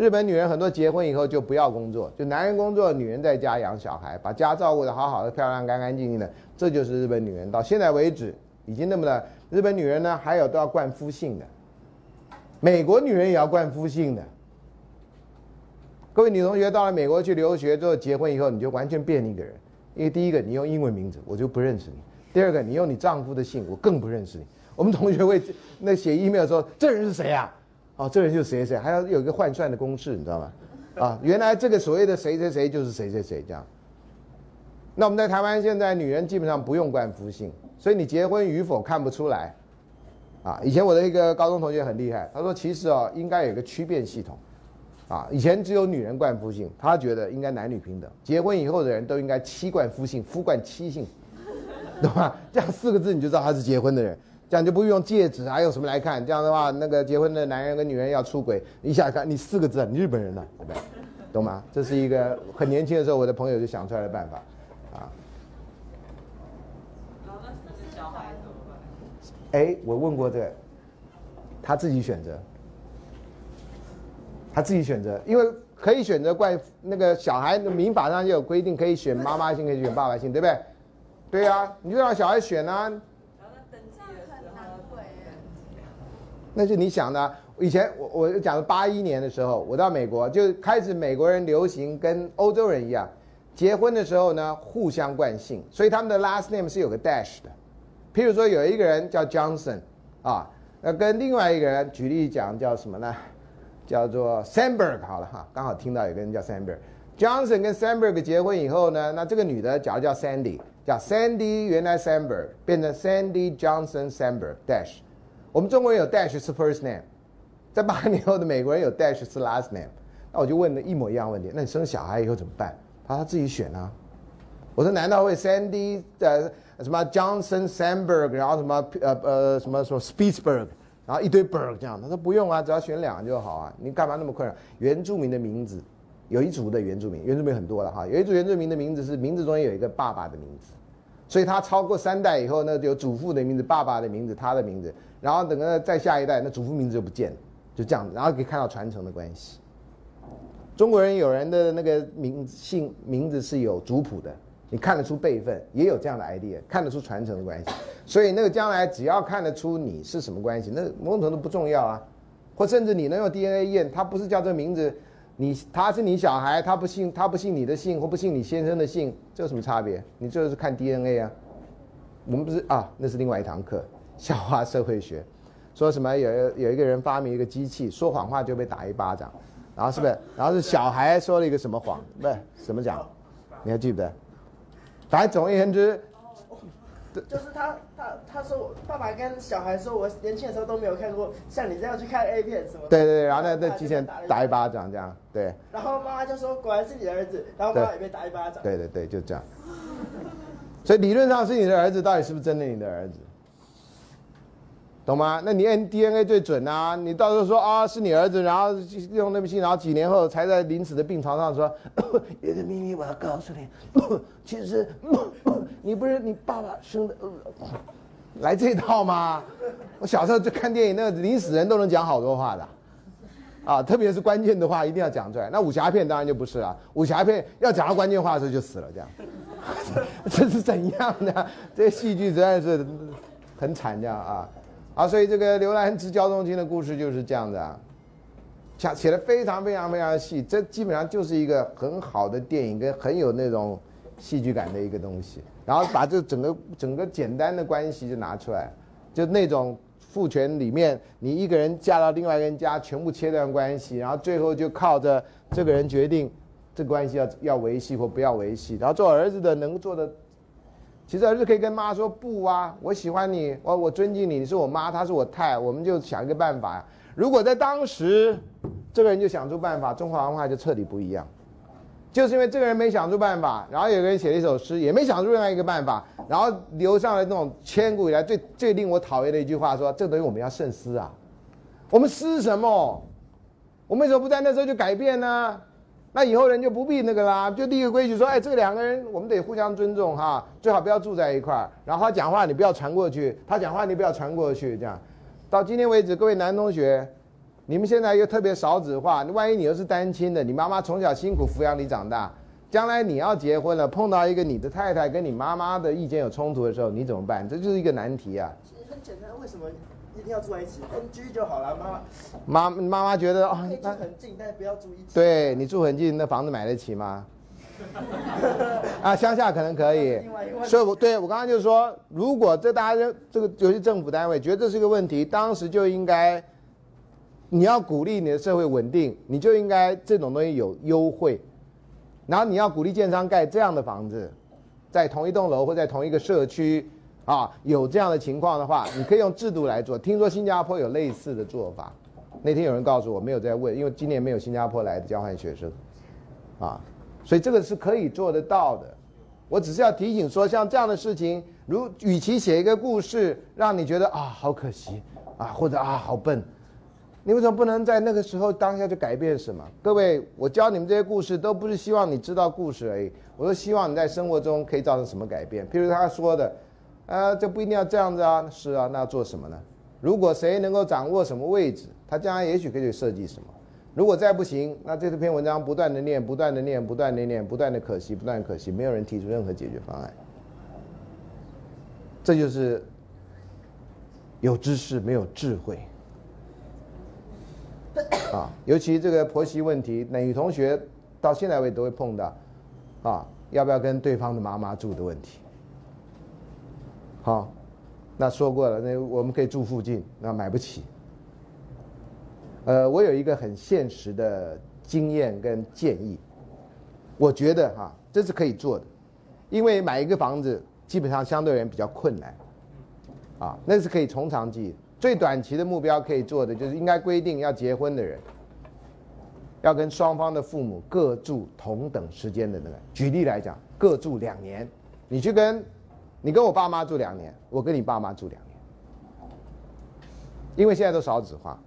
日本女人很多结婚以后就不要工作，就男人工作，女人在家养小孩，把家照顾得好好的、漂亮、干干净净的，这就是日本女人。到现在为止，已经那么的，日本女人呢还有都要冠夫姓的，美国女人也要冠夫姓的。各位女同学到了美国去留学之后，结婚以后你就完全变一个人，因为第一个你用英文名字，我就不认识你；第二个你用你丈夫的姓，我更不认识你。我们同学会那写 email 说这人是谁啊？哦，这人就是谁谁，还要有一个换算的公式，你知道吗？啊，原来这个所谓的谁谁谁就是谁谁谁这样。那我们在台湾现在女人基本上不用冠夫姓，所以你结婚与否看不出来。啊，以前我的一个高中同学很厉害，他说其实哦应该有个区变系统。啊，以前只有女人冠夫姓，他觉得应该男女平等，结婚以后的人都应该妻冠夫姓，夫冠妻姓，懂吧？这样四个字你就知道他是结婚的人。这样就不用戒指，还有什么来看？这样的话，那个结婚的男人跟女人要出轨，一下看你四个字，你日本人了，对不对？懂吗？这是一个很年轻的时候，我的朋友就想出来的办法，啊。小孩怎么办？哎，我问过这个，他自己选择，他自己选择，因为可以选择怪那个小孩的民法上就有规定，可以选妈妈姓，可以选爸爸姓，对不对？对啊，你就让小孩选啊。然后那登记这样的时很难候会耶。那是你想的啊。以前我我讲八一年的时候，我到美国就开始美国人流行跟欧洲人一样，结婚的时候呢互相冠姓，所以他们的 last name 是有个 dash 的。譬如说有一个人叫 Johnson 啊，那跟另外一个人举例讲叫什么呢？叫做 Sandberg 好了哈，刚好听到有个人叫 Sandberg。Johnson 跟 Sandberg 结婚以后呢，那这个女的假如叫 Sandy，叫 Sandy 原来 Sandberg 变成 Sandy Johnson Sandberg dash。我们中国人有 dash 是 first name，在八年后的美国人有 dash 是 last name。那我就问了一模一样问题，那你生小孩以后怎么办？他他自己选啊。我说难道会 Sandy 呃什么 Johnson Sandberg，然后什么呃呃什么什么 Spitzberg，然后一堆 berg 这样？他说不用啊，只要选两个就好啊，你干嘛那么困扰？原住民的名字有一族的原住民，原住民很多了哈，有一组原住民的名字是名字中间有一个爸爸的名字，所以他超过三代以后呢，就有祖父的名字、爸爸的名字、他的名字，然后等个再下一代，那祖父名字就不见了，就这样，然后可以看到传承的关系。中国人有人的那个名姓名字是有族谱的，你看得出辈分，也有这样的 idea，看得出传承的关系。所以那个将来只要看得出你是什么关系，那某种程度不重要啊。或甚至你能用 DNA 验，他不是叫这个名字，你他是你小孩，他不姓他不姓你的姓或不姓你先生的姓，这有什么差别？你就是看 DNA 啊。我们不是啊，那是另外一堂课，笑话社会学，说什么有有一个人发明一个机器，说谎话就被打一巴掌。然后是不是？然后是小孩说了一个什么谎？不是怎么讲？你还记不得？反正总而言之，就是他他他说我爸爸跟小孩说，我年轻的时候都没有看过像你这样去看 A 片什么。对对对，然后那那爸就机器人打一巴掌这样，对然后妈妈就说果然是你的儿子，然后妈妈也被打一巴掌。对对对，就这样。所以理论上是你的儿子，到底是不是真的你的儿子？懂吗？那你 N DNA 最准啊！你到时候说啊是你儿子，然后用那封信，然后几年后才在临死的病床上说，有个秘密我要告诉你，其实 你不是你爸爸生的，来这套吗？我小时候就看电影，那个临死人都能讲好多话的，啊，特别是关键的话一定要讲出来。那武侠片当然就不是了，武侠片要讲到关键话的时候就死了，这样，这是怎样的？这些戏剧实在是很惨，这样啊。啊，所以这个刘兰芝教中青的故事就是这样子啊，写写的非常非常非常细，这基本上就是一个很好的电影，跟很有那种戏剧感的一个东西。然后把这整个整个简单的关系就拿出来，就那种父权里面，你一个人嫁到另外一个人家，全部切断关系，然后最后就靠着这个人决定这关系要要维系或不要维系。然后做儿子的能做的。其实儿子可以跟妈说不啊，我喜欢你，我我尊敬你，你是我妈，她是我太，我们就想一个办法。如果在当时，这个人就想出办法，中华文化就彻底不一样。就是因为这个人没想出办法，然后有个人写了一首诗，也没想出另外一个办法，然后留上了那种千古以来最最令我讨厌的一句话，说这个东西我们要慎思啊。我们思什么？我们为什么不在那时候就改变呢？那以后人就不必那个啦，就立个规矩说，哎，这两个人我们得互相尊重哈，最好不要住在一块儿。然后他讲话你不要传过去，他讲话你不要传过去，这样。到今天为止，各位男同学，你们现在又特别少子化，万一你又是单亲的，你妈妈从小辛苦抚养你长大，将来你要结婚了，碰到一个你的太太跟你妈妈的意见有冲突的时候，你怎么办？这就是一个难题啊。其实很简单，为什么一定要住在一起分居就好了，妈妈妈妈妈觉得啊可以，住很近，但是不要住一起。对你住很近，那房子买得起吗？啊，乡下可能可以所以我对我刚刚就是说，如果这大家认这个尤其政府单位觉得这是个问题，当时就应该，你要鼓励你的社会稳定，你就应该这种东西有优惠，然后你要鼓励建商盖这样的房子，在同一栋楼或在同一个社区啊，有这样的情况的话，你可以用制度来做。听说新加坡有类似的做法，那天有人告诉我，没有在问，因为今年没有新加坡来的交换学生，啊，所以这个是可以做得到的。我只是要提醒说，像这样的事情，如与其写一个故事，让你觉得啊好可惜啊，或者啊好笨，你为什么不能在那个时候当下就改变什么？各位，我教你们这些故事，都不是希望你知道故事而已，我都希望你在生活中可以造成什么改变。譬如他说的，啊，这不一定要这样子啊，是啊，那要做什么呢？如果谁能够掌握什么位置，他将来也许可以设计什么。如果再不行，那这篇文章不断的念，不断的念，不断的念，不断的可惜，不断的可惜，没有人提出任何解决方案。这就是有知识没有智慧啊！尤其这个婆媳问题，女同学到现在为止都会碰到啊，要不要跟对方的妈妈住的问题。好，那说过了，那我们可以住附近，那买不起。呃，我有一个很现实的经验跟建议，我觉得哈、这是可以做的，因为买一个房子基本上相对而言比较困难，啊，那是可以从长计议。最短期的目标可以做的就是应该规定要结婚的人，要跟双方的父母各住同等时间的那个。举例来讲，各住两年，你去跟，你跟我爸妈住两年，我跟你爸妈住两年，因为现在都少子化。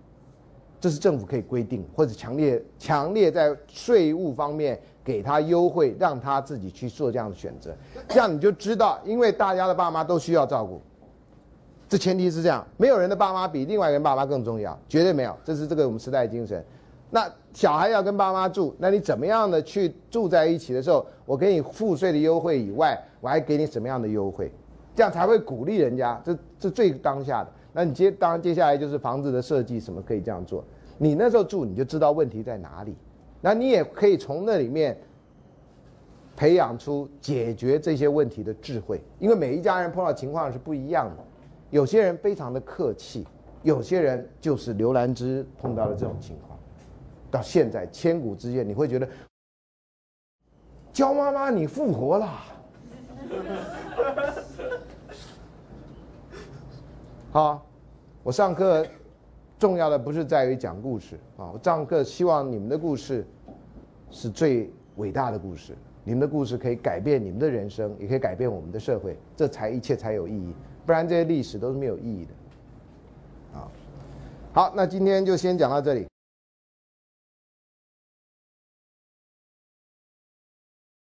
这是政府可以规定，或者强烈强烈在税务方面给他优惠，让他自己去做这样的选择，这样你就知道，因为大家的爸妈都需要照顾，这前提是这样，没有人的爸妈比另外一个人爸妈更重要，绝对没有，这是这个我们时代精神。那小孩要跟爸妈住，那你怎么样的去住在一起的时候，我给你赋税的优惠以外，我还给你什么样的优惠，这样才会鼓励人家，这这最当下的。那你接当接下来就是房子的设计什么可以这样做。你那时候住，你就知道问题在哪里，那你也可以从那里面培养出解决这些问题的智慧。因为每一家人碰到情况是不一样的，有些人非常的客气，有些人就是刘兰芝碰到了这种情况，到现在千古之怨，你会觉得，焦妈妈你复活了。好，我上课重要的不是在于讲故事啊，我上课希望你们的故事是最伟大的故事，你们的故事可以改变你们的人生，也可以改变我们的社会，这才一切才有意义，不然这些历史都是没有意义的。啊，好，那今天就先讲到这里。